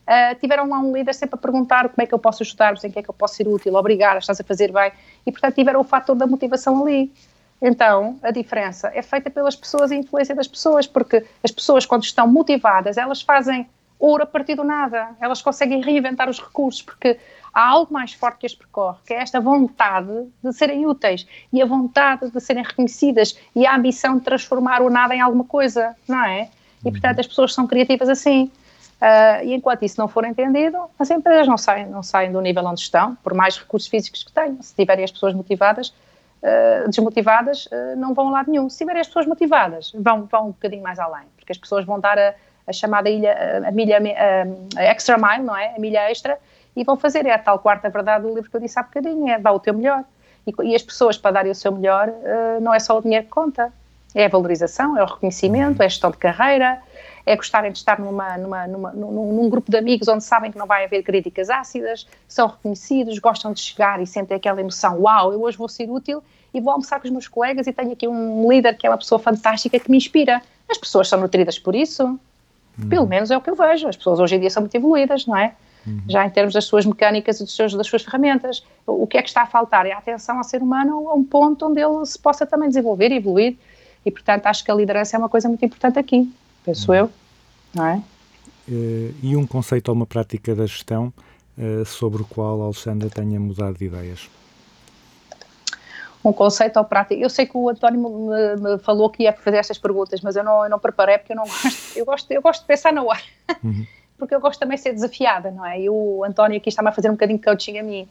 Uh, tiveram lá um líder sempre a perguntar como é que eu posso ajudar-vos, em que é que eu posso ser útil, obrigar, estás a fazer bem, e portanto tiveram o fator da motivação ali. Então, a diferença é feita pelas pessoas e a influência das pessoas, porque as pessoas, quando estão motivadas, elas fazem ouro a partir do nada, elas conseguem reinventar os recursos, porque há algo mais forte que as percorre, que é esta vontade de serem úteis e a vontade de serem reconhecidas e a ambição de transformar o nada em alguma coisa, não é? E, portanto, as pessoas são criativas assim. Uh, e enquanto isso não for entendido, as empresas não saem, não saem do nível onde estão, por mais recursos físicos que tenham. Se tiverem as pessoas motivadas, uh, desmotivadas, uh, não vão a lado nenhum. Se tiverem as pessoas motivadas, vão, vão um bocadinho mais além, porque as pessoas vão dar a, a chamada ilha, a, milha, a, a, extra mile, não é? A milha extra, e vão fazer. É a tal quarta verdade do livro que eu disse há bocadinho, é dá o teu melhor. E, e as pessoas, para darem o seu melhor, não é só o dinheiro que conta, é a valorização, é o reconhecimento, é a gestão de carreira, é gostarem de estar numa, numa, numa, num, num, grupo de amigos onde sabem que não vai haver críticas ácidas, são reconhecidos, gostam de chegar e sentem aquela emoção, uau, eu hoje vou ser útil e vou almoçar com os meus colegas e tenho aqui um líder que é uma pessoa fantástica que me inspira. As pessoas são nutridas por isso, uhum. pelo menos é o que eu vejo. As pessoas hoje em dia são muito evoluídas, não é? Uhum. Já em termos das suas mecânicas e dos seus, das suas ferramentas. O que é que está a faltar? É a atenção ao ser humano a um ponto onde ele se possa também desenvolver e evoluir. E, portanto, acho que a liderança é uma coisa muito importante aqui penso eu, não é? Uh, e um conceito ou uma prática da gestão uh, sobre o qual a Alexandra tenha mudado de ideias? Um conceito ou prática. Eu sei que o António me, me, falou que ia fazer estas perguntas, mas eu não, eu não preparei porque eu não gosto, eu gosto, eu gosto de pensar na hora. Uhum. [LAUGHS] porque eu gosto também de ser desafiada, não é? E o António aqui está-me a fazer um bocadinho de coaching a mim.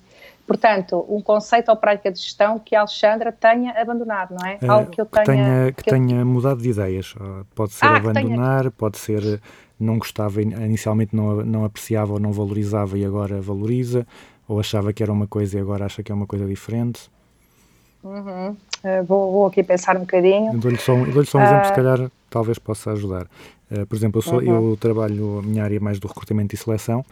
Portanto, um conceito ou prática de gestão que a Alexandra tenha abandonado, não é? é Algo que eu tenha... Que tenha, que que tenha eu... mudado de ideias. Ah, pode ser ah, abandonar, tenha... pode ser não gostava, inicialmente não, não apreciava ou não valorizava e agora valoriza, ou achava que era uma coisa e agora acha que é uma coisa diferente. Uhum. Uh, vou, vou, aqui pensar um bocadinho. Dou-lhe só, dou só um exemplo, uh... se calhar talvez possa ajudar. Uh, por exemplo, eu, sou, uhum. eu trabalho, a minha área é mais do recrutamento e seleção,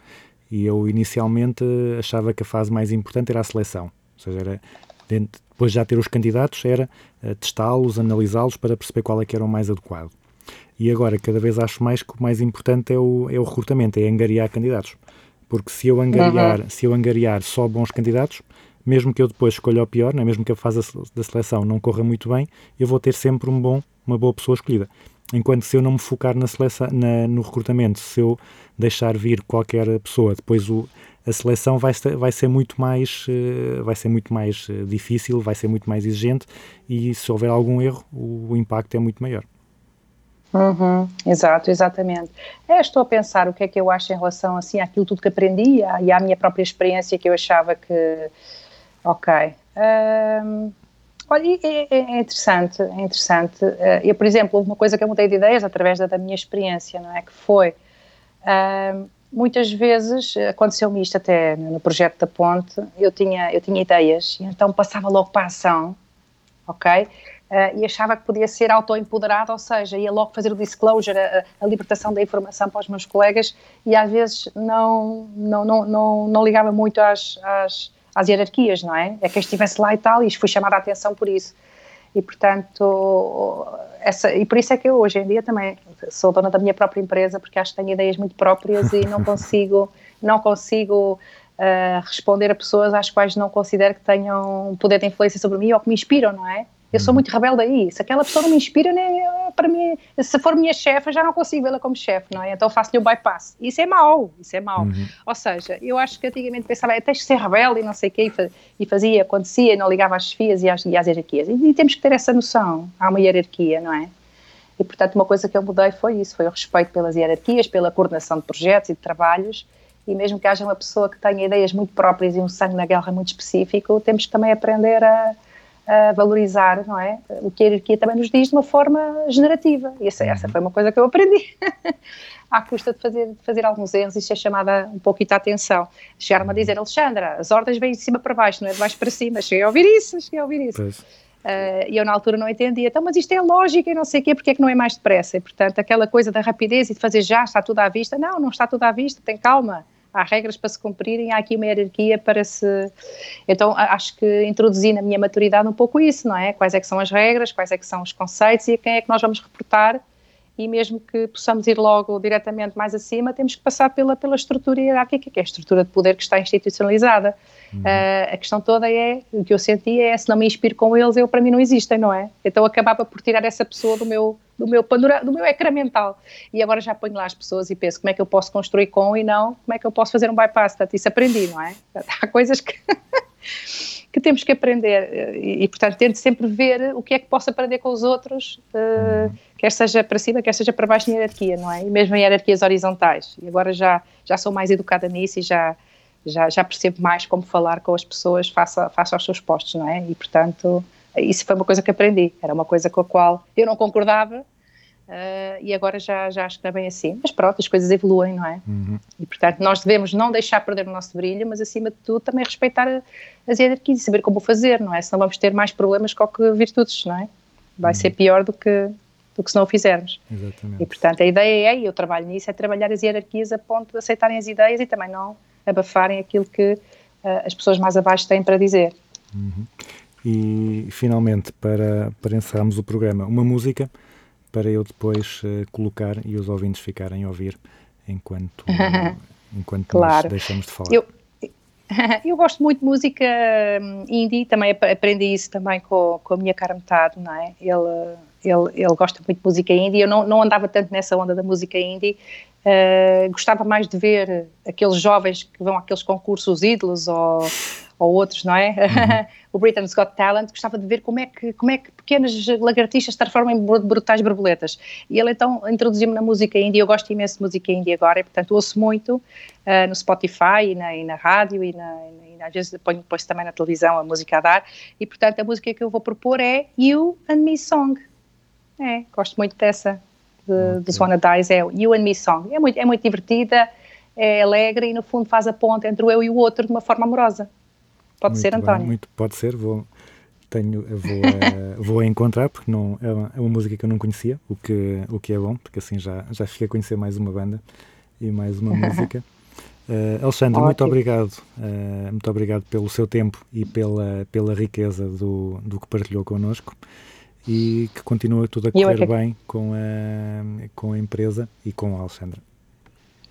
e eu inicialmente achava que a fase mais importante era a seleção, ou seja, era depois de já ter os candidatos, era uh, testá-los, analisá-los para perceber qual é que era o mais adequado. E agora, cada vez acho mais que o mais importante é o, é o recrutamento, é angariar candidatos. Porque se eu angariar, uhum. se eu angariar só bons candidatos, mesmo que eu depois escolha o pior, né, mesmo que a fase da seleção não corra muito bem, eu vou ter sempre um bom, uma boa pessoa escolhida. Enquanto se eu não me focar na seleção, na, no recrutamento, se eu deixar vir qualquer pessoa, depois o, a seleção vai ser, vai ser muito mais uh, vai ser muito mais uh, difícil, vai ser muito mais exigente e se houver algum erro, o, o impacto é muito maior. Uhum, exato, exatamente. É, estou a pensar o que é que eu acho em relação assim àquilo tudo que aprendi e à minha própria experiência que eu achava que ok. Um, Olha, é, é, interessante, é interessante. Eh, eu, por exemplo, uma coisa que eu mudei de ideias através da, da minha experiência, não é? Que foi, muitas vezes, aconteceu-me isto até no projeto da ponte, eu tinha, eu tinha ideias, e então passava logo para a ação, ok? Uh, e achava que podia ser auto-empoderado, ou seja, ia logo fazer o disclosure, a, a, libertação da informação para os meus colegas, e às vezes não, não, não, não, não ligava muito às, às às hierarquias, não é? É quem estivesse lá e tal, e fui chamada a atenção por isso. E, portanto, essa, e por isso é que eu hoje em dia também sou dona da minha própria empresa, porque acho que tenho ideias muito próprias e não [LAUGHS] consigo, não consigo uh, responder a pessoas às quais não considero que tenham poder de influência sobre mim ou que me inspiram, não é? Eu sou muito rebelde aí. Se aquela pessoa não me inspira, nem, para mim, se for minha chefe, já não consigo vê-la como chefe, não é? Então faço-lhe o bypass. Isso é mau, isso é mau. Uhum. Ou seja, eu acho que antigamente pensava, é, tens de ser rebelde e não sei o quê, e fazia, acontecia, e não ligava às chefias e às, e às hierarquias. E, e, temos que ter essa noção. Há uma hierarquia, não é? E, portanto, uma coisa que eu mudei foi isso, foi o respeito pelas hierarquias, pela coordenação de projetos e de trabalhos, e mesmo que haja uma pessoa que tenha ideias muito próprias e um sangue na guerra muito específico, temos que também aprender a a valorizar, não é? O que a hierarquia também nos diz de uma forma generativa. E essa, essa foi uma coisa que eu aprendi. [LAUGHS] à custa de fazer, de fazer alguns erros e ser chamada um pouquinho a atenção. Chegaram-me a dizer, Alexandra, as ordens vêm de cima para baixo, não é de baixo para cima. Cheguei a ouvir isso, cheguei a ouvir isso. Uh, e eu na altura não entendia, então, mas isto é lógica e não sei o quê, porque é que não é mais depressa? E, portanto, aquela coisa da rapidez e de fazer já, está tudo à vista. Não, não está tudo à vista, tem calma há regras para se cumprirem, há aqui uma hierarquia para se. Então, acho que introduzi na minha maturidade um pouco isso, não é? Quais é que são as regras, quais é que são os conceitos e a quem é que nós vamos reportar e mesmo que possamos ir logo diretamente mais acima, temos que passar pela, pela estrutura hierárquica, que é a estrutura de poder que está institucionalizada. Uh, a questão toda é, o que eu senti é, se não me inspiro com eles, eu para mim não existem, não é? Então acabava por tirar essa pessoa do meu, do meu panorama, do meu ecrã mental. E agora já ponho lá as pessoas e penso como é que eu posso construir com e não como é que eu posso fazer um bypass. Portanto, isso aprendi, não é? [LAUGHS] Há coisas que... que temos que aprender e, e, portanto, tento sempre ver o que é que posso aprender com os outros, uh, quer seja para cima, quer seja para baixo na hierarquia, não é? E mesmo em hierarquias horizontais. E agora já, já sou mais educada nisso e já, já, já percebo mais como falar com as pessoas face, face aos seus postos, não é? E, portanto, isso foi uma coisa que aprendi. Era uma coisa com a qual eu não concordava, Uh, e agora já, já acho que está bem assim. Mas pronto, as coisas evoluem, não é? Uhum. E portanto, nós devemos não deixar perder o nosso brilho, mas acima de tudo também respeitar as hierarquias e saber como fazer, não é? Senão vamos ter mais problemas com que virtudes, não é? Vai Uhum. ser pior do que, do que se não o fizermos. Exatamente. E portanto, a ideia é, e eu trabalho nisso, é trabalhar as hierarquias a ponto de aceitarem as ideias e também não abafarem aquilo que uh, as pessoas mais abaixo têm para dizer. E finalmente, para, para encerrarmos o programa, uma música para eu depois eh, colocar e os ouvintes ficarem a ouvir enquanto, [LAUGHS] enquanto Claro. nós deixamos de falar. Eu, [LAUGHS] eu gosto muito de música hum, indie, também ap- aprendi isso também com, com a minha cara metade, não é? Ele, ele, ele gosta muito de música indie, eu não, não andava tanto nessa onda da música indie, eh, gostava mais de ver aqueles jovens que vão àqueles concursos ídolos ou, ou outros, não é? [LAUGHS] o Britain's Got Talent, gostava de ver como é que, como é que pequenas lagartixas transformam em bru- brutais borboletas. E ele então introduziu-me na música indie, eu gosto imenso de música indie agora, e portanto ouço muito ah, no Spotify e na, e na rádio e, na, e às vezes ponho depois também na televisão a música a dar, e portanto a música que eu vou propor é You and Me Song. É, gosto muito dessa, de, dos Wanna Dies, é You and Me Song. É muito, é muito divertida, é alegre e no fundo faz a ponte entre o eu e o outro de uma forma amorosa. Pode Muito ser, bem, António? muito, pode ser, vou, tenho, vou, eh, [LAUGHS] vou a encontrar, porque não, é, uma, é uma música que eu não conhecia, o que, o que é bom, porque assim já, já fiquei a conhecer mais uma banda e mais uma [LAUGHS] música. Eh, Alexandre, muito Ótimo. obrigado, eh, muito obrigado pelo seu tempo e pela, pela riqueza do, do que partilhou connosco e que continua tudo a é correr que- bem com a, com a empresa e com a Alexandra.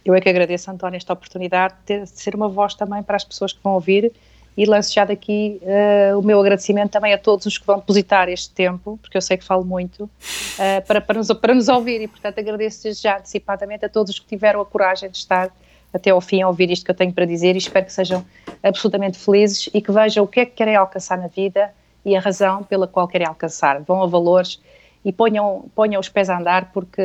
Eu é que agradeço, António, esta oportunidade de, ter- de ser uma voz também para as pessoas que vão ouvir e lanço já daqui eh, o meu agradecimento também a todos os que vão depositar este tempo, porque eu sei que falo muito, eh, para, para, nos, para nos ouvir e, portanto, agradeço já antecipadamente a todos os que tiveram a coragem de estar até ao fim a ouvir isto que eu tenho para dizer e espero que sejam absolutamente felizes e que vejam o que é que querem alcançar na vida e a razão pela qual querem alcançar. Vão a valores e ponham, ponham os pés a andar porque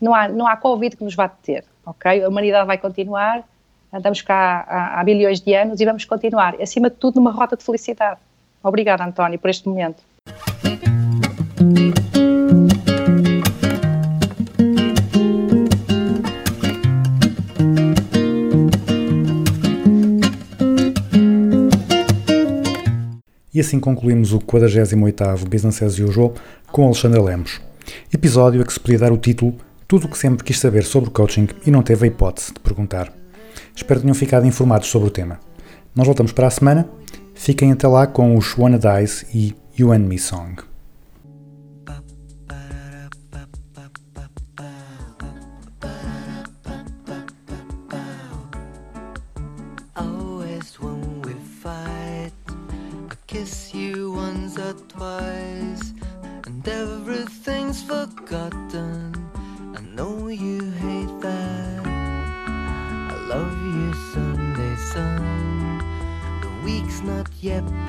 não há, não há Covid que nos vá deter, ok? A humanidade vai continuar, andamos cá há, há bilhões de anos e vamos continuar, acima de tudo numa rota de felicidade. Obrigada, António, por este momento. E assim concluímos o 48º Business as Usual com Alexandra Lemos. Episódio a que se podia dar o título Tudo o que sempre quis saber sobre coaching e não teve a hipótese de perguntar. Espero que tenham ficado informados sobre o tema. Nós voltamos para a semana. Fiquem até lá com os Wanna Dies e You and Me Song. yep.